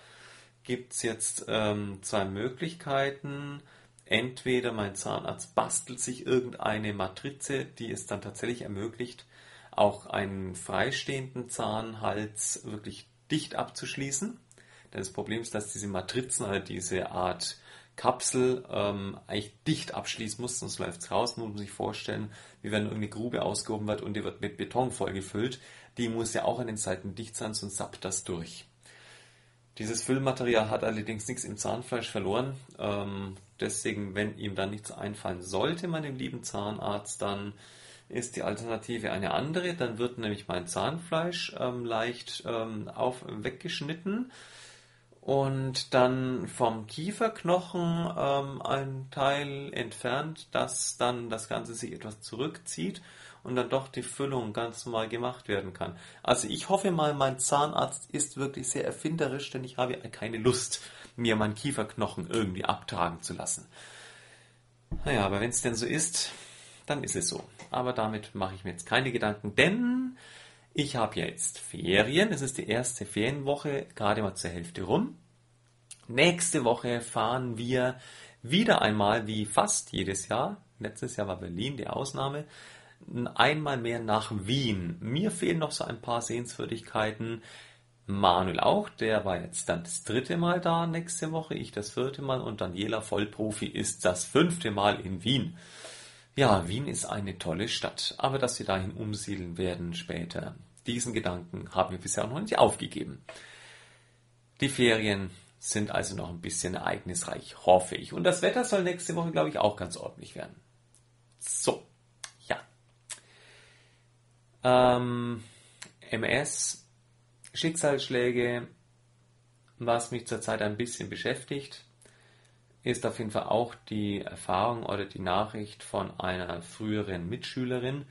B: gibt's jetzt ähm, zwei Möglichkeiten. Entweder mein Zahnarzt bastelt sich irgendeine Matrize, die es dann tatsächlich ermöglicht, auch einen freistehenden Zahnhals wirklich dicht abzuschließen. Denn das Problem ist, dass diese Matrizen halt diese Art Kapsel ähm, eigentlich dicht abschließen muss, sonst läuft es raus. Muss man sich vorstellen, wie wenn irgendeine Grube ausgehoben wird und die wird mit Beton vollgefüllt. Die muss ja auch an den Seiten dicht sein, sonst sappt das durch. Dieses Füllmaterial hat allerdings nichts im Zahnfleisch verloren. Ähm, deswegen, wenn ihm dann nichts einfallen sollte, meinem lieben Zahnarzt, dann ist die Alternative eine andere. Dann wird nämlich mein Zahnfleisch ähm, leicht ähm, auf, weggeschnitten und dann vom Kieferknochen ähm, ein Teil entfernt, dass dann das Ganze sich etwas zurückzieht und dann doch die Füllung ganz normal gemacht werden kann. Also ich hoffe mal, mein Zahnarzt ist wirklich sehr erfinderisch, denn ich habe keine Lust, mir meinen Kieferknochen irgendwie abtragen zu lassen. Naja, aber wenn es denn so ist, dann ist es so. Aber damit mache ich mir jetzt keine Gedanken, denn ich habe jetzt Ferien. Es ist die erste Ferienwoche, gerade mal zur Hälfte rum. Nächste Woche fahren wir wieder einmal, wie fast jedes Jahr, letztes Jahr war Berlin die Ausnahme, einmal mehr nach Wien. Mir fehlen noch so ein paar Sehenswürdigkeiten. Manuel auch, der war jetzt dann das dritte Mal da nächste Woche, ich das vierte Mal und Daniela Vollprofi ist das fünfte Mal in Wien. Ja, Wien ist eine tolle Stadt, aber dass wir dahin umsiedeln werden später, diesen Gedanken haben wir bisher noch nicht aufgegeben. Die Ferien sind also noch ein bisschen ereignisreich, hoffe ich. Und das Wetter soll nächste Woche, glaube ich, auch ganz ordentlich werden. So, ja. Ähm, MS, Schicksalsschläge, was mich zurzeit ein bisschen beschäftigt, ist auf jeden Fall auch die Erfahrung oder die Nachricht von einer früheren Mitschülerin,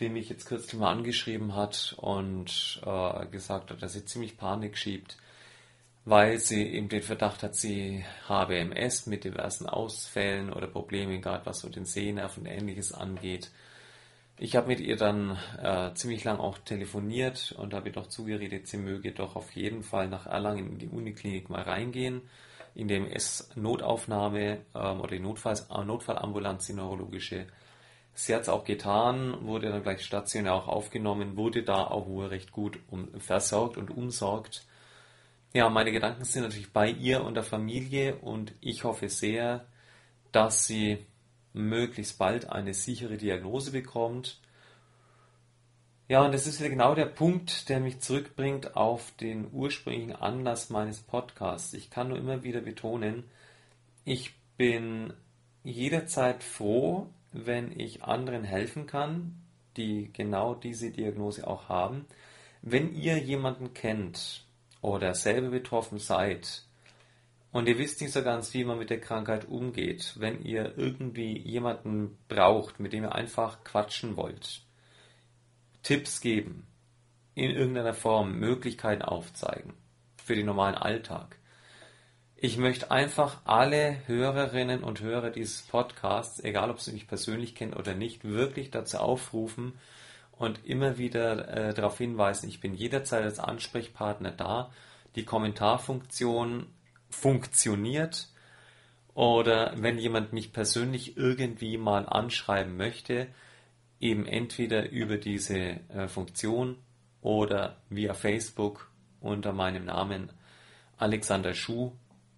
B: die mich jetzt kürzlich mal angeschrieben hat und äh, gesagt hat, dass sie ziemlich Panik schiebt, weil sie eben den Verdacht hat, sie habe MS mit diversen Ausfällen oder Problemen, gerade was so den Sehnerv und ähnliches angeht. Ich habe mit ihr dann äh, ziemlich lang auch telefoniert und habe ihr doch zugeredet, sie möge doch auf jeden Fall nach Erlangen in die Uniklinik mal reingehen, in dem S-Notaufnahme ähm, oder die Notfalls Notfallambulanz, die neurologische. Sie hat es auch getan, wurde dann gleich stationär auch aufgenommen, wurde da auch wohl recht gut um, versorgt und umsorgt. Ja, meine Gedanken sind natürlich bei ihr und der Familie und ich hoffe sehr, dass sie möglichst bald eine sichere Diagnose bekommt. Ja, und das ist genau der Punkt, der mich zurückbringt auf den ursprünglichen Anlass meines Podcasts. Ich kann nur immer wieder betonen, ich bin jederzeit froh, wenn ich anderen helfen kann, die genau diese Diagnose auch haben. Wenn ihr jemanden kennt oder selber betroffen seid, und ihr wisst nicht so ganz, wie man mit der Krankheit umgeht, wenn ihr irgendwie jemanden braucht, mit dem ihr einfach quatschen wollt, Tipps geben, in irgendeiner Form Möglichkeiten aufzeigen für den normalen Alltag. Ich möchte einfach alle Hörerinnen und Hörer dieses Podcasts, egal ob sie mich persönlich kennen oder nicht, wirklich dazu aufrufen und immer wieder äh, darauf hinweisen, ich bin jederzeit als Ansprechpartner da. Die Kommentarfunktion funktioniert oder wenn jemand mich persönlich irgendwie mal anschreiben möchte, eben entweder über diese äh, Funktion oder via Facebook unter meinem Namen Alexander Schuh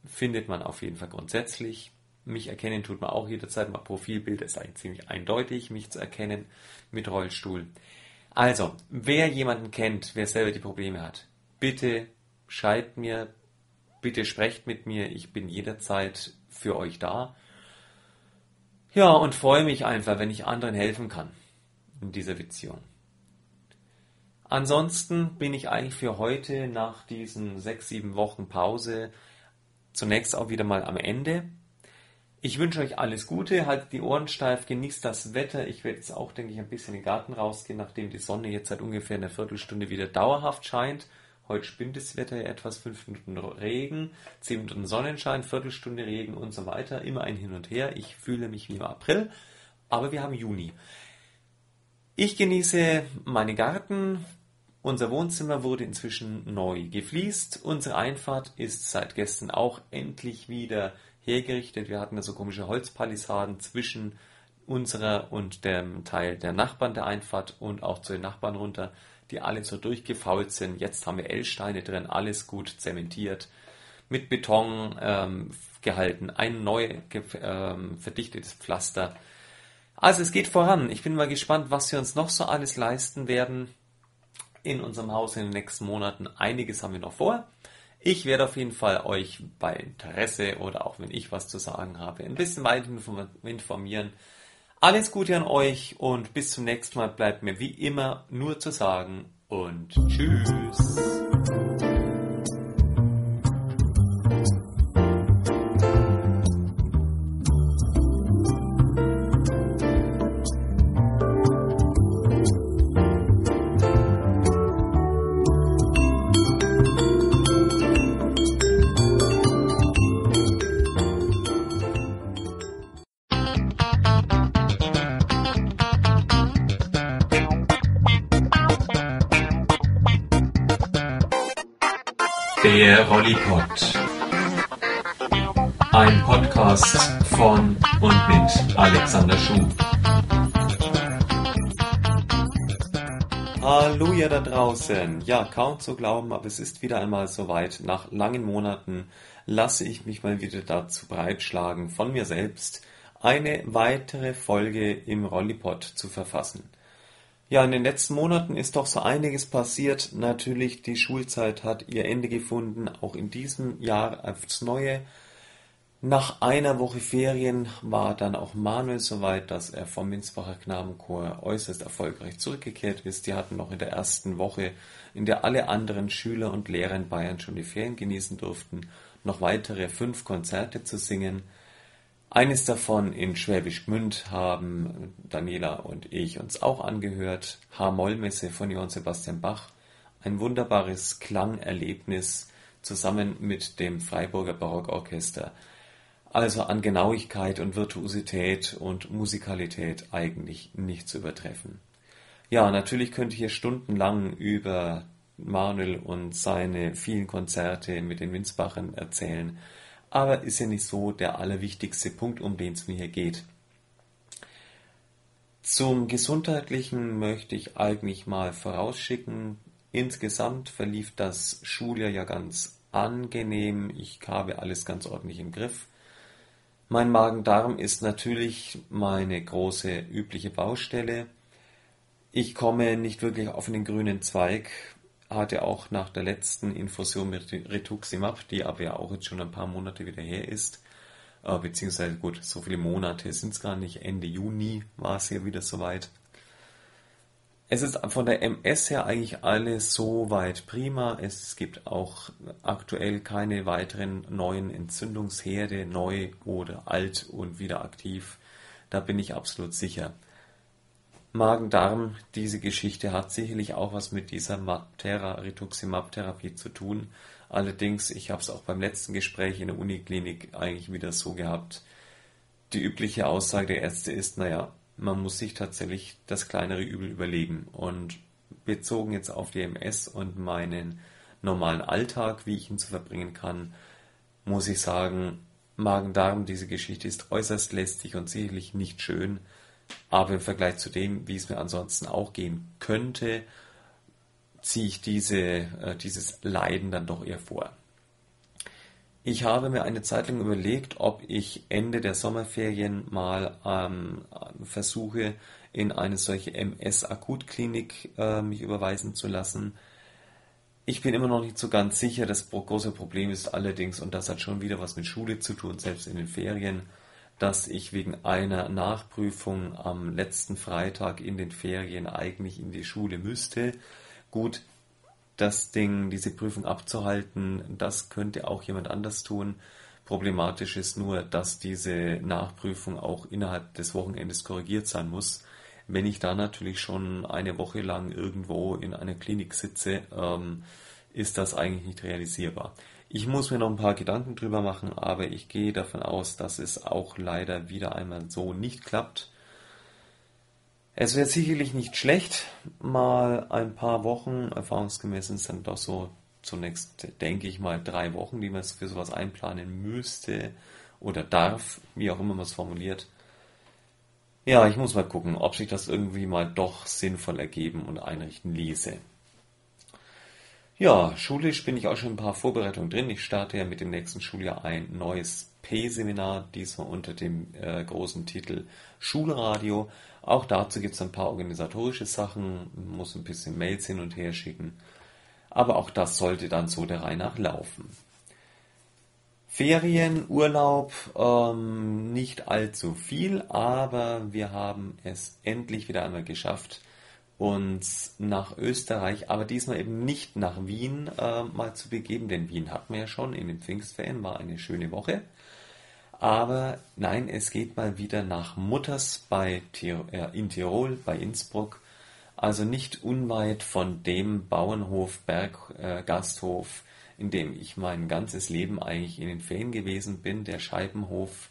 B: findet man auf jeden Fall grundsätzlich. Mich erkennen tut man auch jederzeit. Mein Profilbild ist eigentlich ziemlich eindeutig, mich zu erkennen mit Rollstuhl. Also, wer jemanden kennt, wer selber die Probleme hat, bitte schreibt mir, Bitte sprecht mit mir, ich bin jederzeit für euch da. Ja, und freue mich einfach, wenn ich anderen helfen kann dieser Beziehung. ansonsten bin ich eigentlich für heute nach diesen sechs, sieben Wochen Pause zunächst auch wieder mal am Ende. Ich wünsche euch alles Gute, haltet die Ohren steif, genießt das Wetter. Ich werde jetzt auch, denke ich, ein bisschen in den Garten rausgehen, nachdem die Sonne jetzt seit ungefähr einer Viertelstunde wieder dauerhaft scheint. Heute spinnt das Wetter ja etwas, fünf Minuten Regen, zehn Minuten Sonnenschein, Viertelstunde Regen und so weiter. Immer ein Hin und Her. Ich fühle mich wie im April, aber wir haben Juni. Ich genieße meinen Garten. Unser Wohnzimmer wurde inzwischen neu gefliest. Unsere Einfahrt ist seit gestern auch endlich wieder hergerichtet. Wir hatten da so komische Holzpalisaden zwischen unserer und dem Teil der Nachbarn der Einfahrt und auch zu den Nachbarn runter, die alle so durchgefault sind. Jetzt haben wir L-Steine drin, alles gut zementiert, mit Beton ähm, gehalten, ein neu ähm, verdichtetes Pflaster. Also es geht voran. Ich bin mal gespannt, was wir uns noch so alles leisten werden in unserem Haus in den nächsten Monaten. Einiges haben wir noch vor. Ich werde auf jeden Fall euch bei Interesse oder auch wenn ich was zu sagen habe, ein bisschen weiter informieren. Alles Gute an euch und bis zum nächsten Mal bleibt mir wie immer nur zu sagen und tschüss. Draußen. Ja, kaum zu glauben, aber es ist wieder einmal soweit. Nach langen Monaten lasse ich mich mal wieder dazu breitschlagen, von mir selbst eine weitere Folge im Rollipod zu verfassen. Ja, in den letzten Monaten ist doch so einiges passiert. Natürlich, die Schulzeit hat ihr Ende gefunden, auch in diesem Jahr aufs Neue. Nach einer Woche Ferien war dann auch Manuel soweit, dass er vom Minsbacher Knabenchor äußerst erfolgreich zurückgekehrt ist. Die hatten noch in der ersten Woche, in der alle anderen Schüler und Lehrer in Bayern schon die Ferien genießen durften, noch weitere fünf Konzerte zu singen. Eines davon in Schwäbisch Gmünd haben Daniela und ich uns auch angehört. H-Moll-Messe von Johann Sebastian Bach. Ein wunderbares Klangerlebnis zusammen mit dem Freiburger Barockorchester. Also an Genauigkeit und Virtuosität und Musikalität eigentlich nicht zu übertreffen. Ja, natürlich könnte ich hier stundenlang über Manuel und seine vielen Konzerte mit den Winsbachern erzählen aber ist ja nicht so der allerwichtigste Punkt, um den es mir hier geht. Zum Gesundheitlichen möchte ich eigentlich mal vorausschicken, insgesamt verlief das Schuljahr ja ganz angenehm, ich habe alles ganz ordentlich im Griff. Mein Magen-Darm ist natürlich meine große übliche Baustelle. Ich komme nicht wirklich auf den grünen Zweig, hatte auch nach der letzten Infusion mit Rituximab, die aber ja auch jetzt schon ein paar Monate wieder her ist, äh, beziehungsweise gut, so viele Monate sind es gar nicht, Ende Juni war es ja wieder soweit. Es ist von der MS her eigentlich alles soweit prima. Es gibt auch aktuell keine weiteren neuen Entzündungsherde, neu oder alt und wieder aktiv. Da bin ich absolut sicher. Magen-Darm, diese Geschichte hat sicherlich auch was mit dieser Maptera Rituximab-Therapie zu tun. Allerdings, ich habe es auch beim letzten Gespräch in der Uniklinik eigentlich wieder so gehabt. Die übliche Aussage der Ärzte ist, naja, man muss sich tatsächlich das kleinere Übel überlegen. Und bezogen jetzt auf die MS und meinen normalen Alltag, wie ich ihn zu verbringen kann, muss ich sagen, Magen-Darm, diese Geschichte ist äußerst lästig und sicherlich nicht schön. Aber im Vergleich zu dem, wie es mir ansonsten auch gehen könnte, ziehe ich diese, äh, dieses Leiden dann doch eher vor. Ich habe mir eine Zeit lang überlegt, ob ich Ende der Sommerferien mal ähm, versuche, in eine solche MS-Akutklinik äh, mich überweisen zu lassen. Ich bin immer noch nicht so ganz sicher. Das große Problem ist allerdings, und das hat schon wieder was mit Schule zu tun, selbst in den Ferien, dass ich wegen einer Nachprüfung am letzten Freitag in den Ferien eigentlich in die Schule müsste, Gut, das Ding, diese Prüfung abzuhalten, das könnte auch jemand anders tun. Problematisch ist nur, dass diese Nachprüfung auch innerhalb des Wochenendes korrigiert sein muss. Wenn ich da natürlich schon eine Woche lang irgendwo in einer Klinik sitze, ähm, ist das eigentlich nicht realisierbar. Ich muss mir noch ein paar Gedanken drüber machen, aber ich gehe davon aus, dass es auch leider wieder einmal so nicht klappt. Es wäre sicherlich nicht schlecht, mal ein paar Wochen, erfahrungsgemäß sind es dann doch so zunächst, denke ich mal, drei Wochen, die man für sowas einplanen müsste oder darf, wie auch immer man es formuliert. Ja, ich muss mal gucken, ob sich das irgendwie mal doch sinnvoll ergeben und einrichten ließe. Ja, schulisch bin ich auch schon ein paar Vorbereitungen drin. Ich starte ja mit dem nächsten Schuljahr ein neues P-Seminar, diesmal unter dem äh, großen Titel Schulradio. Auch dazu gibt es ein paar organisatorische Sachen, muss ein bisschen Mails hin und her schicken. Aber auch das sollte dann so der Reihe nach laufen. Ferien, Urlaub, ähm, nicht allzu viel, aber wir haben es endlich wieder einmal geschafft, uns nach Österreich, aber diesmal eben nicht nach Wien äh, mal zu begeben, denn Wien hatten wir ja schon in den Pfingstferien, war eine schöne Woche. Aber nein, es geht mal wieder nach Mutters bei äh, in Tirol, bei Innsbruck, also nicht unweit von dem Bauernhof, Berggasthof, äh, in dem ich mein ganzes Leben eigentlich in den Ferien gewesen bin, der Scheibenhof,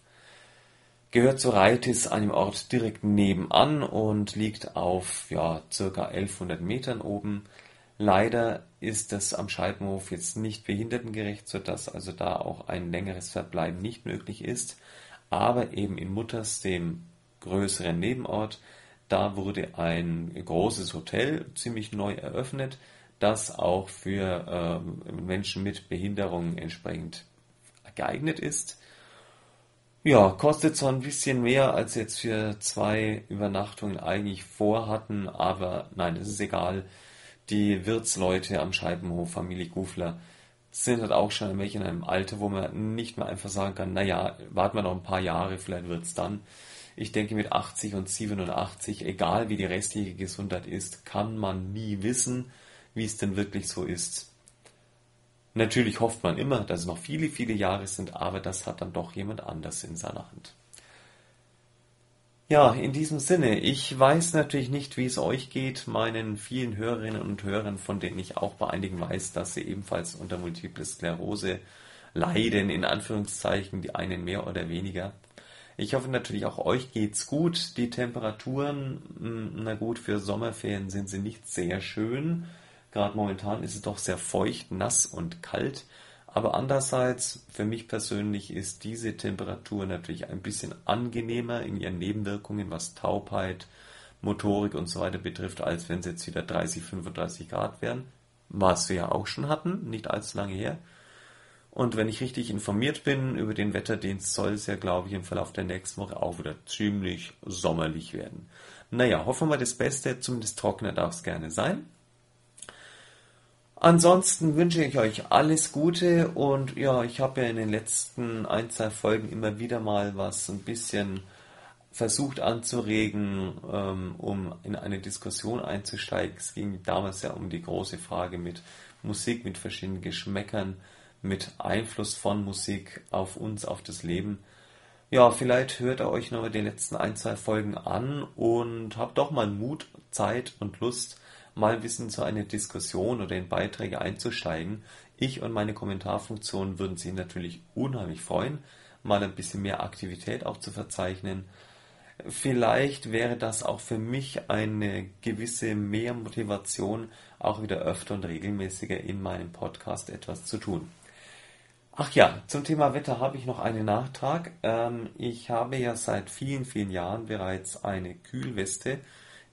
B: gehört zu Reitis, einem Ort direkt nebenan und liegt auf ja, circa 1100 Metern oben. Leider ist das am Scheibenhof jetzt nicht behindertengerecht, sodass also da auch ein längeres Verbleiben nicht möglich ist. Aber eben in Mutters, dem größeren Nebenort, da wurde ein großes Hotel ziemlich neu eröffnet das auch für äh, Menschen mit Behinderung entsprechend geeignet ist. Ja, kostet zwar ein bisschen mehr, als jetzt für zwei Übernachtungen eigentlich vorhatten, aber nein, das ist egal. Die Wirtsleute am Scheibenhof, Familie Gufler, sind halt auch schon in einem Alter, wo man nicht mehr einfach sagen kann, naja, warten wir noch ein paar Jahre, vielleicht wird's dann. Ich denke, mit 80 und 87, egal wie die restliche Gesundheit ist, kann man nie wissen wie es denn wirklich so ist. Natürlich hofft man immer, dass es noch viele, viele Jahre sind, aber das hat dann doch jemand anders in seiner Hand. Ja, in diesem Sinne, ich weiß natürlich nicht, wie es euch geht, meinen vielen Hörerinnen und Hörern, von denen ich auch bei einigen weiß, dass sie ebenfalls unter Multiple Sklerose leiden, in Anführungszeichen, die einen mehr oder weniger. Ich hoffe natürlich auch euch geht's gut. Die Temperaturen, hm, na gut, für Sommerferien sind sie nicht sehr schön. Gerade momentan ist es doch sehr feucht, nass und kalt. Aber andererseits, für mich persönlich ist diese Temperatur natürlich ein bisschen angenehmer in ihren Nebenwirkungen, was Taubheit, Motorik und so weiter betrifft, als wenn es jetzt wieder 30, 35 Grad wären. Was wir ja auch schon hatten, nicht allzu lange her. Und wenn ich richtig informiert bin über den Wetterdienst, soll es ja, glaube ich, im Verlauf der nächsten Woche auch wieder ziemlich sommerlich werden. Naja, hoffen wir das Beste, zumindest trockener darf es gerne sein. Ansonsten wünsche ich euch alles Gute und ja, ich habe ja in den letzten ein, zwei Folgen immer wieder mal was ein bisschen versucht anzuregen, ähm, um in eine Diskussion einzusteigen. Es ging damals ja um die große Frage mit Musik, mit verschiedenen Geschmäckern, mit Einfluss von Musik auf uns, auf das Leben. Ja, vielleicht hört ihr euch noch die letzten ein, zwei Folgen an und habt doch mal Mut, Zeit und Lust, mal ein bisschen zu einer Diskussion oder in Beiträge einzusteigen. Ich und meine Kommentarfunktion würden sich natürlich unheimlich freuen, mal ein bisschen mehr Aktivität auch zu verzeichnen. Vielleicht wäre das auch für mich eine gewisse Mehrmotivation, auch wieder öfter und regelmäßiger in meinem Podcast etwas zu tun. Ach ja, zum Thema Wetter habe ich noch einen Nachtrag. Ähm, ich habe ja seit vielen, vielen Jahren bereits eine Kühlweste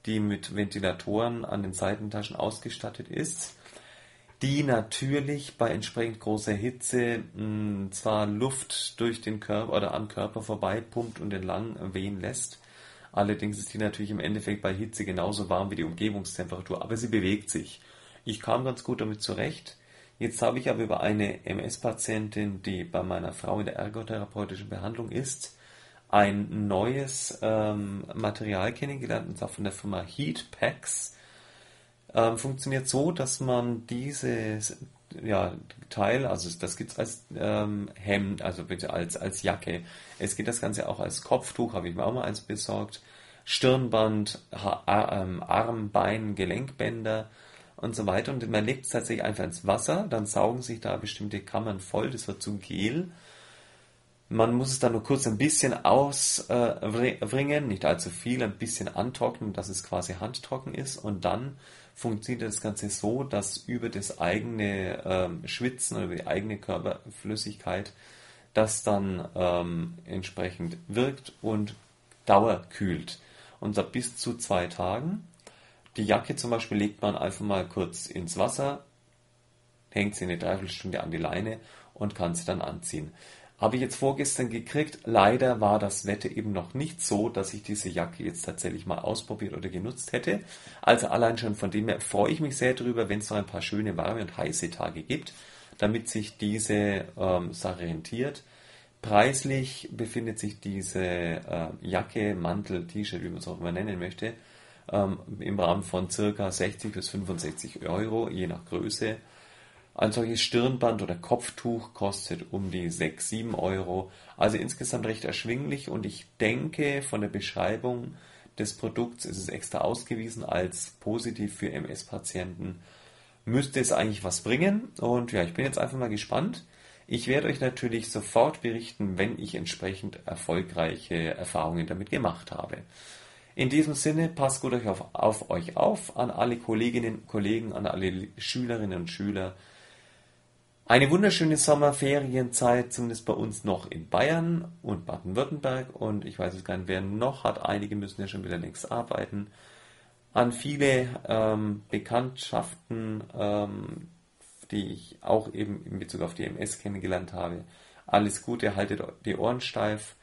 B: die mit Ventilatoren an den Seitentaschen ausgestattet ist, die natürlich bei entsprechend großer Hitze mh, hm, zwar Luft durch den Körper oder am Körper vorbei pumpt und entlang wehen lässt. Allerdings ist die natürlich im Endeffekt bei Hitze genauso warm wie die Umgebungstemperatur, aber sie bewegt sich. Ich kam ganz gut damit zurecht. Jetzt habe ich aber über eine MS-Patientin, die bei meiner Frau in der ergotherapeutischen Behandlung ist, ein neues ähm, Material kennengelernt, und zwar von der Firma Heat Packs. ähm, funktioniert so, dass man dieses ja, Teil, also das gibt es als ähm, Hemd, also bitte als, als Jacke. Es geht das Ganze auch als Kopftuch, habe ich mir auch mal eins besorgt. Stirnband, ha ähm, Arm, Bein, Gelenkbänder und so weiter. Und man legt es tatsächlich einfach ins Wasser, dann saugen sich da bestimmte Kammern voll, das wird zu Gel. Man muss es dann nur kurz ein bisschen auswringen, äh, nicht allzu viel, ein bisschen antrocknen, dass es quasi handtrocken ist und dann funktioniert das Ganze so, dass über das eigene ähm, Schwitzen oder die eigene Körperflüssigkeit das dann ähm, entsprechend wirkt und dauerkühlt. Und zwar bis zu zwei Tagen. Die Jacke zum Beispiel legt man einfach mal kurz ins Wasser, hängt sie eine Dreiviertelstunde an die Leine und kann sie dann anziehen. Habe ich jetzt vorgestern gekriegt. Leider war das Wetter eben noch nicht so, dass ich diese Jacke jetzt tatsächlich mal ausprobiert oder genutzt hätte. Also allein schon von dem her freue ich mich sehr darüber, wenn es noch ein paar schöne warme und heiße Tage gibt, damit sich diese ähm, Sache rentiert. Preislich befindet sich diese äh, Jacke, Mantel, T-Shirt, wie man es auch immer nennen möchte, ähm, im Rahmen von circa 60 bis 65 Euro, je nach Größe. Ein solches Stirnband oder Kopftuch kostet um die 6, 7 Euro. Also insgesamt recht erschwinglich und ich denke, von der Beschreibung des Produkts ist es extra ausgewiesen als positiv für MS-Patienten. Müsste es eigentlich was bringen und ja, ich bin jetzt einfach mal gespannt. Ich werde euch natürlich sofort berichten, wenn ich entsprechend erfolgreiche Erfahrungen damit gemacht habe. In diesem Sinne, passt gut auf, auf euch auf, an alle Kolleginnen und Kollegen, an alle Schülerinnen und Schüler. Eine wunderschöne Sommerferienzeit, zumindest bei uns noch in Bayern und Baden-Württemberg. Und ich weiß es gar nicht, wer noch hat. Einige müssen ja schon wieder längst arbeiten. An viele ähm, Bekanntschaften, ähm, die ich auch eben in Bezug auf die MS kennengelernt habe. Alles Gute, haltet die Ohren steif.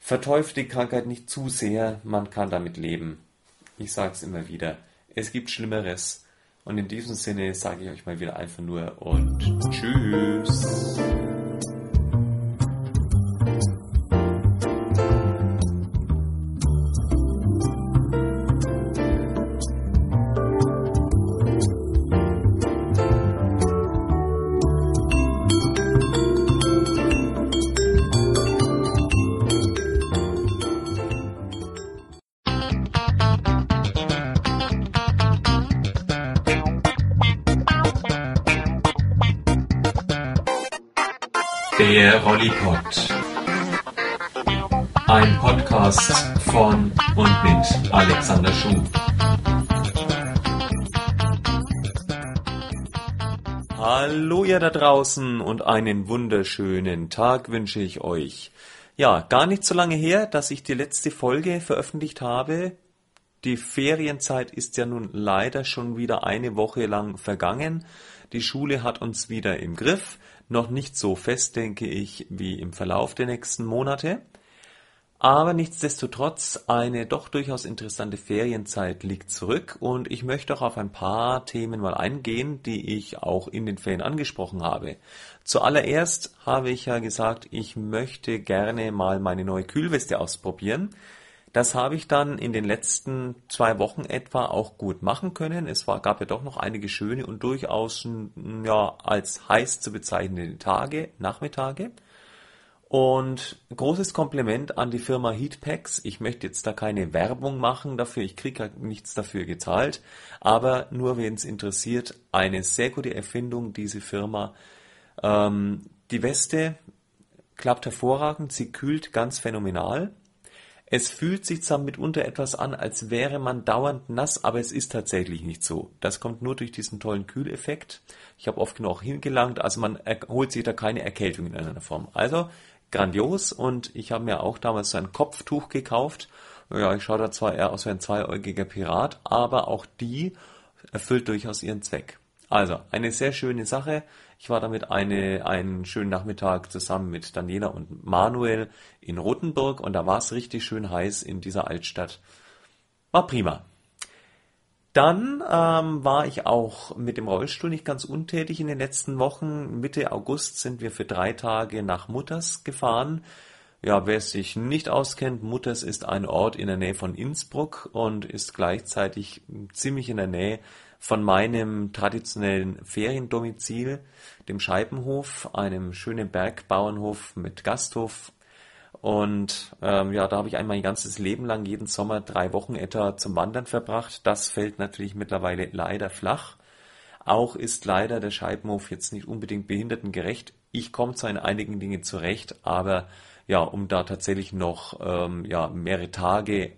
B: Verteuft die Krankheit nicht zu sehr, man kann damit leben. Ich sage es immer wieder. Es gibt Schlimmeres. Und in diesem Sinne sage ich euch mal wieder einfach nur und tschüss.
A: Der Rollipod. Ein Podcast von und mit Alexander Schuh.
B: Hallo ihr da draußen und einen wunderschönen Tag wünsche ich euch. Ja, gar nicht so lange her, dass ich die letzte Folge veröffentlicht habe. Die Ferienzeit ist ja nun leider schon wieder eine Woche lang vergangen. Die Schule hat uns wieder im Griff. Noch nicht so fest, denke ich, wie im Verlauf der nächsten Monate. Aber nichtsdestotrotz, eine doch durchaus interessante Ferienzeit liegt zurück und ich möchte auch auf ein paar Themen mal eingehen, die ich auch in den Ferien angesprochen habe. Zuallererst habe ich ja gesagt, ich möchte gerne mal meine neue Kühlweste ausprobieren. Das habe ich dann in den letzten zwei Wochen etwa auch gut machen können. Es war, gab ja doch noch einige schöne und durchaus ja, als heiß zu bezeichnende Tage, Nachmittage. Und großes Kompliment an die Firma Heatpacks. Ich möchte jetzt da keine Werbung machen dafür, ich kriege ja nichts dafür gezahlt, aber nur wen es interessiert, eine sehr gute Erfindung, diese Firma. Ähm, die Weste klappt hervorragend, sie kühlt ganz phänomenal. Es fühlt sich zwar mitunter etwas an, als wäre man dauernd nass, aber es ist tatsächlich nicht so. Das kommt nur durch diesen tollen Kühleffekt. Ich habe oft genug hingelangt, also man holt sich da keine Erkältung in irgendeiner Form. Also grandios und ich habe mir auch damals so ein Kopftuch gekauft. Ja, ich schaue da zwar eher aus wie ein zweiäugiger Pirat, aber auch die erfüllt durchaus ihren Zweck. Also, eine sehr schöne Sache. Ich war damit eine, einen schönen Nachmittag zusammen mit Daniela und Manuel in Rothenburg und da war es richtig schön heiß in dieser Altstadt. War prima. Dann ähm, war ich auch mit dem Rollstuhl nicht ganz untätig in den letzten Wochen. Mitte August sind wir für drei Tage nach Mutters gefahren. Ja, wer sich nicht auskennt, Mutters ist ein Ort in der Nähe von Innsbruck und ist gleichzeitig ziemlich in der Nähe von meinem traditionellen Feriendomizil, dem Scheibenhof, einem schönen Bergbauernhof mit Gasthof. Und ähm, ja, da habe ich einmal mein ganzes Leben lang jeden Sommer drei Wochen etwa zum Wandern verbracht. Das fällt natürlich mittlerweile leider flach. Auch ist leider der Scheibenhof jetzt nicht unbedingt behindertengerecht. Ich komme zwar in einigen Dingen zurecht, aber ja, um da tatsächlich noch ähm, ja, mehrere Tage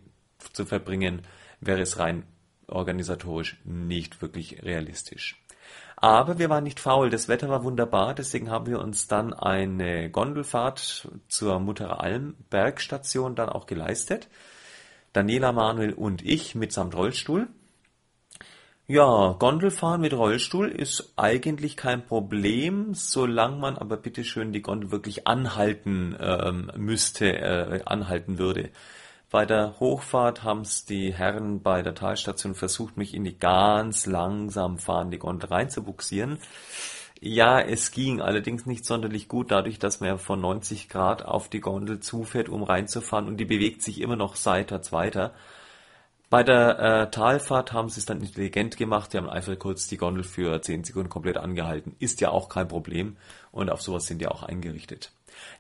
B: zu verbringen, wäre es rein organisatorisch nicht wirklich realistisch. Aber wir waren nicht faul, das Wetter war wunderbar, deswegen haben wir uns dann eine Gondelfahrt zur Mutterer Alm Bergstation dann auch geleistet. Daniela Manuel und ich mitsamt Rollstuhl. Ja, Gondelfahren mit Rollstuhl ist eigentlich kein Problem, solange man aber bitteschön die Gondel wirklich anhalten ähm, müsste, äh, anhalten würde. Bei der Hochfahrt haben es die Herren bei der Talstation versucht, mich in die ganz langsam fahrende Gondel reinzubuxieren. Ja, es ging allerdings nicht sonderlich gut, dadurch, dass man ja von 90 Grad auf die Gondel zufährt, um reinzufahren und die bewegt sich immer noch seitwärts weiter. Bei der äh, Talfahrt haben sie es dann intelligent gemacht. Die haben einfach kurz die Gondel für 10 Sekunden komplett angehalten. Ist ja auch kein Problem. Und auf sowas sind die auch eingerichtet.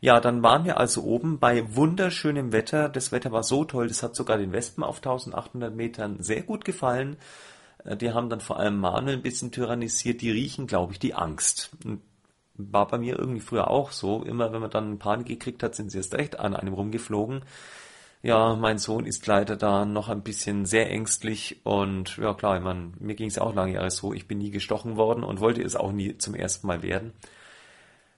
B: Ja, dann waren wir also oben bei wunderschönem Wetter. Das Wetter war so toll, das hat sogar den Wespen auf 1800 Metern sehr gut gefallen. Äh, die haben dann vor allem Manuel ein bisschen tyrannisiert. Die riechen, glaube ich, die Angst. War bei mir irgendwie früher auch so. Immer wenn man dann Panik gekriegt hat, sind sie erst recht an einem rumgeflogen. Ja, mein Sohn ist leider da noch ein bisschen sehr ängstlich und ja klar, ich meine, mir ging es auch lange Jahre so, ich bin nie gestochen worden und wollte es auch nie zum ersten Mal werden.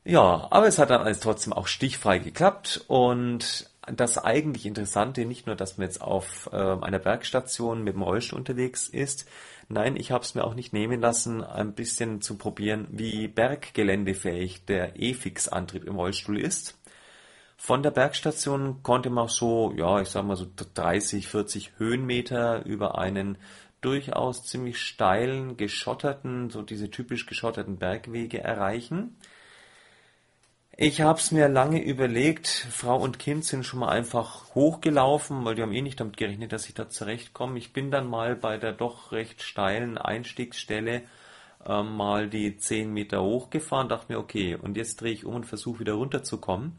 B: Ja, aber es hat dann alles trotzdem auch stichfrei geklappt und das eigentlich Interessante, nicht nur, dass man jetzt auf äh, einer Bergstation mit dem Rollstuhl unterwegs ist, nein, ich habe es mir auch nicht nehmen lassen, ein bisschen zu probieren, wie berggeländefähig der E-Fix-Antrieb im Rollstuhl ist. Von der Bergstation konnte man auch so, ja, ich sag mal so 30, 40 Höhenmeter über einen durchaus ziemlich steilen, geschotterten, so diese typisch geschotterten Bergwege erreichen. Ich habe es mir lange überlegt. Frau und Kind sind schon mal einfach hochgelaufen, weil die haben eh nicht damit gerechnet, dass ich da zurechtkomme. Ich bin dann mal bei der doch recht steilen Einstiegsstelle äh, mal die 10 Meter hochgefahren, dachte mir, okay, und jetzt drehe ich um und versuche wieder runterzukommen.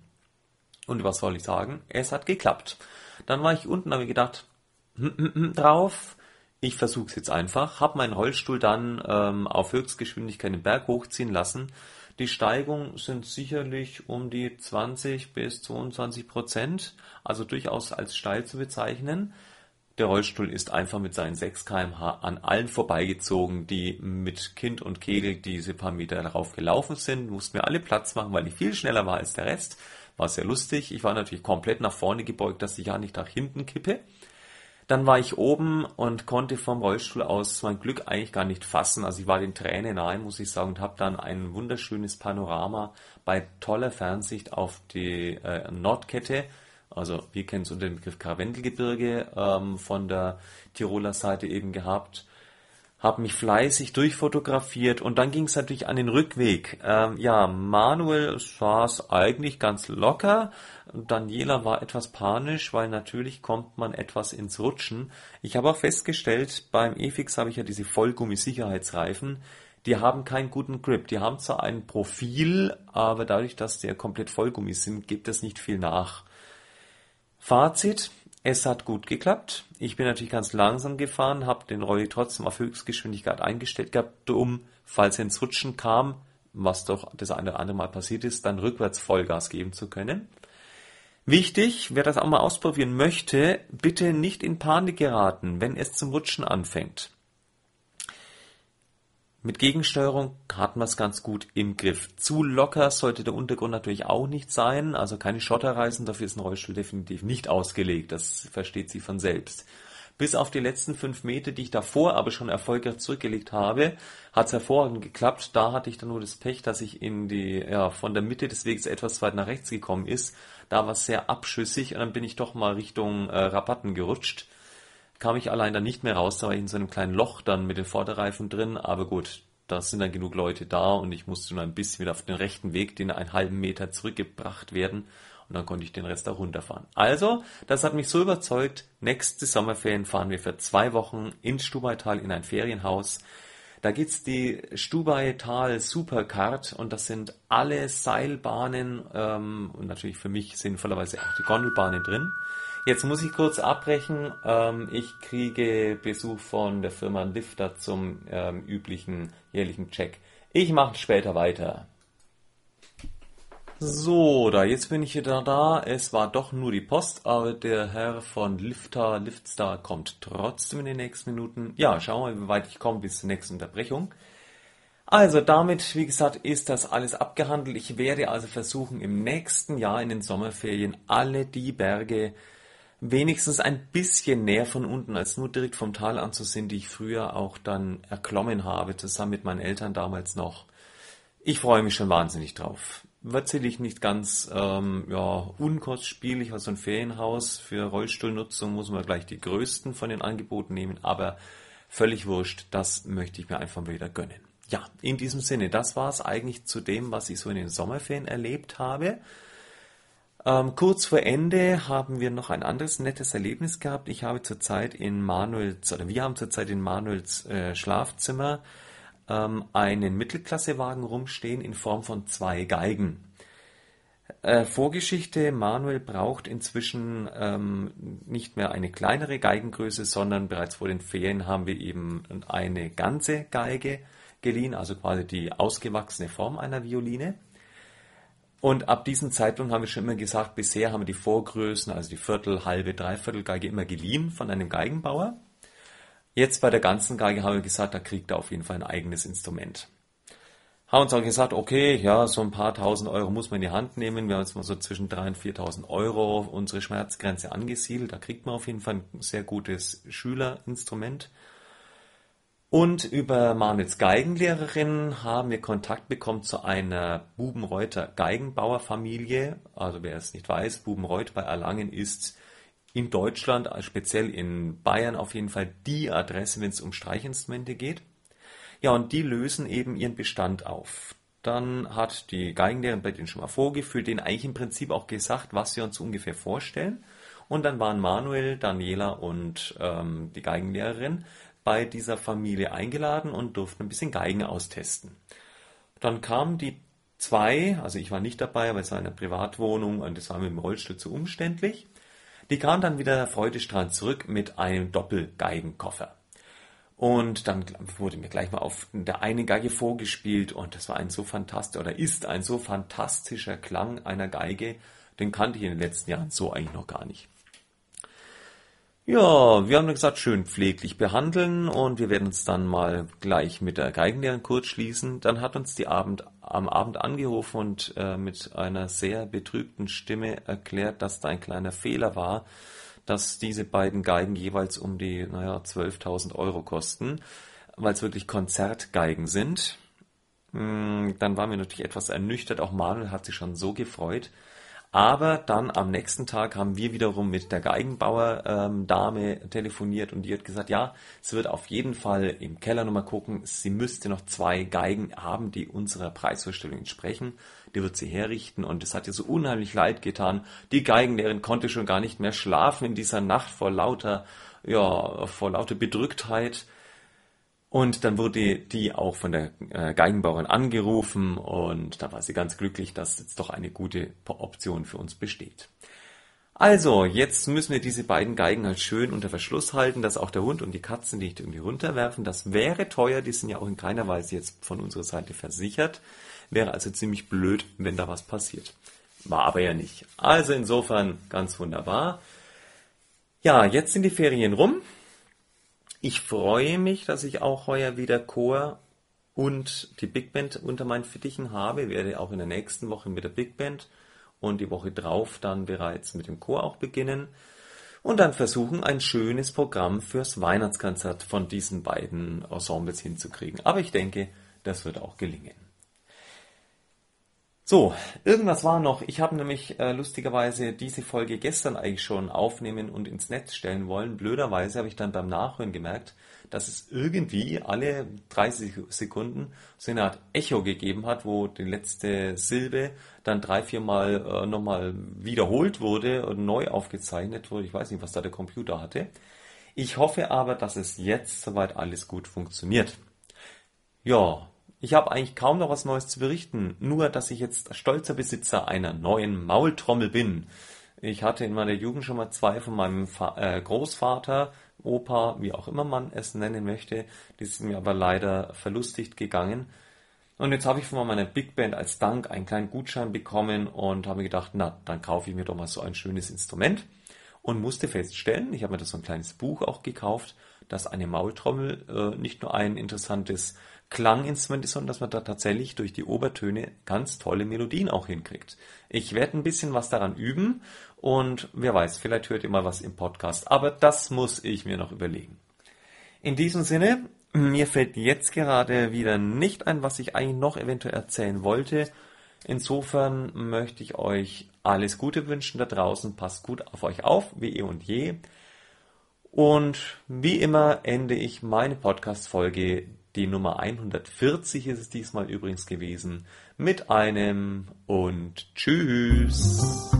B: Und was soll ich sagen? Es hat geklappt. Dann war ich unten, habe ich gedacht, hm, hm, hm, drauf. Ich versuche es jetzt einfach. Habe meinen Rollstuhl dann ähm, auf Höchstgeschwindigkeit den Berg hochziehen lassen. Die Steigung sind sicherlich um die 20 bis 22 Prozent, also durchaus als steil zu bezeichnen. Der Rollstuhl ist einfach mit seinen 6 kmh an allen vorbeigezogen, die mit Kind und Kegel diese paar Meter darauf gelaufen sind. Mussten mir alle Platz machen, weil ich viel schneller war als der Rest. War sehr lustig. Ich war natürlich komplett nach vorne gebeugt, dass ich ja nicht nach hinten kippe. Dann war ich oben und konnte vom Rollstuhl aus mein Glück eigentlich gar nicht fassen. Also ich war den Tränen nahe, muss ich sagen, und habe dann ein wunderschönes Panorama bei toller Fernsicht auf die äh, Nordkette, also wir kennen es unter dem Begriff Karwendelgebirge, ähm, von der Tiroler Seite eben gehabt habe mich fleißig durchfotografiert und dann ging es natürlich an den Rückweg. Ähm, ja, Manuel saß eigentlich ganz locker. Daniela war etwas panisch, weil natürlich kommt man etwas ins Rutschen. Ich habe auch festgestellt, beim E-Fix habe ich ja diese Vollgummi-Sicherheitsreifen. Die haben keinen guten Grip. Die haben zwar ein Profil, aber dadurch, dass die komplett Vollgummi sind, gibt es nicht viel nach. Fazit, es hat gut geklappt. Ich bin natürlich ganz langsam gefahren, habe den Rolli trotzdem auf Höchstgeschwindigkeit eingestellt gehabt, um, falls er ins Rutschen kam, was doch das eine oder andere Mal passiert ist, dann rückwärts Vollgas geben zu können. Wichtig, wer das auch mal ausprobieren möchte, bitte nicht in Panik geraten, wenn es zum Rutschen anfängt. Mit Gegensteuerung hat man es ganz gut im Griff. Zu locker sollte der Untergrund natürlich auch nicht sein, also keine Schotterreisen, dafür ist ein Rollstuhl definitiv nicht ausgelegt, das versteht sie von selbst. Bis auf die letzten fünf Meter, die ich davor aber schon erfolgreich zurückgelegt habe, hat es hervorragend geklappt. Da hatte ich dann nur das Pech, dass ich in die, ja, von der Mitte des Weges etwas weit nach rechts gekommen ist. Da war es sehr abschüssig und dann bin ich doch mal Richtung äh, Rabatten gerutscht kam ich allein dann nicht mehr raus, da war ich in so einem kleinen Loch dann mit den Vorderreifen drin, aber gut, da sind dann genug Leute da und ich musste nur ein bisschen wieder auf den rechten Weg, den einen halben Meter zurückgebracht werden und dann konnte ich den Rest auch runterfahren. Also, das hat mich so überzeugt, nächste Sommerferien fahren wir für zwei Wochen ins Stubaital in ein Ferienhaus. Da gibt's die Stubai-Tal Supercard und das sind alle Seilbahnen ähm, und natürlich für mich sinnvollerweise auch die Gondelbahnen drin. Jetzt muss ich kurz abbrechen. Ähm, ich kriege Besuch von der Firma Lifter zum ähm, üblichen jährlichen Check. Ich mache später weiter. So, da jetzt bin ich wieder da. Es war doch nur die Post, aber der Herr von Lifter, Liftstar kommt trotzdem in den nächsten Minuten. Ja, schauen wir mal, wie weit ich komme bis zur nächsten Unterbrechung. Also damit, wie gesagt, ist das alles abgehandelt. Ich werde also versuchen, im nächsten Jahr in den Sommerferien alle die Berge wenigstens ein bisschen näher von unten als nur direkt vom Tal anzusehen, die ich früher auch dann erklommen habe, zusammen mit meinen Eltern damals noch. Ich freue mich schon wahnsinnig drauf wird sicherlich nicht ganz ähm, ja, unkostspielig, also ein Ferienhaus für Rollstuhlnutzung muss man gleich die größten von den Angeboten nehmen, aber völlig wurscht, das möchte ich mir einfach wieder gönnen. Ja, in diesem Sinne, das war es eigentlich zu dem, was ich so in den Sommerferien erlebt habe. Ähm, kurz vor Ende haben wir noch ein anderes nettes Erlebnis gehabt. Ich habe zurzeit in Manuels, oder wir haben zurzeit in Manuels äh, Schlafzimmer ähm, einen Mittelklassewagen rumstehen in Form von zwei Geigen. Äh, Vorgeschichte, Manuel braucht inzwischen ähm, nicht mehr eine kleinere Geigengröße, sondern bereits vor den Ferien haben wir eben eine ganze Geige geliehen, also quasi die ausgewachsene Form einer Violine. Und ab diesem Zeitpunkt haben wir schon immer gesagt, bisher haben wir die Vorgrößen, also die Viertel, halbe, Dreiviertel Geige immer geliehen von einem Geigenbauer. Jetzt bei der ganzen Geige haben wir gesagt, da kriegt er auf jeden Fall ein eigenes Instrument. Haben uns auch gesagt, okay, ja, so ein paar tausend Euro muss man in die Hand nehmen. Wir haben jetzt mal so zwischen 3.000 und 4.000 Euro unsere Schmerzgrenze angesiedelt. Da kriegt man auf jeden Fall ein sehr gutes Schülerinstrument. Und über Manuels Geigenlehrerin haben wir Kontakt bekommen zu einer Bubenreuter Geigenbauerfamilie. Also wer es nicht weiß, Bubenreuth bei Erlangen ist in Deutschland, speziell in Bayern auf jeden Fall die Adresse, wenn es um Streichinstrumente geht. Ja, und die lösen eben ihren Bestand auf. Dann hat die Geigenlehrerin bei denen schon mal vorgeführt, denen eigentlich im Prinzip auch gesagt, was wir uns ungefähr vorstellen. Und dann waren Manuel, Daniela und ähm, die Geigenlehrerin bei dieser Familie eingeladen und durften ein bisschen Geigen austesten. Dann kamen die zwei, also ich war nicht dabei, weil es war eine Privatwohnung und es war mit dem Rollstuhl zu umständlich. Die kam dann wieder freudestrahlend zurück mit einem Doppelgeigenkoffer. Und dann wurde mir gleich mal auf der eine Geige vorgespielt und das war ein so fantastisch oder ist ein so fantastischer Klang einer Geige, den kannte ich in den letzten Jahren so eigentlich noch gar nicht. Ja, wir haben gesagt, schön pfleglich behandeln und wir werden uns dann mal gleich mit der Geigenlehrerin kurz schließen. Dann hat uns die Abend, am Abend angerufen und äh, mit einer sehr betrübten Stimme erklärt, dass da ein kleiner Fehler war, dass diese beiden Geigen jeweils um die, naja, 12.000 Euro kosten, weil es wirklich Konzertgeigen sind. Hm, dann waren wir natürlich etwas ernüchtert, auch Manuel hat sich schon so gefreut. Aber dann am nächsten Tag haben wir wiederum mit der Geigenbauer-Dame ähm, telefoniert und die hat gesagt, ja, es wird auf jeden Fall im Keller nochmal gucken. Sie müsste noch zwei Geigen haben, die unserer Preisvorstellung entsprechen. Die wird sie herrichten und es hat ihr so unheimlich leid getan. Die Geigenlehrerin konnte schon gar nicht mehr schlafen in dieser Nacht vor lauter, ja, vor lauter Bedrücktheit. Und dann wurde die auch von der äh, Geigenbauerin angerufen und da war sie ganz glücklich, dass jetzt doch eine gute Option für uns besteht. Also, jetzt müssen wir diese beiden Geigen halt schön unter Verschluss halten, dass auch der Hund und die Katzen nicht irgendwie runterwerfen. Das wäre teuer, die sind ja auch in keiner Weise jetzt von unserer Seite versichert. Wäre also ziemlich blöd, wenn da was passiert. War aber ja nicht. Also insofern ganz wunderbar. Ja, jetzt sind die Ferien rum. Ich freue mich, dass ich auch heuer wieder Chor und die Big Band unter meinen Fittichen habe. Ich werde auch in der nächsten Woche mit der Big Band und die Woche drauf dann bereits mit dem Chor auch beginnen und dann versuchen, ein schönes Programm fürs Weihnachtskonzert von diesen beiden Ensembles hinzukriegen. Aber ich denke, das wird auch gelingen. So, irgendwas war noch. Ich habe nämlich äh, lustigerweise diese Folge gestern eigentlich schon aufnehmen und ins Netz stellen wollen. Blöderweise habe ich dann beim Nachhören gemerkt, dass es irgendwie alle 30 Sekunden so eine Art Echo gegeben hat, wo die letzte Silbe dann drei, vier Mal äh, nochmal wiederholt wurde und neu aufgezeichnet wurde. Ich weiß nicht, was da der Computer hatte. Ich hoffe aber, dass es jetzt soweit alles gut funktioniert. Ja, ich habe eigentlich kaum noch was Neues zu berichten, nur dass ich jetzt stolzer Besitzer einer neuen Maultrommel bin. Ich hatte in meiner Jugend schon mal zwei von meinem Fa äh, Großvater, Opa, wie auch immer man es nennen möchte. Die sind mir aber leider verlustigt gegangen. Und jetzt habe ich von meiner Big Band als Dank einen kleinen Gutschein bekommen und habe mir gedacht, na, dann kaufe ich mir doch mal so ein schönes Instrument und musste feststellen, ich habe mir da so ein kleines Buch auch gekauft, dass eine Maultrommel äh, nicht nur ein interessantes Klanginstrument ist, sondern dass man da tatsächlich durch die Obertöne ganz tolle Melodien auch hinkriegt. Ich werde ein bisschen was daran üben und wer weiß, vielleicht hört ihr mal was im Podcast, aber das muss ich mir noch überlegen. In diesem Sinne, mir fällt jetzt gerade wieder nicht ein, was ich eigentlich noch eventuell erzählen wollte. Insofern möchte ich euch alles Gute wünschen da draußen. Passt gut auf euch auf, wie eh und je. Und wie immer ende ich meine Podcast-Folge, die Nummer 140 ist es diesmal übrigens gewesen, mit einem und Tschüss.